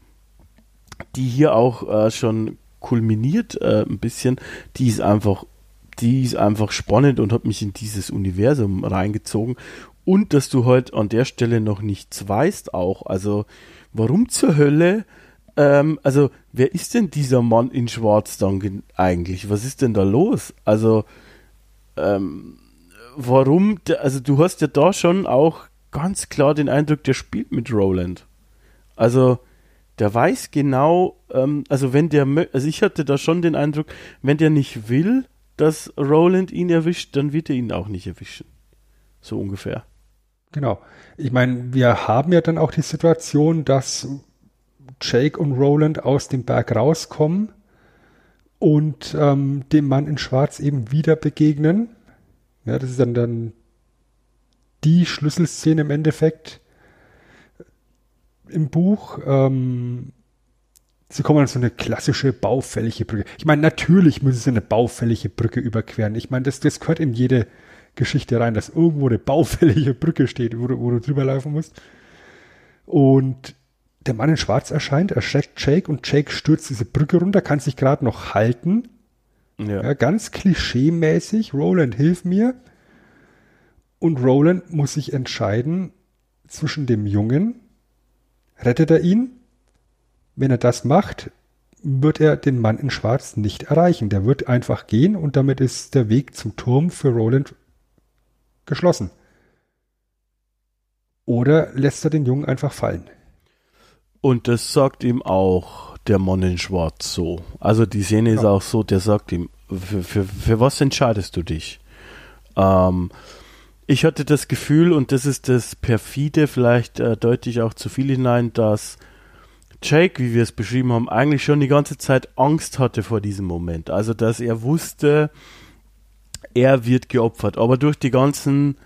die hier auch äh, schon kulminiert äh, ein bisschen, die ist einfach, die ist einfach spannend und hat mich in dieses Universum reingezogen. Und dass du halt an der Stelle noch nichts weißt auch. Also, warum zur Hölle ähm, also, wer ist denn dieser Mann in Schwarz dann eigentlich? Was ist denn da los? Also, ähm, warum, also du hast ja da schon auch ganz klar den Eindruck, der spielt mit Roland. Also, der weiß genau, ähm, also wenn der, also ich hatte da schon den Eindruck, wenn der nicht will, dass Roland ihn erwischt, dann wird er ihn auch nicht erwischen. So ungefähr. Genau. Ich meine, wir haben ja dann auch die Situation, dass Jake und Roland aus dem Berg rauskommen und ähm, dem Mann in Schwarz eben wieder begegnen. Ja, das ist dann, dann die Schlüsselszene im Endeffekt im Buch. Ähm, sie kommen an so eine klassische baufällige Brücke. Ich meine, natürlich müssen sie eine baufällige Brücke überqueren. Ich meine, das, das gehört in jede Geschichte rein, dass irgendwo eine baufällige Brücke steht, wo du, wo du drüber laufen musst. Und der Mann in Schwarz erscheint, erschreckt Jake und Jake stürzt diese Brücke runter, kann sich gerade noch halten. Ja. ja. Ganz klischee-mäßig. Roland, hilf mir. Und Roland muss sich entscheiden zwischen dem Jungen. Rettet er ihn? Wenn er das macht, wird er den Mann in Schwarz nicht erreichen. Der wird einfach gehen und damit ist der Weg zum Turm für Roland geschlossen. Oder lässt er den Jungen einfach fallen? Und das sagt ihm auch der Mann in Schwarz so. Also die Szene ja. ist auch so, der sagt ihm, für, für, für was entscheidest du dich? Ähm, ich hatte das Gefühl, und das ist das perfide, vielleicht äh, deute ich auch zu viel hinein, dass Jake, wie wir es beschrieben haben, eigentlich schon die ganze Zeit Angst hatte vor diesem Moment. Also, dass er wusste, er wird geopfert. Aber durch die ganzen,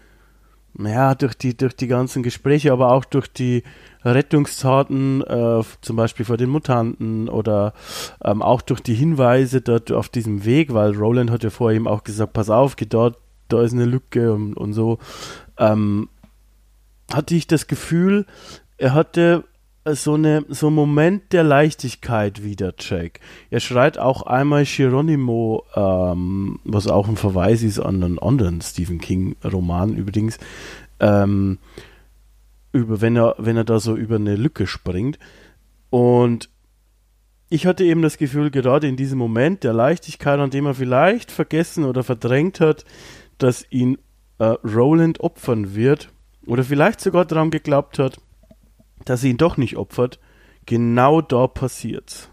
ja, durch die, durch die ganzen Gespräche, aber auch durch die Rettungstaten, äh, zum Beispiel vor den Mutanten oder ähm, auch durch die Hinweise dort auf diesem Weg, weil Roland hat ja vor ihm auch gesagt, pass auf, geh dort, da ist eine Lücke und, und so, ähm, hatte ich das Gefühl, er hatte so, eine, so ein Moment der Leichtigkeit wieder, Jack. Er schreit auch einmal Geronimo, ähm, was auch ein Verweis ist an einen anderen Stephen King-Roman übrigens, ähm, über, wenn er, wenn er da so über eine Lücke springt. Und ich hatte eben das Gefühl, gerade in diesem Moment der Leichtigkeit, an dem er vielleicht vergessen oder verdrängt hat, dass ihn äh, Roland opfern wird, oder vielleicht sogar daran geglaubt hat, dass sie ihn doch nicht opfert, genau da passiert's.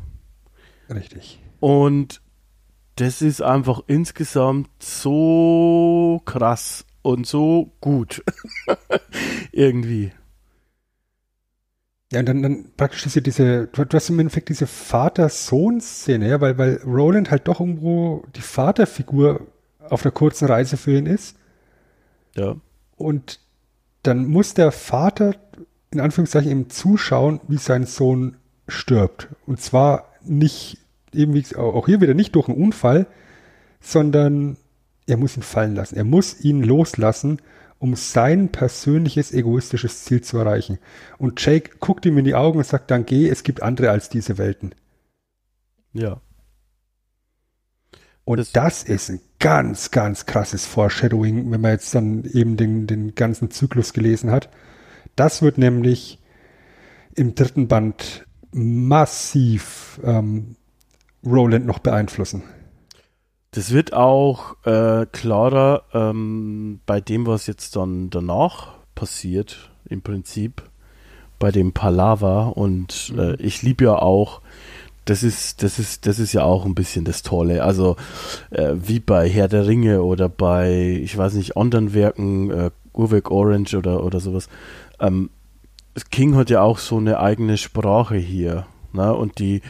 Richtig. Und das ist einfach insgesamt so krass und so gut. [LAUGHS] Irgendwie. Ja, und dann, dann praktisch diese, diese, du, hast im Endeffekt diese Vater-Sohn-Szene, ja, weil, weil Roland halt doch irgendwo die Vaterfigur auf einer kurzen Reise für ihn ist. Ja. Und dann muss der Vater in Anführungszeichen eben zuschauen, wie sein Sohn stirbt. Und zwar nicht, eben wie, auch hier wieder nicht durch einen Unfall, sondern er muss ihn fallen lassen. Er muss ihn loslassen, um sein persönliches egoistisches Ziel zu erreichen. Und Jake guckt ihm in die Augen und sagt, dann geh, es gibt andere als diese Welten. Ja. Und das, das, ist ein ganz, ganz krasses Foreshadowing, wenn man jetzt dann eben den, den ganzen Zyklus gelesen hat. Das wird nämlich im dritten Band massiv ähm, Roland noch beeinflussen. Das wird auch äh, klarer ähm, bei dem, was jetzt dann danach passiert, im Prinzip bei dem Palava. Und äh, mhm. ich liebe ja auch das ist, das ist, das ist ja auch ein bisschen das Tolle. Also äh, wie bei Herr der Ringe oder bei, ich weiß nicht, anderen Werken, äh, Urweg Orange oder, oder sowas. Ähm, King hat ja auch so eine eigene Sprache hier. Ne? Und die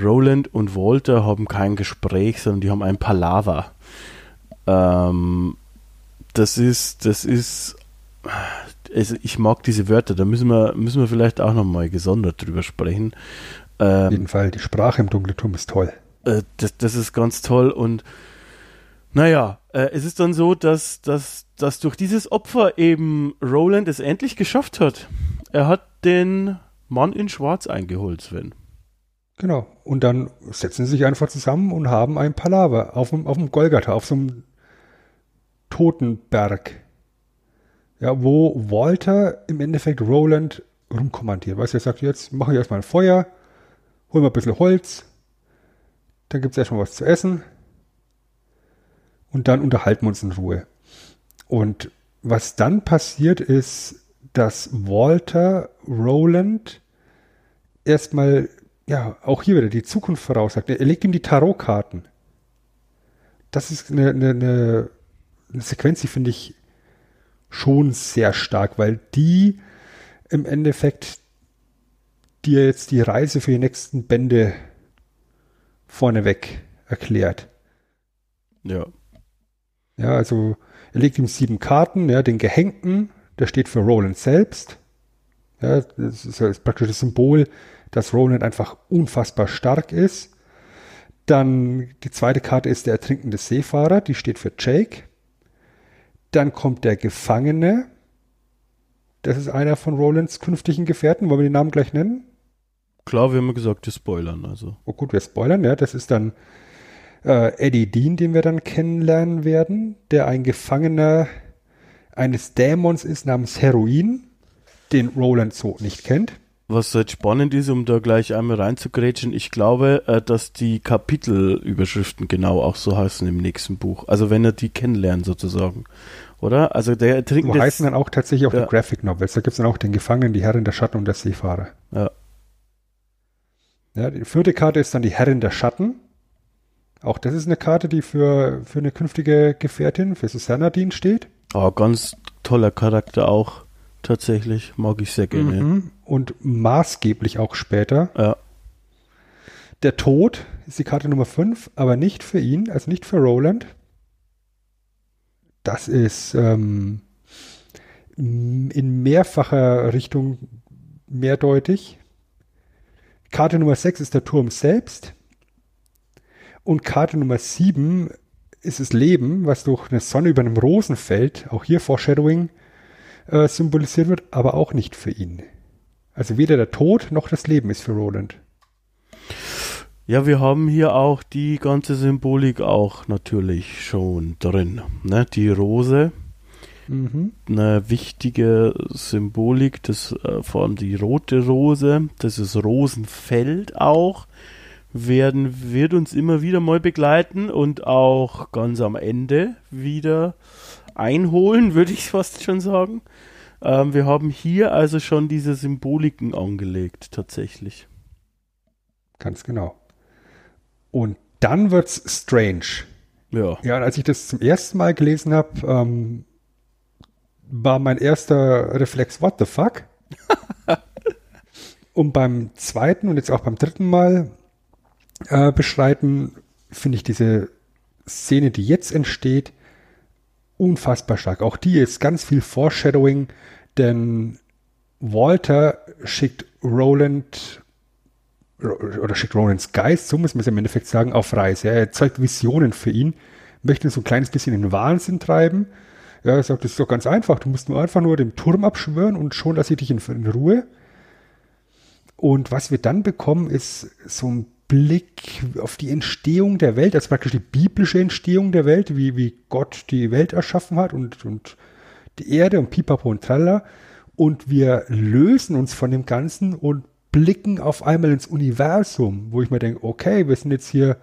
Roland und Walter haben kein Gespräch, sondern die haben ein Palaver. Ähm, das ist, das ist, also ich mag diese Wörter, da müssen wir, müssen wir vielleicht auch nochmal gesondert drüber sprechen. Ähm, Auf jeden Fall, die Sprache im Dunkelturm ist toll. Äh, das, das ist ganz toll und naja, äh, es ist dann so, dass, dass, dass durch dieses Opfer eben Roland es endlich geschafft hat. Er hat den Mann in Schwarz eingeholt, Sven. Genau. Und dann setzen sie sich einfach zusammen und haben ein Palaver auf dem, auf dem Golgatha, auf so einem Totenberg. Ja, wo Walter im Endeffekt Roland rumkommandiert. Weißt du, er sagt jetzt, mache ich erstmal ein Feuer, holen wir ein bisschen Holz, dann gibt es erstmal was zu essen und dann unterhalten wir uns in Ruhe. Und was dann passiert ist, dass Walter Roland erstmal, ja, auch hier wieder die Zukunft voraussagt. Er legt ihm die Tarotkarten. Das ist eine, eine, eine, eine Sequenz, die finde ich schon sehr stark, weil die im Endeffekt dir jetzt die Reise für die nächsten Bände vorneweg erklärt. Ja. Ja, also er legt ihm sieben Karten, ja, den Gehängten, der steht für Roland selbst. Ja, das ist praktisch das Symbol, dass Roland einfach unfassbar stark ist. Dann die zweite Karte ist der ertrinkende Seefahrer, die steht für Jake. Dann kommt der Gefangene. Das ist einer von Rolands künftigen Gefährten. Wollen wir den Namen gleich nennen? Klar, wir haben gesagt, wir spoilern. Also. Oh gut, wir spoilern, ja. Das ist dann äh, Eddie Dean, den wir dann kennenlernen werden, der ein Gefangener eines Dämons ist namens Heroin, den Roland so nicht kennt. Was halt spannend ist, um da gleich einmal reinzugrätschen, ich glaube, äh, dass die Kapitelüberschriften genau auch so heißen im nächsten Buch. Also wenn er die kennenlernt sozusagen. Oder? Also der trinkt. So heißen dann auch tatsächlich auch ja. die Graphic Novels. Da gibt es dann auch den Gefangenen, die Herren der Schatten und der Seefahrer. Ja. Ja, die vierte Karte ist dann die Herrin der Schatten. Auch das ist eine Karte, die für, für eine künftige Gefährtin, für Susanna Dean steht. Oh, ganz toller Charakter auch. Tatsächlich. Mag ich sehr gerne. Mhm. Und maßgeblich auch später. Ja. Der Tod ist die Karte Nummer 5, aber nicht für ihn, also nicht für Roland. Das ist ähm, in mehrfacher Richtung mehrdeutig. Karte Nummer 6 ist der Turm selbst. Und Karte Nummer 7 ist das Leben, was durch eine Sonne über einem Rosenfeld, auch hier Foreshadowing, äh, symbolisiert wird, aber auch nicht für ihn. Also weder der Tod noch das Leben ist für Roland. Ja, wir haben hier auch die ganze Symbolik auch natürlich schon drin. Ne? Die Rose, mhm. eine wichtige Symbolik, das äh, vor allem die rote Rose, das ist Rosenfeld auch, werden, wird uns immer wieder mal begleiten und auch ganz am Ende wieder einholen, würde ich fast schon sagen. Ähm, wir haben hier also schon diese Symboliken angelegt, tatsächlich. Ganz genau. Und dann wird's strange. Ja. Ja, und als ich das zum ersten Mal gelesen habe, ähm, war mein erster Reflex, what the fuck? [LAUGHS] und beim zweiten und jetzt auch beim dritten Mal äh, beschreiten, finde ich diese Szene, die jetzt entsteht, unfassbar stark. Auch die ist ganz viel Foreshadowing, denn Walter schickt Roland oder schickt Ronans Geist, so muss man es im Endeffekt sagen, auf Reise. Er zeigt Visionen für ihn, möchte ihn so ein kleines bisschen in Wahnsinn treiben. Ja, er sagt, das ist doch ganz einfach. Du musst nur einfach nur den Turm abschwören und schon lasse ich dich in, in Ruhe. Und was wir dann bekommen, ist so ein Blick auf die Entstehung der Welt, also praktisch die biblische Entstehung der Welt, wie, wie Gott die Welt erschaffen hat und, und die Erde und Pipapo und Tralla. Und wir lösen uns von dem Ganzen und blicken auf einmal ins Universum, wo ich mir denke, okay, wir sind jetzt hier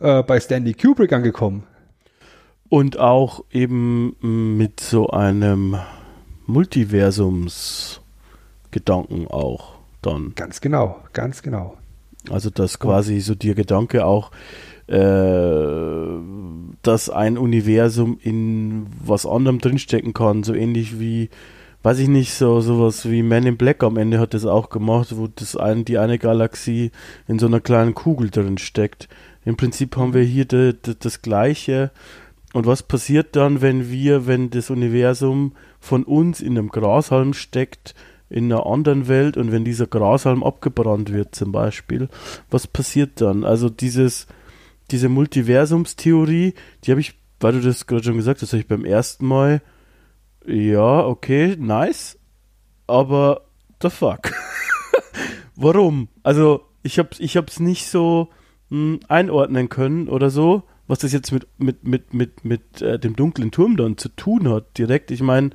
äh, bei Stanley Kubrick angekommen. Und auch eben mit so einem Multiversumsgedanken auch dann. Ganz genau, ganz genau. Also dass quasi so der Gedanke auch, äh, dass ein Universum in was anderem drinstecken kann, so ähnlich wie weiß ich nicht, so sowas wie Man in Black am Ende hat das auch gemacht, wo das ein, die eine Galaxie in so einer kleinen Kugel drin steckt. Im Prinzip haben wir hier de, de, das Gleiche. Und was passiert dann, wenn wir, wenn das Universum von uns in einem Grashalm steckt, in einer anderen Welt und wenn dieser Grashalm abgebrannt wird zum Beispiel, was passiert dann? Also dieses, diese Multiversumstheorie, die habe ich, weil du das gerade schon gesagt hast, habe ich beim ersten Mal ja, okay, nice. Aber the fuck? [LAUGHS] Warum? Also, ich hab's, ich nicht so mh, hm, einordnen können oder so, was das jetzt mit, mit, mit, mit, mit äh, dem dunklen Turm dann zu tun hat, direkt. Ich meine,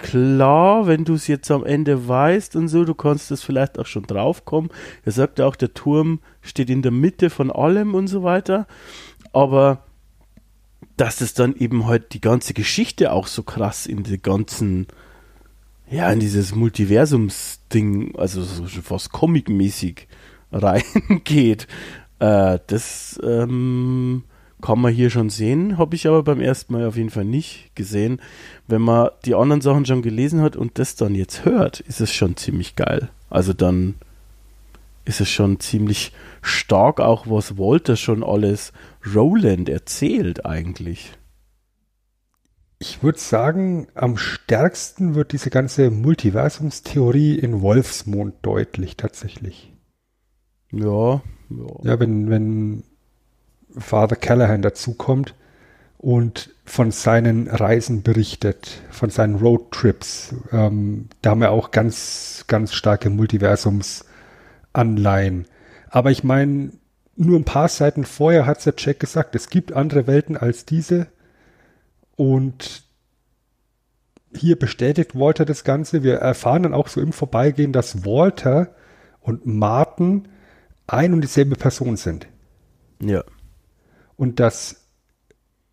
klar, wenn du es jetzt am Ende weißt und so, du kannst das vielleicht auch schon draufkommen. Er sagt ja auch, der Turm steht in der Mitte von allem und so weiter. Aber dass es dann eben halt die ganze Geschichte auch so krass in die ganzen, ja, in dieses Multiversums-Ding, also so fast comic-mäßig [LAUGHS] reingeht. Äh, das ähm, kann man hier schon sehen, habe ich aber beim ersten Mal auf jeden Fall nicht gesehen. Wenn man die anderen Sachen schon gelesen hat und das dann jetzt hört, ist es schon ziemlich geil. Also dann ist es schon ziemlich stark, auch was Walter schon alles Roland erzählt eigentlich. Ich würde sagen, am stärksten wird diese ganze Multiversumstheorie in Wolfsmond deutlich tatsächlich. Ja, ja. Ja, wenn, wenn Father Callahan dazukommt und von seinen Reisen berichtet, von seinen Roadtrips. Ähm, da haben wir auch ganz, ganz starke Multiversumsanleihen. Aber ich meine, nur ein paar Seiten vorher hat der Jack gesagt, es gibt andere Welten als diese. Und hier bestätigt Walter das Ganze. Wir erfahren dann auch so im Vorbeigehen, dass Walter und Martin ein und dieselbe Person sind. Ja. Und dass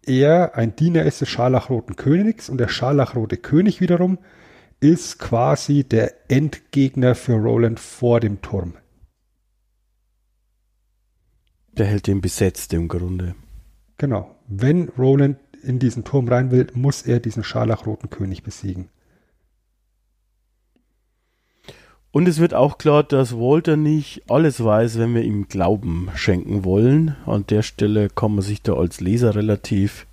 er ein Diener ist des Scharlachroten Königs und der Scharlachrote König wiederum ist quasi der Endgegner für Roland vor dem Turm. Der hält den besetzt im Grunde. Genau. Wenn Roland in diesen Turm rein will, muss er diesen scharlachroten König besiegen. Und es wird auch klar, dass Walter nicht alles weiß, wenn wir ihm Glauben schenken wollen. An der Stelle kann man sich da als Leser relativ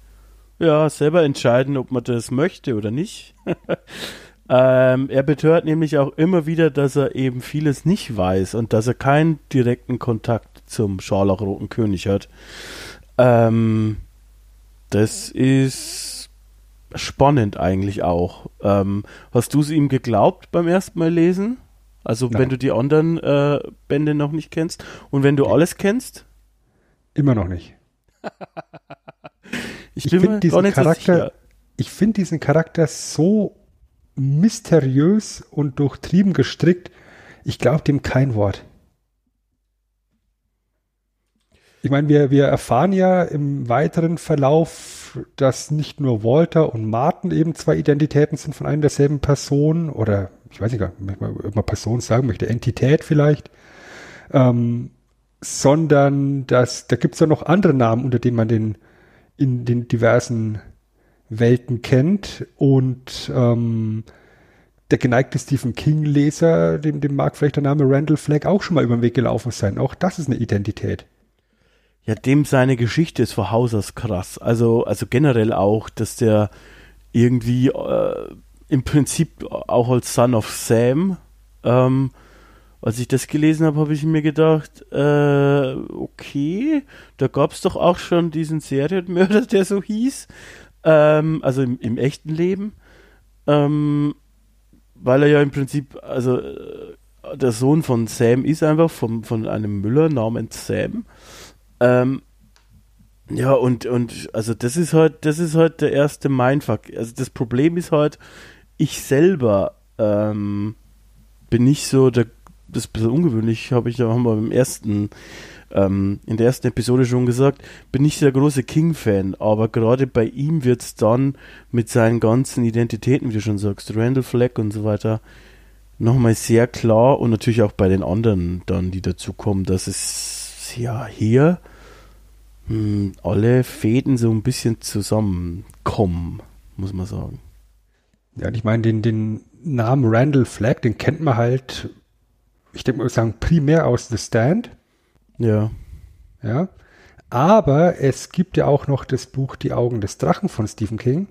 ja, selber entscheiden, ob man das möchte oder nicht. [LAUGHS] ähm, er betört nämlich auch immer wieder, dass er eben vieles nicht weiß und dass er keinen direkten Kontakt zum Scharlachroten König hat. Ähm, das ist spannend eigentlich auch. Ähm, hast du es ihm geglaubt beim ersten Mal lesen? Also Nein. wenn du die anderen äh, Bände noch nicht kennst und wenn du alles kennst? Immer noch nicht. [LAUGHS] ich, ich finde diesen Charakter, ich finde diesen Charakter so mysteriös und durchtrieben gestrickt. Ich glaube dem kein Wort. Ich meine, wir, wir erfahren ja im weiteren Verlauf, dass nicht nur Walter und Martin eben zwei Identitäten sind von einer derselben Person oder ich weiß nicht, ob man Person sagen möchte, Entität vielleicht, ähm, sondern dass da gibt es ja noch andere Namen, unter denen man den in den diversen Welten kennt und ähm, der geneigte Stephen King-Leser, dem, dem mag vielleicht der Name Randall Flagg auch schon mal über den Weg gelaufen sein. Auch das ist eine Identität. Ja, dem seine Geschichte ist vor Haus aus krass. Also, also generell auch, dass der irgendwie äh, im Prinzip auch als Son of Sam. Ähm, als ich das gelesen habe, habe ich mir gedacht, äh, okay, da gab es doch auch schon diesen Serienmörder, [LAUGHS] der so hieß. Ähm, also im, im, echten Leben. Ähm, weil er ja im Prinzip, also äh, der Sohn von Sam ist einfach vom, von einem Müller namens Sam. Ähm, ja, und, und also das ist halt, das ist halt der erste Mindfuck. Also das Problem ist halt, ich selber ähm, bin nicht so der, das ist ein bisschen ungewöhnlich, habe ich ja haben wir beim ersten, ähm, in der ersten Episode schon gesagt, bin nicht der große King-Fan, aber gerade bei ihm wird es dann mit seinen ganzen Identitäten, wie du schon sagst, Randall Fleck und so weiter, nochmal sehr klar und natürlich auch bei den anderen dann, die dazukommen, dass es ja hier mh, hm, alle Fäden so ein bisschen zusammenkommen, muss man sagen. Ja, ich meine, den, den Namen Randall Flagg, den kennt man halt, ich denke mal, sagen, primär aus The Stand. Ja. Ja. Aber es gibt ja auch noch das Buch Die Augen des Drachen von Stephen King.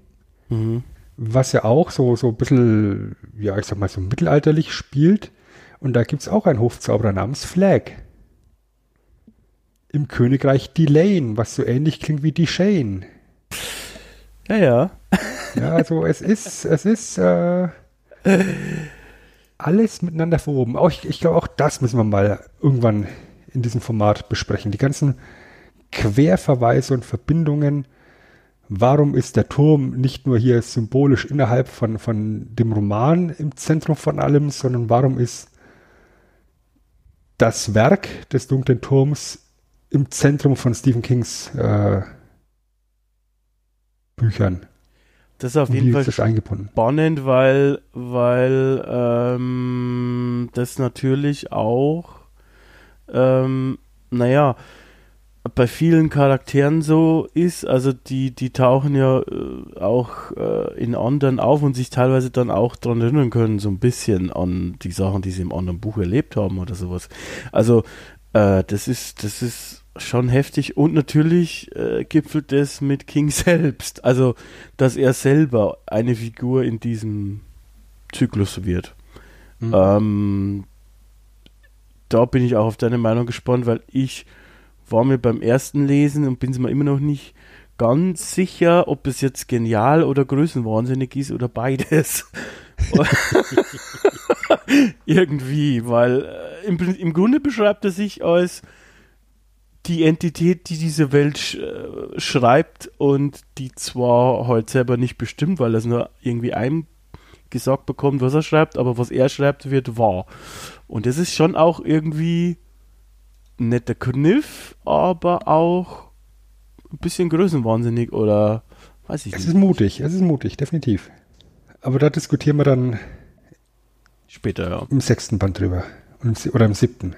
Mhm. Was ja auch so, so ein bisschen, ja, ich sag mal, so mittelalterlich spielt. Und da gibt es auch einen Hofzauberer namens Flag. Im Königreich Delane, was so ähnlich klingt wie die Shane. Ja, ja. Ja, also es ist, es ist äh, alles miteinander verwoben. Auch ich, ich glaube, auch das müssen wir mal irgendwann in diesem Format besprechen. Die ganzen Querverweise und Verbindungen. Warum ist der Turm nicht nur hier symbolisch innerhalb von, von dem Roman im Zentrum von allem, sondern warum ist das Werk des dunklen Turms im Zentrum von Stephen Kings äh, Büchern? Das ist auf jeden Fall spannend, weil, weil ähm, das natürlich auch, ähm, naja, bei vielen Charakteren so ist, also die, die tauchen ja äh, auch äh, in anderen auf und sich teilweise dann auch daran erinnern können, so ein bisschen an die Sachen, die sie im anderen Buch erlebt haben oder sowas. Also äh, das ist, das ist schon heftig und natürlich äh, gipfelt es mit King selbst, also dass er selber eine Figur in diesem Zyklus wird. Mhm. Ähm, da bin ich auch auf deine Meinung gespannt, weil ich war mir beim ersten Lesen und bin mir immer noch nicht ganz sicher, ob es jetzt genial oder größenwahnsinnig ist oder beides. [LAUGHS] Irgendwie, weil äh, im, im Grunde beschreibt er sich als die Entität, die diese Welt sch äh, schreibt und die zwar halt selber nicht bestimmt, weil es nur irgendwie einem gesagt bekommt, was er schreibt, aber was er schreibt, wird wahr. Und das ist schon auch irgendwie ein netter Kniff, aber auch ein bisschen größenwahnsinnig oder weiß ich es nicht. Es ist mutig, es ist mutig, definitiv. Aber da diskutieren wir dann später, ja. Im sechsten Band drüber. Oder im siebten.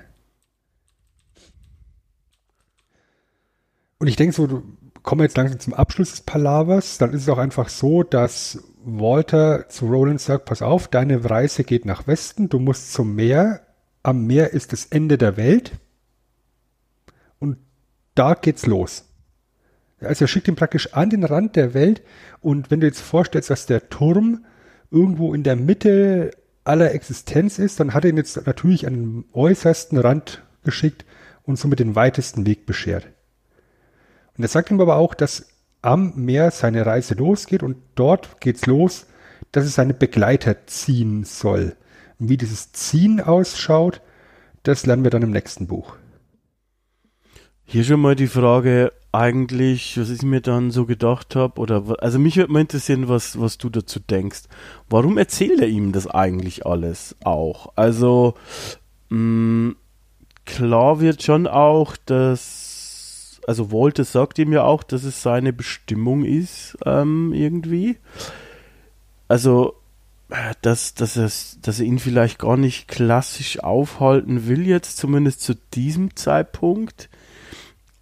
Und ich denke so, du kommen jetzt langsam zum Abschluss des Palavers, dann ist es auch einfach so, dass Walter zu Roland sagt, pass auf, deine Reise geht nach Westen, du musst zum Meer, am Meer ist das Ende der Welt und da geht's los. Also er schickt ihn praktisch an den Rand der Welt und wenn du jetzt vorstellst, dass der Turm irgendwo in der Mitte aller Existenz ist, dann hat er ihn jetzt natürlich an den äußersten Rand geschickt und somit den weitesten Weg beschert. Und er sagt ihm aber auch, dass am Meer seine Reise losgeht und dort geht's los, dass es seine Begleiter ziehen soll. Und wie dieses Ziehen ausschaut, das lernen wir dann im nächsten Buch. Hier schon mal die Frage, eigentlich, was ich mir dann so gedacht habe, oder also mich würde mal interessieren, was, was du dazu denkst. Warum erzählt er ihm das eigentlich alles auch? Also, mh, mm, klar wird schon auch, dass, also Walter sagt ihm ja auch, dass es seine Bestimmung ist, ähm, irgendwie. Also, dass, dass, er, dass er ihn vielleicht gar nicht klassisch aufhalten will, jetzt zumindest zu diesem Zeitpunkt.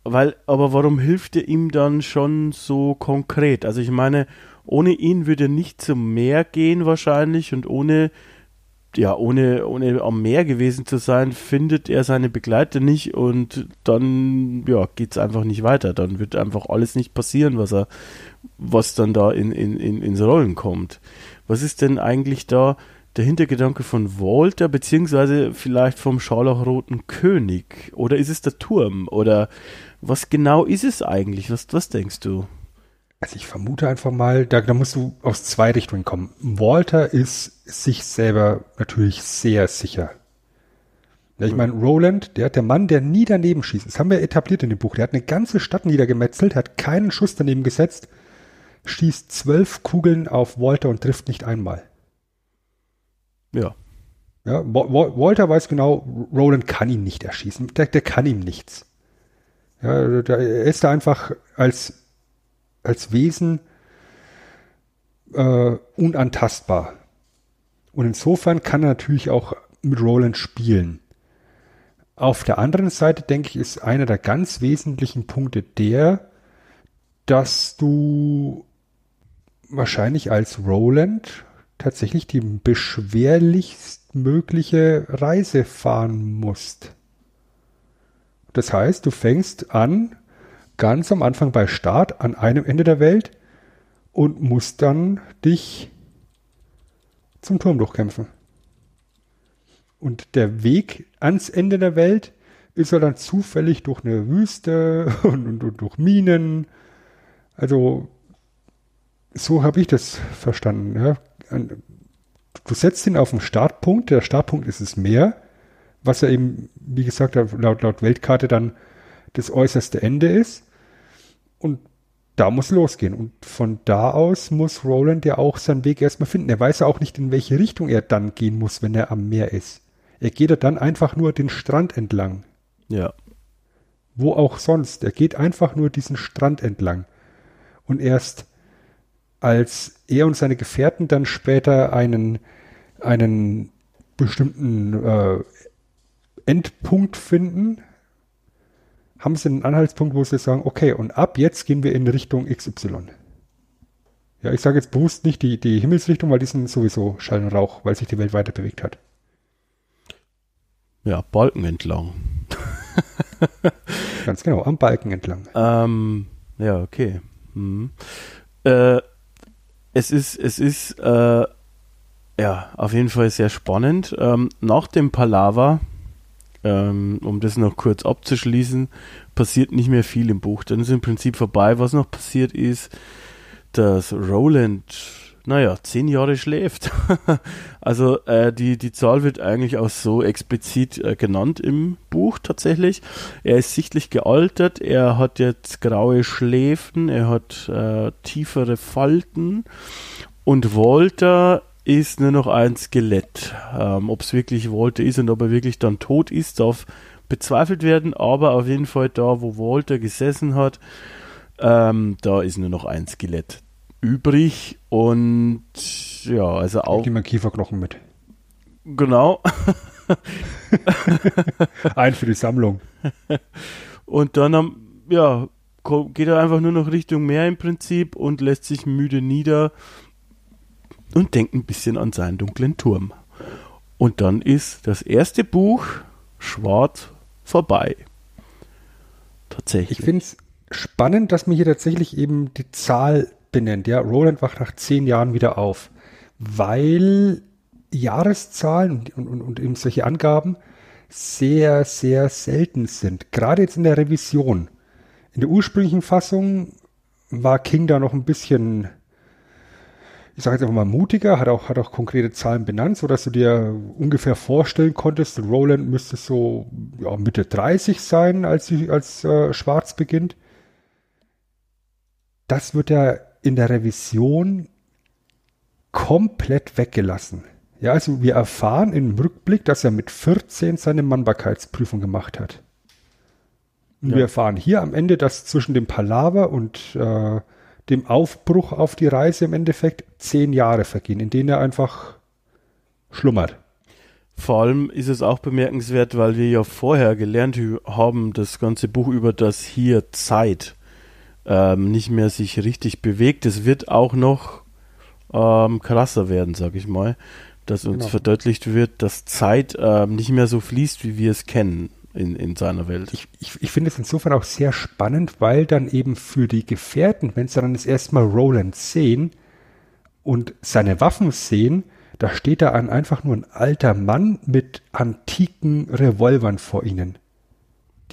Weil, aber warum hilft er ihm dann schon so konkret? Also ich meine, ohne ihn würde er nicht zum Meer gehen wahrscheinlich und ohne ja, ohne, ohne am Meer gewesen zu sein, findet er seine Begleiter nicht und dann, ja, geht's einfach nicht weiter. Dann wird einfach alles nicht passieren, was er, was dann da in, in, in, ins Rollen kommt. Was ist denn eigentlich da der Hintergedanke von Walter, beziehungsweise vielleicht vom Scharlachroten König? Oder ist es der Turm? Oder was genau ist es eigentlich? Was, was denkst du? Also ich vermute einfach mal, da, da musst du aus zwei Richtungen kommen. Walter ist sich selber natürlich sehr sicher. Ja, ich meine, Roland, der, der Mann, der nie daneben schießt, das haben wir etabliert in dem Buch, der hat eine ganze Stadt niedergemetzelt, hat keinen Schuss daneben gesetzt, schießt zwölf Kugeln auf Walter und trifft nicht einmal. Ja. Ja, Walter weiß genau, Roland kann ihn nicht erschießen, der, der kann ihm nichts. Ja, der, er ist da einfach als als Wesen äh, unantastbar. Und insofern kann er natürlich auch mit Roland spielen. Auf der anderen Seite, denke ich, ist einer der ganz wesentlichen Punkte der, dass du wahrscheinlich als Roland tatsächlich die beschwerlichst mögliche Reise fahren musst. Das heißt, du fängst an, ganz am Anfang bei Start an einem Ende der Welt und musst dann dich zum Turm durchkämpfen. Und der Weg ans Ende der Welt ist er dann zufällig durch eine Wüste [LAUGHS] und, und, und durch Minen. Also so habe ich das verstanden. Ja. Du setzt ihn auf den Startpunkt. Der Startpunkt ist das Meer, was ja eben, wie gesagt, laut, laut Weltkarte dann das äußerste Ende ist. Und da muss losgehen. Und von da aus muss Roland ja auch seinen Weg erstmal finden. Er weiß ja auch nicht, in welche Richtung er dann gehen muss, wenn er am Meer ist. Er geht ja dann einfach nur den Strand entlang. Ja. Wo auch sonst. Er geht einfach nur diesen Strand entlang. Und erst als er und seine Gefährten dann später einen, einen bestimmten äh, Endpunkt finden, haben sie einen Anhaltspunkt, wo sie sagen, okay, und ab jetzt gehen wir in Richtung XY. Ja, ich sage jetzt bewusst nicht die, die Himmelsrichtung, weil die sind sowieso Schall und Rauch, weil sich die Welt weiter bewegt hat. Ja, Balken entlang. [LAUGHS] Ganz genau, am Balken entlang. Ähm, ja, okay. Hm. Äh, es ist, es ist, äh, ja, auf jeden Fall sehr spannend. Ähm, nach dem Palaver ähm, um das noch kurz abzuschließen, passiert nicht mehr viel im Buch. Dann ist im Prinzip vorbei. Was noch passiert ist, dass Roland, naja, zehn Jahre schläft. [LAUGHS] also äh, die, die Zahl wird eigentlich auch so explizit äh, genannt im Buch tatsächlich. Er ist sichtlich gealtert, er hat jetzt graue Schläfen, er hat äh, tiefere Falten und Walter ist nur noch ein Skelett. Ähm, ob es wirklich Walter ist und ob er wirklich dann tot ist, darf bezweifelt werden, aber auf jeden Fall da, wo Walter gesessen hat, ähm, da ist nur noch ein Skelett übrig und ja, also auch. Immer Kieferknochen mit. Genau. [LAUGHS] ein für die Sammlung. Und dann am, ja, geht er einfach nur noch Richtung Meer im Prinzip und lässt sich müde nieder und denkt ein bisschen an seinen dunklen Turm. Und dann ist das erste Buch schwarz vorbei. Tatsächlich. Ich finde es spannend, dass man hier tatsächlich eben die Zahl benennt. Ja, Roland wacht nach zehn Jahren wieder auf, weil Jahreszahlen und, und, und eben solche Angaben sehr, sehr selten sind. Gerade jetzt in der Revision. In der ursprünglichen Fassung war King da noch ein bisschen, ich sage jetzt einfach mal mutiger, hat auch, hat auch konkrete Zahlen benannt, sodass du dir ungefähr vorstellen konntest, Roland müsste so ja, Mitte 30 sein, als, als äh, Schwarz beginnt. Das wird ja in der Revision komplett weggelassen. Ja, also wir erfahren im Rückblick, dass er mit 14 seine Mannbarkeitsprüfung gemacht hat. Und ja. wir erfahren hier am Ende, dass zwischen dem Palaver und äh, dem Aufbruch auf die Reise im Endeffekt zehn Jahre vergehen, in denen er einfach schlummert. Vor allem ist es auch bemerkenswert, weil wir ja vorher gelernt haben, das ganze Buch über das hier Zeit ähm, nicht mehr sich richtig bewegt. Es wird auch noch ähm, krasser werden, sag ich mal, dass uns genau. verdeutlicht wird, dass Zeit ähm, nicht mehr so fließt, wie wir es kennen in, in seiner Welt. Ich, ich, ich finde es insofern auch sehr spannend, weil dann eben für die Gefährten, wenn sie dann das erste Mal Roland sehen und seine Waffen sehen, da steht da ein, einfach nur ein alter Mann mit antiken Revolvern vor ihnen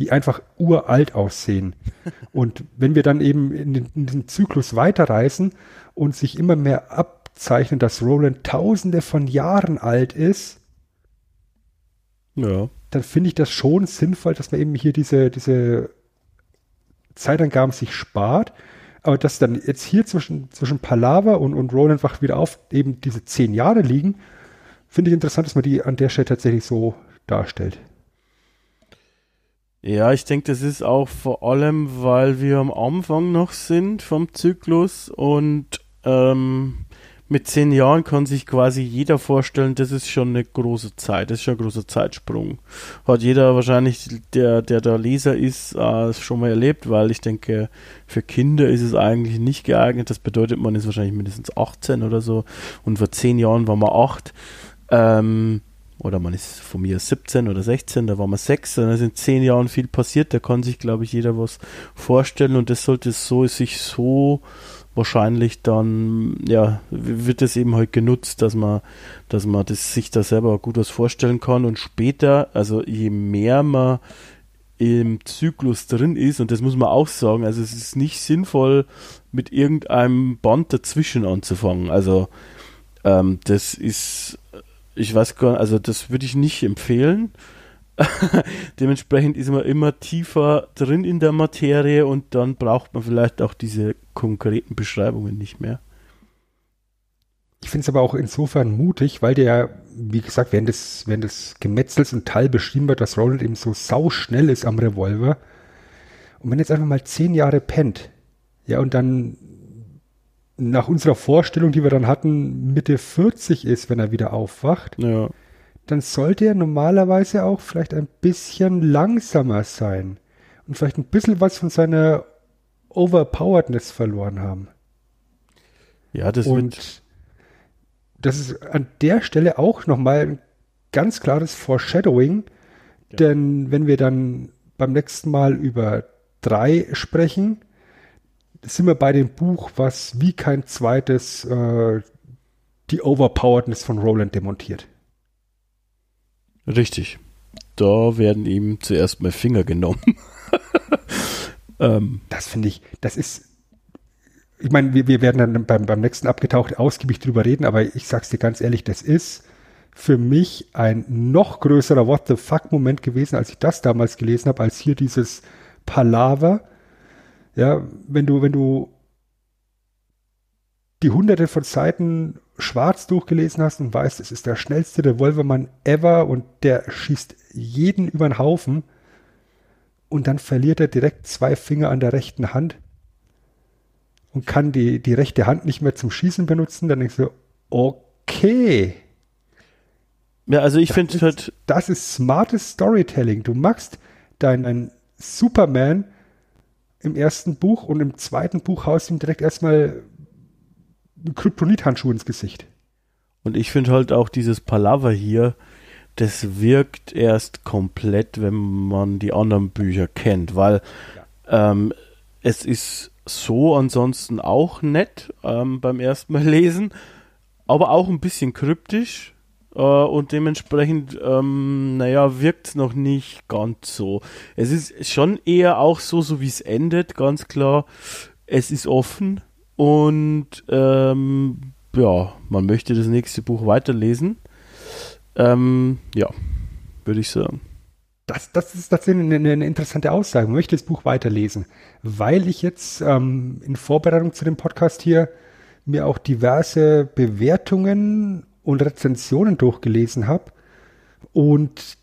die einfach uralt aussehen. [LAUGHS] Und wenn wir dann eben in, den, in diesen Zyklus weiterreisen und sich immer mehr abzeichnen, dass Roland tausende von Jahren alt ist, ja. Dann finde ich das schon sinnvoll, dass man eben hier diese, diese Zeitangaben sich spart. Aber dass dann jetzt hier zwischen, zwischen Palaver und, und Roland wacht wieder auf, eben diese zehn Jahre liegen, finde ich interessant, dass man die an der Stelle tatsächlich so darstellt. Ja, ich denke, das ist auch vor allem, weil wir am Anfang noch sind vom Zyklus und ähm, mit zehn Jahren kann sich quasi jeder vorstellen, das ist schon eine große Zeit, das ist schon ein großer Zeitsprung. Hat jeder wahrscheinlich, der, der da Leser ist, äh, schon mal erlebt, weil ich denke, für Kinder ist es eigentlich nicht geeignet. Das bedeutet, man ist wahrscheinlich mindestens 18 oder so und vor zehn Jahren war man acht. Ähm, oder man ist von mir 17 oder 16, da war man 6, dann ist in 10 Jahren viel passiert, da kann sich, glaube ich, jeder was vorstellen und das sollte so sich so wahrscheinlich dann, ja, wird es eben halt genutzt, dass man, dass man das, sich da selber gut was vorstellen kann und später, also je mehr man im Zyklus drin ist, und das muss man auch sagen, also es ist nicht sinnvoll, mit irgendeinem Band dazwischen anzufangen. Also ähm, das ist ich weiß gar nicht, also das würde ich nicht empfehlen. [LAUGHS] Dementsprechend ist man immer tiefer drin in der Materie und dann braucht man vielleicht auch diese konkreten Beschreibungen nicht mehr. Ich finde es aber auch insofern mutig, weil der, wie gesagt, während des, während des Gemetzels und Teil beschrieben wird, dass Roland eben so sauschnell ist am Revolver. Und wenn jetzt einfach mal zehn Jahre pennt, ja, und dann nach unserer Vorstellung, die wir dann hatten, Mitte 40 ist, wenn er wieder aufwacht, ja. Dann sollte er normalerweise auch vielleicht ein bisschen langsamer sein und vielleicht ein bisschen was von seiner Overpoweredness verloren haben. Ja, das und das ist an der Stelle auch nochmal ein ganz klares Foreshadowing, ja. denn wenn wir dann beim nächsten Mal über drei sprechen, sind wir bei dem Buch, was wie kein zweites äh, die Overpoweredness von Roland demontiert. Richtig. Da werden ihm zuerst mal Finger genommen. [LAUGHS] ähm. Das finde ich, das ist, ich meine, wir, wir werden dann beim, beim nächsten abgetaucht ausgiebig drüber reden, aber ich sag's dir ganz ehrlich, das ist für mich ein noch größerer What the fuck Moment gewesen, als ich das damals gelesen habe, als hier dieses Palaver ja, wenn du, wenn du die hunderte von Seiten schwarz durchgelesen hast und weißt, es ist der schnellste Revolvermann ever und der schießt jeden über den Haufen und dann verliert er direkt zwei Finger an der rechten Hand und kann die, die rechte Hand nicht mehr zum Schießen benutzen, dann denkst du, okay. Ja, also ich finde halt. Das ist smartes Storytelling. Du machst deinen Superman im ersten Buch und im zweiten Buch haust ihm direkt erstmal Kryptonit-Handschuh ins Gesicht. Und ich finde halt auch dieses Palaver hier, das wirkt erst komplett, wenn man die anderen Bücher kennt, weil ja. ähm, es ist so ansonsten auch nett ähm, beim ersten Mal lesen, aber auch ein bisschen kryptisch äh, und dementsprechend, ähm, naja, wirkt es noch nicht ganz so. Es ist schon eher auch so, so wie es endet, ganz klar. Es ist offen und ähm, ja, man möchte das nächste Buch weiterlesen. Ähm, ja, würde ich sagen. Das, das ist tatsächlich eine, eine, interessante Aussage. Man möchte das Buch weiterlesen, weil ich jetzt ähm, in Vorbereitung zu dem Podcast hier mir auch diverse Bewertungen und Rezensionen durchgelesen habe. Und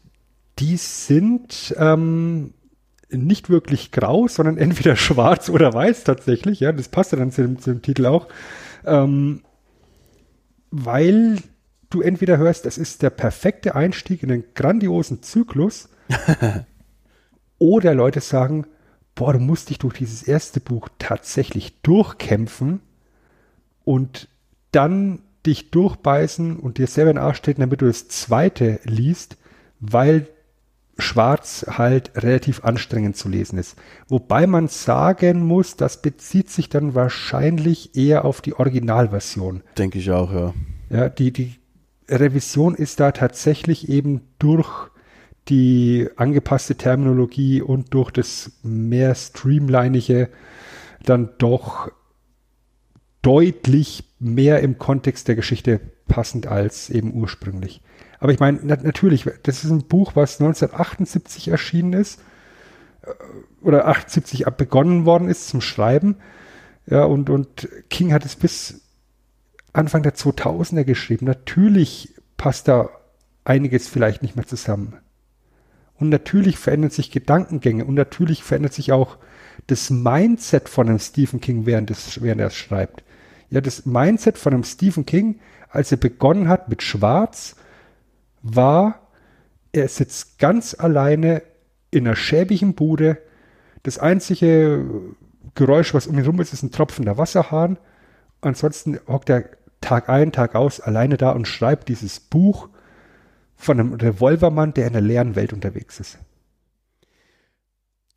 die sind ähm, nicht wirklich grau, sondern [LAUGHS] entweder schwarz oder weiß tatsächlich. Ja, das passt ja dann zu dem, zu dem Titel auch. Ähm, weil du entweder hörst, das ist der perfekte Einstieg in einen grandiosen Zyklus, [LAUGHS] oder Leute sagen, boah, du musst dich durch dieses erste Buch tatsächlich durchkämpfen und dann dich durchbeißen und dir selber in den Arsch treten, damit du das zweite liest, weil Schwarz halt relativ anstrengend zu lesen ist. Wobei man sagen muss, das bezieht sich dann wahrscheinlich eher auf die Originalversion. Denke ich auch, ja. Ja, die, die Revision ist da tatsächlich eben durch die angepasste Terminologie und durch das mehr streamlinige dann doch deutlich mehr im Kontext der Geschichte passend als eben ursprünglich. Aber ich meine, na natürlich, das ist ein Buch, was 1978 erschienen ist äh, oder 78 begonnen worden ist zum Schreiben. Ja, und, und King hat es bis Anfang der 2000er geschrieben. Natürlich passt da einiges vielleicht nicht mehr zusammen. Und natürlich verändern sich Gedankengänge und natürlich verändert sich auch das Mindset von einem Stephen King, während, es, während er es schreibt. Ja, das Mindset von einem Stephen King, als er begonnen hat mit Schwarz, war, er sitzt ganz alleine in einer schäbigen Bude. Das einzige Geräusch, was um ihn rum ist, ist ein tropfender Wasserhahn. Ansonsten hockt er Tag ein, Tag aus alleine da und schreibt dieses Buch von einem Revolvermann, der in einer leeren Welt unterwegs ist.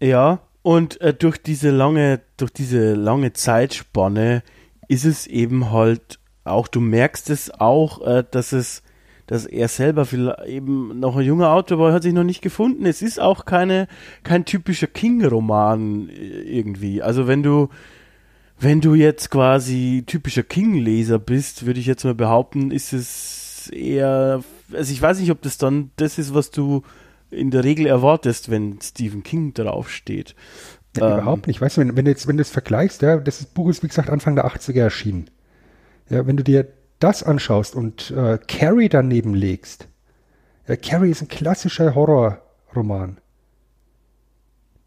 Ja, und äh, durch diese lange, durch diese lange Zeitspanne ist es eben halt auch, du merkst es auch, äh, dass es, dass er selber eben noch ein junger Autor war, hat sich noch nicht gefunden. Es ist auch keine, kein typischer King-Roman äh, irgendwie. Also wenn du, wenn du jetzt quasi typischer King-Leser bist, würde ich jetzt mal behaupten, ist es eher, also ich weiß nicht, ob das dann das ist, was du in der Regel erwartest, wenn Stephen King draufsteht. Ja, ähm, überhaupt nicht. Weißt du, wenn, wenn du jetzt, wenn du es vergleichst, ja, das Buch ist, wie gesagt, Anfang der 80er erschienen. Ja, wenn du dir das anschaust und äh, Carrie daneben legst, ja, Carrie ist ein klassischer Horrorroman.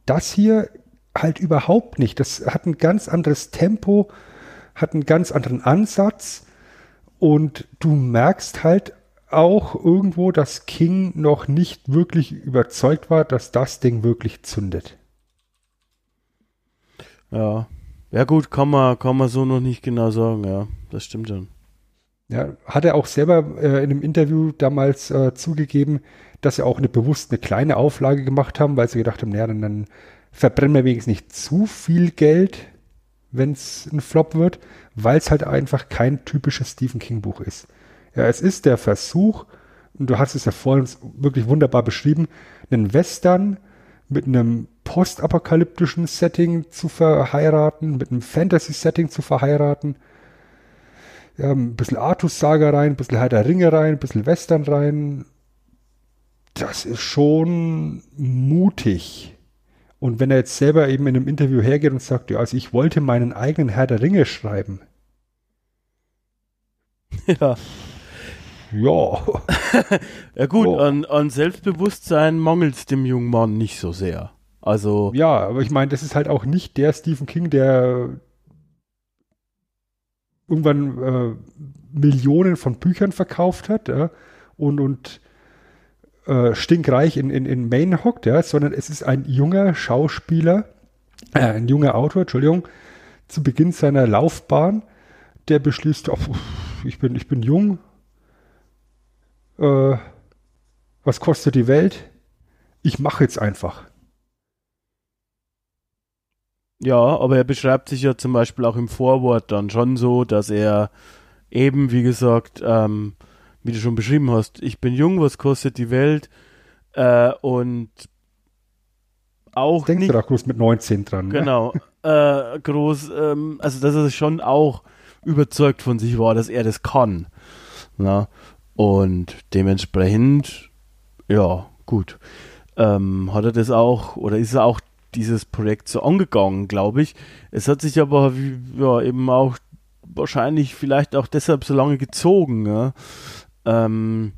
Das hier halt überhaupt nicht. Das hat ein ganz anderes Tempo, hat einen ganz anderen Ansatz und du merkst halt auch irgendwo, dass King noch nicht wirklich überzeugt war, dass das Ding wirklich zündet. Ja. Ja gut, kann man, kann man so noch nicht genau sagen, ja. Das stimmt schon. Ja, hat er auch selber äh, in einem Interview damals äh, zugegeben, dass sie auch eine bewusst eine kleine Auflage gemacht haben, weil sie gedacht haben, naja, dann, dann verbrennen wir wenigstens nicht zu viel Geld, wenn es ein Flop wird, weil es halt einfach kein typisches Stephen King Buch ist. Ja, es ist der Versuch, und du hast es ja vorhin wirklich wunderbar beschrieben, einen Western mit einem postapokalyptischen Setting zu verheiraten, mit einem Fantasy-Setting zu verheiraten. Ja, ein bisschen Artus-Saga rein, ein bisschen Herr der Ringe rein, ein bisschen Western rein. Das ist schon mutig. Und wenn er jetzt selber eben in einem Interview hergeht und sagt, ja, also ich wollte meinen eigenen Herr der Ringe schreiben. [LAUGHS] Ja. Ja. [LAUGHS] ja gut, oh. an, an Selbstbewusstsein mangelt es dem jungen Mann nicht so sehr. Also. Ja, aber ich meine, das ist halt auch nicht der Stephen King, der irgendwann äh, Millionen von Büchern verkauft hat ja, und, und äh, stinkreich in, in, in Maine hockt, ja, sondern es ist ein junger Schauspieler, äh, ein junger Autor, Entschuldigung, zu Beginn seiner Laufbahn, der beschließt, oh, ich, bin, ich bin jung, äh, was kostet die Welt? Ich mache jetzt einfach. Ja, aber er beschreibt sich ja zum Beispiel auch im Vorwort dann schon so, dass er eben, wie gesagt, ähm, wie du schon beschrieben hast, ich bin jung, was kostet die Welt? Äh, und auch Denkst nicht, da groß mit 19 dran? Ne? Genau, [LAUGHS] äh, groß, ähm, also dass er schon auch überzeugt von sich war, dass er das kann. Na? Und dementsprechend, ja, gut, ähm, hat er das auch, oder ist er auch dieses Projekt so angegangen, glaube ich. Es hat sich aber ja, eben auch wahrscheinlich vielleicht auch deshalb so lange gezogen. Ja? Ähm,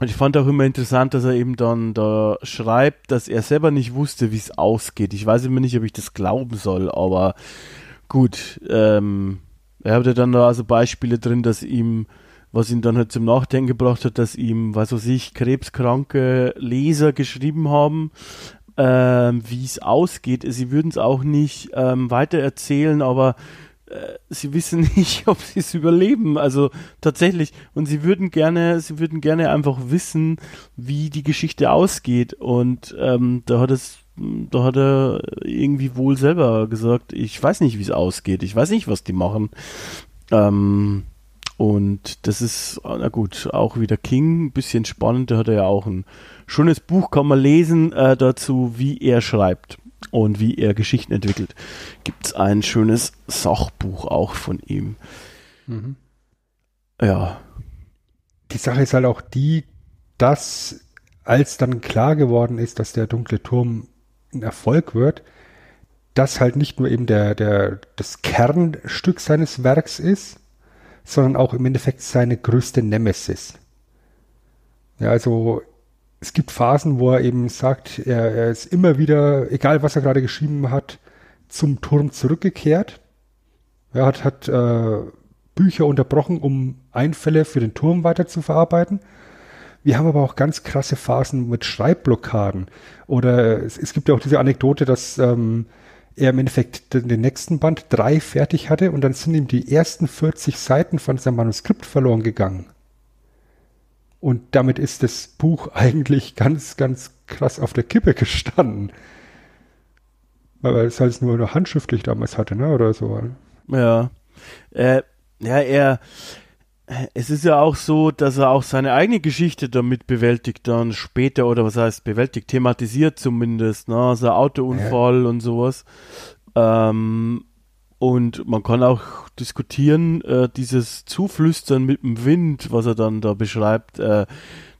und ich fand auch immer interessant, dass er eben dann da schreibt, dass er selber nicht wusste, wie es ausgeht. Ich weiß immer nicht, ob ich das glauben soll, aber gut. Ähm, er hatte dann da also Beispiele drin, dass ihm, was ihn dann halt zum Nachdenken gebracht hat, dass ihm, was weiß ich, krebskranke Leser geschrieben haben, ähm, wie es ausgeht. Sie würden es auch nicht ähm, weiter erzählen, aber äh, sie wissen [LAUGHS] nicht, ob sie es überleben. Also tatsächlich. Und sie würden gerne, sie würden gerne einfach wissen, wie die Geschichte ausgeht. Und ähm, da hat es, da hat er irgendwie wohl selber gesagt, ich weiß nicht, wie es ausgeht. Ich weiß nicht, was die machen. Ähm, und das ist, na gut, auch wieder King, bisschen spannend. Da hat er ja auch ein schönes Buch, kann man lesen äh, dazu, wie er schreibt und wie er Geschichten entwickelt. Gibt es ein schönes Sachbuch auch von ihm. Mhm. Ja. Die Sache ist halt auch die, dass als dann klar geworden ist, dass der dunkle Turm ein Erfolg wird, das halt nicht nur eben der, der, das Kernstück seines Werks ist, sondern auch im Endeffekt seine größte Nemesis. Ja, also es gibt Phasen, wo er eben sagt, er, er ist immer wieder, egal was er gerade geschrieben hat, zum Turm zurückgekehrt. Er hat, hat äh, Bücher unterbrochen, um Einfälle für den Turm weiter zu verarbeiten. Wir haben aber auch ganz krasse Phasen mit Schreibblockaden. Oder es, es gibt ja auch diese Anekdote, dass ähm, er im Endeffekt den, den, nächsten Band drei fertig hatte und dann sind ihm die ersten 40 Seiten von seinem Manuskript verloren gegangen. Und damit ist das Buch eigentlich ganz, ganz krass auf der Kippe gestanden. Weil er es halt nur noch handschriftlich damals hatte, ne? Oder so. Ja. Äh, ja, er. Es ist ja auch so, dass er auch seine eigene Geschichte damit bewältigt dann später, oder was heißt bewältigt, thematisiert zumindest, ne? Also Autounfall ja. und sowas. Ähm, und man kann auch diskutieren, äh, dieses Zuflüstern mit dem Wind, was er dann da beschreibt, äh,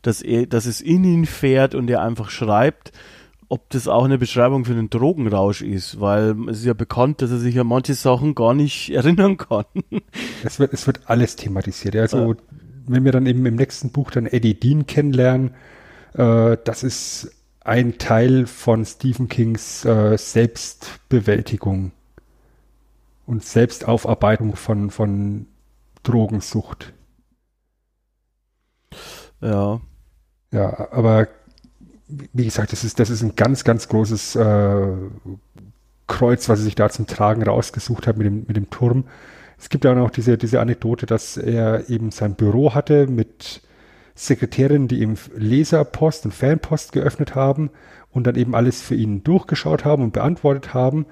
dass, er, dass es in ihn fährt und er einfach schreibt, ob das auch eine Beschreibung für einen Drogenrausch ist, weil es ist ja bekannt, dass er sich an manche Sachen gar nicht [LAUGHS] erinnern kann. Es wird, es wird alles thematisiert. Also, ja. wenn wir dann eben im nächsten Buch dann Eddie Dean kennenlernen, äh, das ist ein Teil von Stephen Kings äh, Selbstbewältigung und Selbstaufarbeitung von, von Drogensucht. Ja. Ja, aber wie gesagt, das ist, das ist ein ganz, ganz großes äh, Kreuz, was er sich da zum Tragen rausgesucht hat mit dem, mit dem Turm. Es gibt ja auch noch diese, diese Anekdote, dass er eben sein Büro hatte mit Sekretärinnen, die ihm Leserpost und Fanpost geöffnet haben und dann eben alles für ihn durchgeschaut haben und beantwortet haben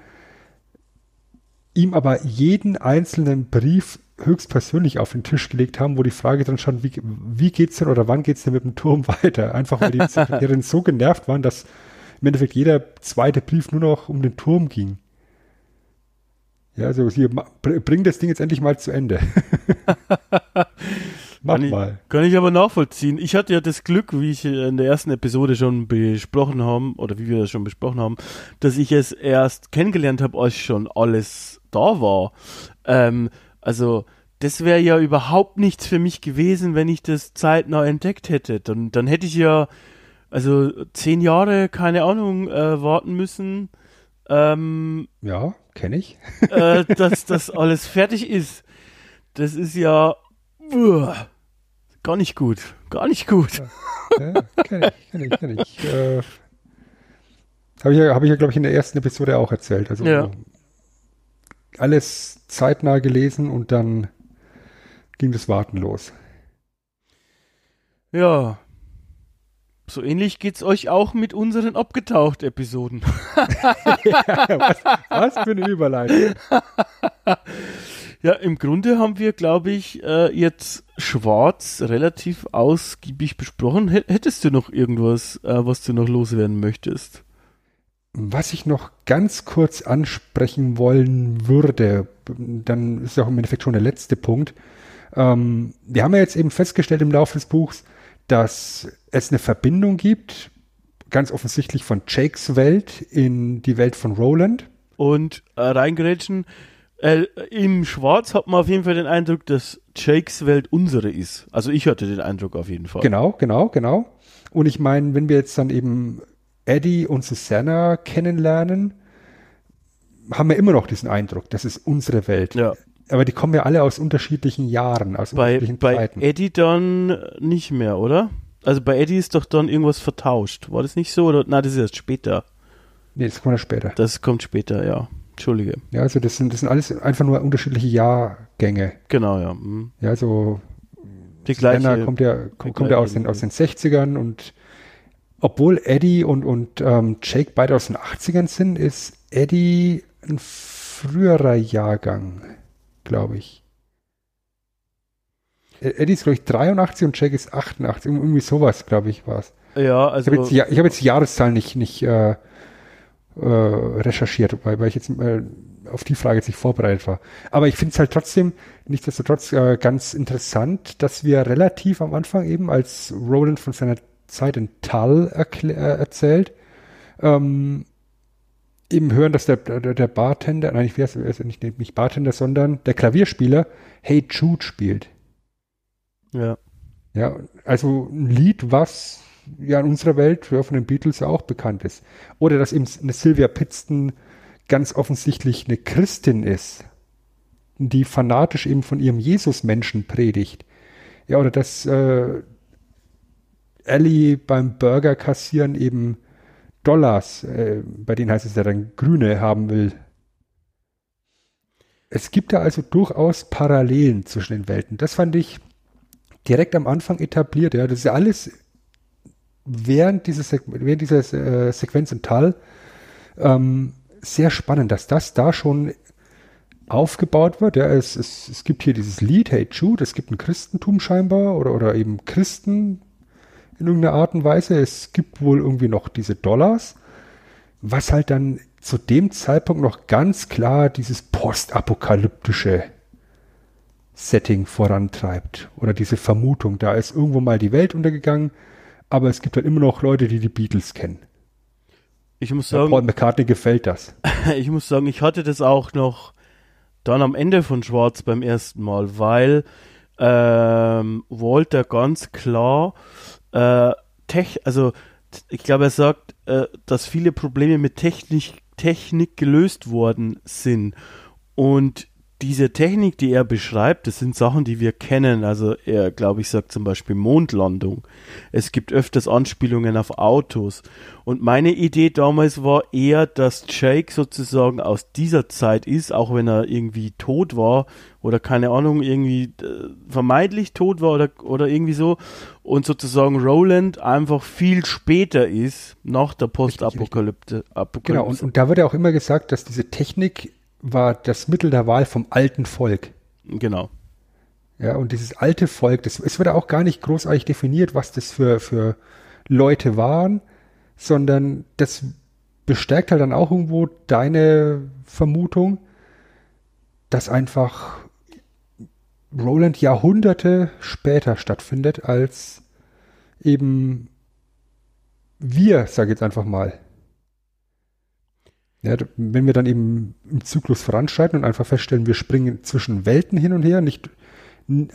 ihm aber jeden einzelnen Brief höchstpersönlich auf den Tisch gelegt haben, wo die Frage dann schon, wie, wie geht's denn oder wann geht's denn mit dem Turm [LAUGHS] weiter? Einfach weil die Sekretärinnen so genervt waren, dass im Endeffekt jeder zweite Brief nur noch um den Turm ging. Ja, also hier, bring das Ding jetzt endlich mal zu Ende. [LAUGHS] Mach kann mal. Ich, kann ich aber nachvollziehen. Ich hatte ja das Glück, wie ich in der ersten Episode schon besprochen haben, oder wie wir das schon besprochen haben, dass ich es erst kennengelernt habe, als schon alles da war. Ähm, also, das wäre ja überhaupt nichts für mich gewesen, wenn ich das zeitnah entdeckt hätte. Dann, dann hätte ich ja, also zehn Jahre, keine Ahnung, äh, warten müssen. Ähm, ja, kenne ich. äh, dass das [LAUGHS] alles fertig ist. Das ist ja uh, gar nicht gut. Gar nicht gut. Ja, ja kenne ich, kenne ich, kenne ich. Äh, Habe ich ja, hab ich ja glaube ich, in der ersten Episode auch erzählt. Also ja alles zeitnah gelesen und dann ging das Warten los. Ja. So ähnlich geht's euch auch mit unseren Abgetaucht-Episoden. [LAUGHS] ja, was, was für eine Überleitung. Ja, im Grunde haben wir, glaube ich, äh, jetzt Schwarz relativ ausgiebig besprochen. Hättest du noch irgendwas, äh, was du noch loswerden möchtest? Was ich noch ganz kurz ansprechen wollen würde, dann ist auch im Endeffekt schon der letzte Punkt. Ähm, wir haben ja jetzt eben festgestellt im Laufe des Buchs, dass es eine Verbindung gibt, ganz offensichtlich von Jakes Welt in die Welt von Roland. Und äh, reingerätschen, äh, Im Schwarz hat man auf jeden Fall den Eindruck, dass Jakes Welt unsere ist. Also ich hatte den Eindruck auf jeden Fall. Genau, genau, genau. Und ich meine, wenn wir jetzt dann eben Eddie und Susanna kennenlernen, haben wir immer noch diesen Eindruck, das ist unsere Welt. Ja. Aber die kommen ja alle aus unterschiedlichen Jahren, aus bei, unterschiedlichen bei Zeiten. Eddie dann nicht mehr, oder? Also bei Eddie ist doch dann irgendwas vertauscht. War das nicht so? Oder? Nein, das ist erst später. Nee, das kommt ja später. Das kommt später, ja. Entschuldige. Ja, also das sind, das sind alles einfach nur unterschiedliche Jahrgänge. Genau, ja. Mhm. Ja, so die gleiche, kommt ja, kommt, kommt ja aus den, aus den 60ern und obwohl Eddie und, und ähm, Jake beide aus den 80ern sind, ist Eddie ein früherer Jahrgang, glaube ich. E-, Eddie ist, glaube ich, 83 und Jake ist 88. Irgendwie sowas, glaube ich, war es. Ja, also. Ich habe jetzt, hab jetzt die Jahreszahlen nicht, nicht äh, äh, recherchiert, weil, weil ich jetzt äh, auf die Frage jetzt nicht vorbereitet war. Aber ich finde es halt trotzdem, nichtsdestotrotz äh, ganz interessant, dass wir relativ am Anfang eben, als Roland von seiner Zeit in Tull äh, erzählt, ähm, eben hören, dass der, der, der Bartender, nein, ich weiß nicht, nicht Bartender, sondern der Klavierspieler Hey Jude spielt. Ja. Ja, also ein Lied, was ja in unserer Welt ja, von den Beatles ja auch bekannt ist. Oder dass eben eine Sylvia Pittston ganz offensichtlich eine Christin ist, die fanatisch eben von ihrem Jesus-Menschen predigt. Ja, oder dass äh, Ellie beim Burger kassieren eben Dollars, äh, bei denen heißt es ja dann Grüne haben will. Es gibt da also durchaus Parallelen zwischen den Welten. Das fand ich direkt am Anfang etabliert. Ja, das ist ja alles während, dieses, während dieser äh, Sequenz im Tal ähm, sehr spannend, dass das da schon aufgebaut wird. Ja, es, es, es gibt hier dieses Lied, Hey Jude, es gibt ein Christentum scheinbar oder, oder eben Christen in irgendeiner Art und Weise. Es gibt wohl irgendwie noch diese Dollars, was halt dann zu dem Zeitpunkt noch ganz klar dieses postapokalyptische Setting vorantreibt oder diese Vermutung, da ist irgendwo mal die Welt untergegangen, aber es gibt halt immer noch Leute, die die Beatles kennen. Ich muss sagen, ja, Paul McCartney gefällt das. [LAUGHS] ich muss sagen, ich hatte das auch noch dann am Ende von Schwarz beim ersten Mal, weil ähm, Walter ganz klar äh, Tech, also ich glaube, er sagt, äh, dass viele Probleme mit Technik, Technik gelöst worden sind. Und diese Technik, die er beschreibt, das sind Sachen, die wir kennen. Also er, glaube ich, sagt zum Beispiel Mondlandung. Es gibt öfters Anspielungen auf Autos. Und meine Idee damals war eher, dass Jake sozusagen aus dieser Zeit ist, auch wenn er irgendwie tot war oder keine Ahnung, irgendwie äh, vermeintlich tot war oder, oder irgendwie so. Und sozusagen Roland einfach viel später ist, nach der Postapokalypse. Genau, und, und da wird ja auch immer gesagt, dass diese Technik war das Mittel der Wahl vom alten Volk. Genau. Ja, und dieses alte Volk, das, es wird auch gar nicht großartig definiert, was das für, für Leute waren, sondern das bestärkt halt dann auch irgendwo deine Vermutung, dass einfach Roland Jahrhunderte später stattfindet als eben wir, sage ich jetzt einfach mal. Ja, wenn wir dann eben im Zyklus voranschreiten und einfach feststellen, wir springen zwischen Welten hin und her, nicht,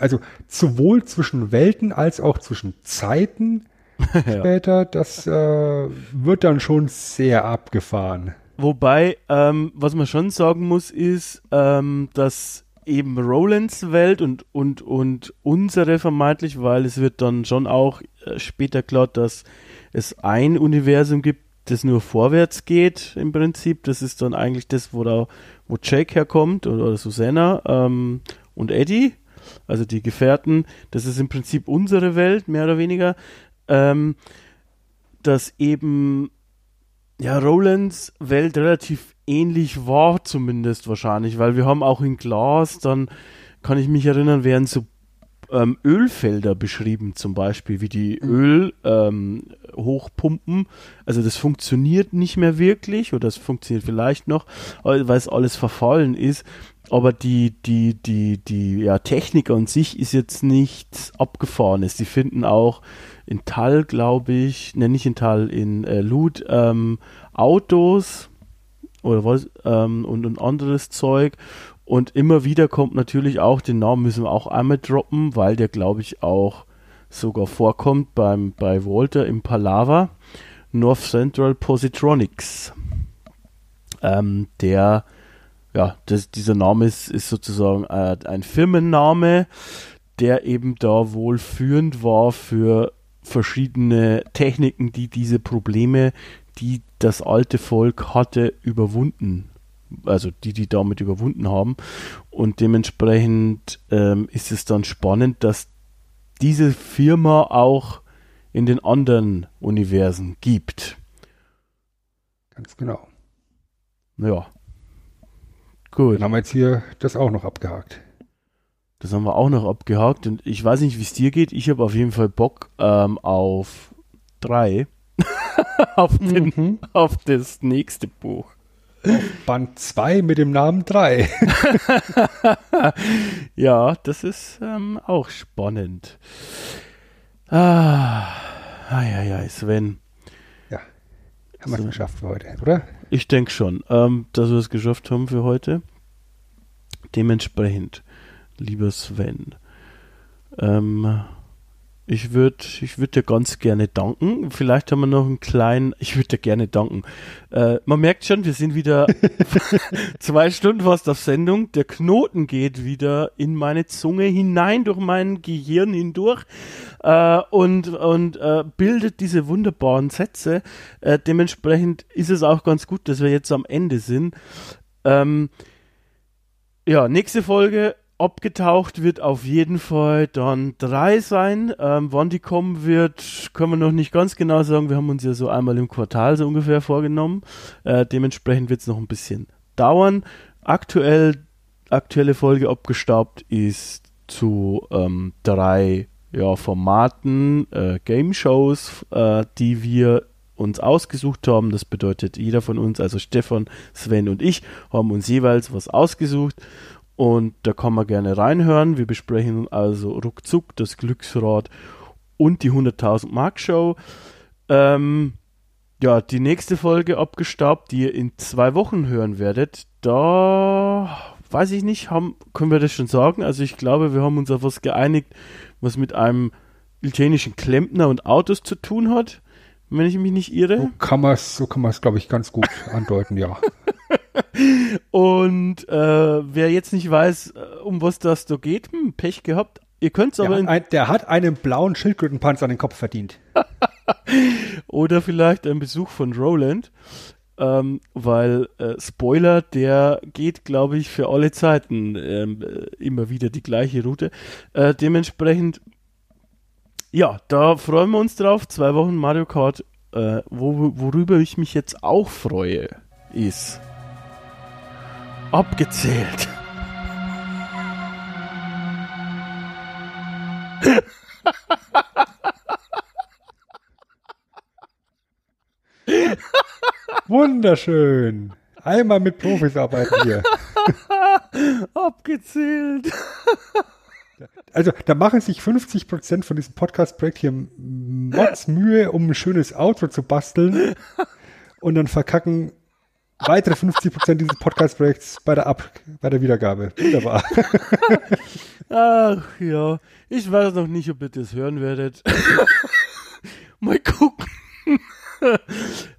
also sowohl zwischen Welten als auch zwischen Zeiten [LAUGHS] später, das äh, wird dann schon sehr abgefahren. Wobei, ähm, was man schon sagen muss, ist, ähm, dass eben Rolands Welt und, und, und unsere vermeintlich, weil es wird dann schon auch äh, später klar, dass es ein Universum gibt, das nur vorwärts geht im Prinzip. Das ist dann eigentlich das, wo da, wo Jake herkommt oder, oder Susanna ähm, und Eddie. also die Gefährten, das ist im Prinzip unsere Welt, mehr oder weniger, ähm, dass eben ja Rolands Welt relativ ähnlich war, zumindest wahrscheinlich, weil wir haben auch in Glas, dann kann ich mich erinnern, werden so ähm, Ölfelder beschrieben, zum Beispiel, wie die mhm. Öl ähm, hochpumpen. Also das funktioniert nicht mehr wirklich oder es funktioniert vielleicht noch, weil es alles verfallen ist. Aber die, die, die, die ja, Technik an sich ist jetzt nichts Abgefahrenes. Die finden auch in Tal, glaube ich, ne, nicht in Tal, in äh, Loot ähm, Autos oder was ähm, und, und anderes Zeug und immer wieder kommt natürlich auch, den Namen müssen wir auch einmal droppen, weil der, glaube ich, auch sogar vorkommt beim, bei Walter im Palava. North Central Positronics. Ähm, der, ja, das, dieser Name ist, ist sozusagen äh, ein Firmenname, der eben da wohl führend war für verschiedene Techniken, die diese Probleme, die das alte Volk hatte, überwunden also die, die damit überwunden haben. Und dementsprechend ähm, ist es dann spannend, dass diese Firma auch in den anderen Universen gibt. Ganz genau. Ja. Gut. Dann haben wir jetzt hier das auch noch abgehakt. Das haben wir auch noch abgehakt und ich weiß nicht, wie es dir geht. Ich habe auf jeden Fall Bock ähm, auf drei. [LAUGHS] auf, den, mhm. auf das nächste Buch. Band 2 mit dem Namen 3. [LAUGHS] ja, das ist ähm, auch spannend. Ah, ja, ja, Sven. Ja, haben wir es geschafft für heute, oder? Ich denke schon, ähm, dass wir es geschafft haben für heute. Dementsprechend, lieber Sven, ähm, ich würde ich würd dir ganz gerne danken. Vielleicht haben wir noch einen kleinen, ich würde dir gerne danken. Äh, man merkt schon, wir sind wieder [LAUGHS] zwei Stunden fast auf Sendung. Der Knoten geht wieder in meine Zunge hinein, durch mein Gehirn hindurch äh, und, und äh, bildet diese wunderbaren Sätze. Äh, dementsprechend ist es auch ganz gut, dass wir jetzt am Ende sind. Ähm, ja, nächste Folge abgetaucht wird auf jeden Fall dann drei sein. Ähm, wann die kommen wird, können wir noch nicht ganz genau sagen. Wir haben uns ja so einmal im Quartal so ungefähr vorgenommen. Äh, dementsprechend wird es noch ein bisschen dauern. Aktuell, aktuelle Folge abgestaubt ist zu ähm, drei ja, Formaten, äh, Game Shows, äh, die wir uns ausgesucht haben. Das bedeutet, jeder von uns, also Stefan, Sven und ich, haben uns jeweils was ausgesucht und da kann man gerne reinhören. Wir besprechen also ruckzuck das Glücksrad und die 100.000 Mark Show. Ähm, ja, die nächste Folge abgestaubt, die ihr in zwei Wochen hören werdet, da weiß ich nicht, haben, können wir das schon sagen? Also ich glaube, wir haben uns auf was geeinigt, was mit einem italienischen Klempner und Autos zu tun hat, wenn ich mich nicht irre. So kann man es, so glaube ich, ganz gut andeuten, ja. [LAUGHS] Und äh, wer jetzt nicht weiß, äh, um was das da geht, hm, Pech gehabt. Ihr könnt es aber. Ein, der hat einen blauen Schildkrötenpanzer an den Kopf verdient. [LAUGHS] Oder vielleicht ein Besuch von Roland. Ähm, weil äh, Spoiler, der geht, glaube ich, für alle Zeiten ähm, äh, immer wieder die gleiche Route. Äh, dementsprechend, ja, da freuen wir uns drauf. Zwei Wochen Mario Kart. Äh, wo, worüber ich mich jetzt auch freue, ist abgezählt. Wunderschön. Einmal mit Profis arbeiten hier. Abgezählt. Also, da machen sich 50 Prozent von diesem Podcast-Projekt hier Mods Mühe, um ein schönes Outro zu basteln. Und dann verkacken weitere 50 Prozent dieses Podcast-Projekts bei der Ab bei der Wiedergabe. Wunderbar. Ach ja, ich weiß noch nicht, ob ihr das hören werdet. [LAUGHS] mal gucken. [LAUGHS]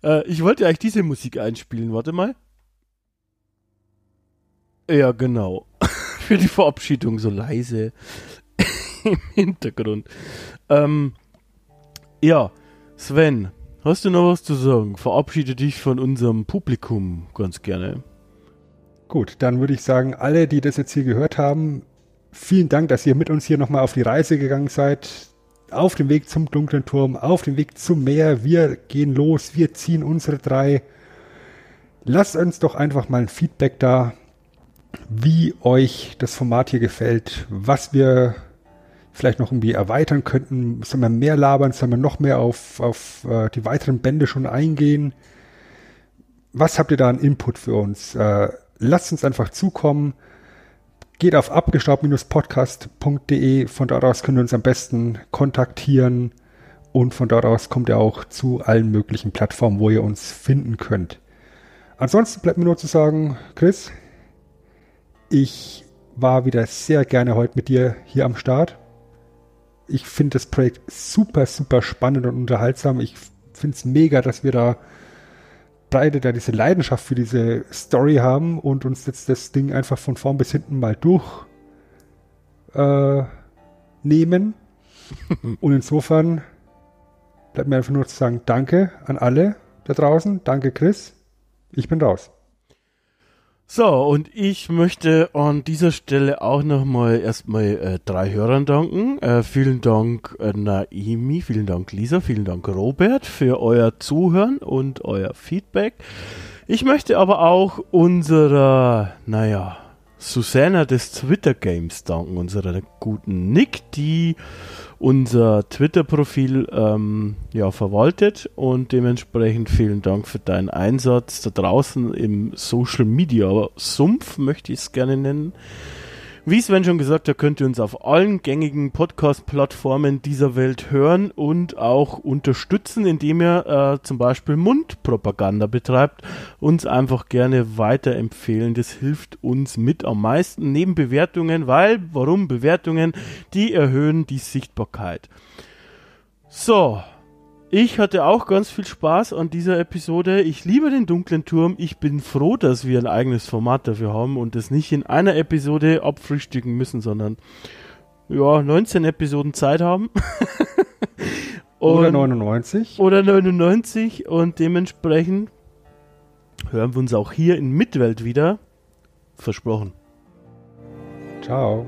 äh, ich wollte eigentlich diese Musik einspielen. Warte mal. Ja, genau. [LAUGHS] Für die Verabschiedung so leise im Hintergrund. Ähm, ja, Sven, Hast du noch was zu sagen? Verabschiede dich von unserem Publikum ganz gerne. Gut, dann würde ich sagen, alle, die das jetzt hier gehört haben, vielen Dank, dass ihr mit uns hier nochmal auf die Reise gegangen seid. Auf dem Weg zum dunklen Turm, auf dem Weg zum Meer. Wir gehen los, wir ziehen unsere drei. Lasst uns doch einfach mal ein Feedback da, wie euch das Format hier gefällt, was wir vielleicht noch irgendwie erweitern könnten. Sollen wir mehr labern? Sollen wir noch mehr auf, auf äh, die weiteren Bände schon eingehen? Was habt ihr da an Input für uns? Äh, lasst uns einfach zukommen. Geht auf abgestaubt-podcast.de. Von dort aus könnt ihr uns am besten kontaktieren. Und von dort aus kommt ihr auch zu allen möglichen Plattformen, wo ihr uns finden könnt. Ansonsten bleibt mir nur zu sagen, Chris, ich war wieder sehr gerne heute mit dir hier am Start ich finde das Projekt super, super spannend und unterhaltsam. Ich finde es mega, dass wir da beide da diese Leidenschaft für diese Story haben und uns jetzt das Ding einfach von vorn bis hinten mal durch äh, nehmen. [LAUGHS] und insofern bleibt mir einfach nur zu sagen, danke an alle da draußen. Danke, Chris. Ich bin raus. So, und ich möchte an dieser Stelle auch nochmal erstmal äh, drei Hörern danken. Äh, vielen Dank äh, Naimi, vielen Dank Lisa, vielen Dank Robert für euer Zuhören und euer Feedback. Ich möchte aber auch unserer, naja, Susanna des Twitter Games danken, unserer guten Nick, die unser Twitter-Profil ähm, ja, verwaltet und dementsprechend vielen Dank für deinen Einsatz da draußen im Social Media Sumpf, möchte ich es gerne nennen. Wie Sven schon gesagt hat, könnt ihr uns auf allen gängigen Podcast-Plattformen dieser Welt hören und auch unterstützen, indem ihr äh, zum Beispiel Mundpropaganda betreibt. Uns einfach gerne weiterempfehlen. Das hilft uns mit am meisten neben Bewertungen, weil, warum Bewertungen? Die erhöhen die Sichtbarkeit. So, ich hatte auch ganz viel Spaß an dieser Episode. Ich liebe den dunklen Turm. Ich bin froh, dass wir ein eigenes Format dafür haben und es nicht in einer Episode abfrühstücken müssen, sondern ja, 19 Episoden Zeit haben. [LAUGHS] oder 99. Oder 99 und dementsprechend hören wir uns auch hier in Mitwelt wieder. Versprochen. Ciao.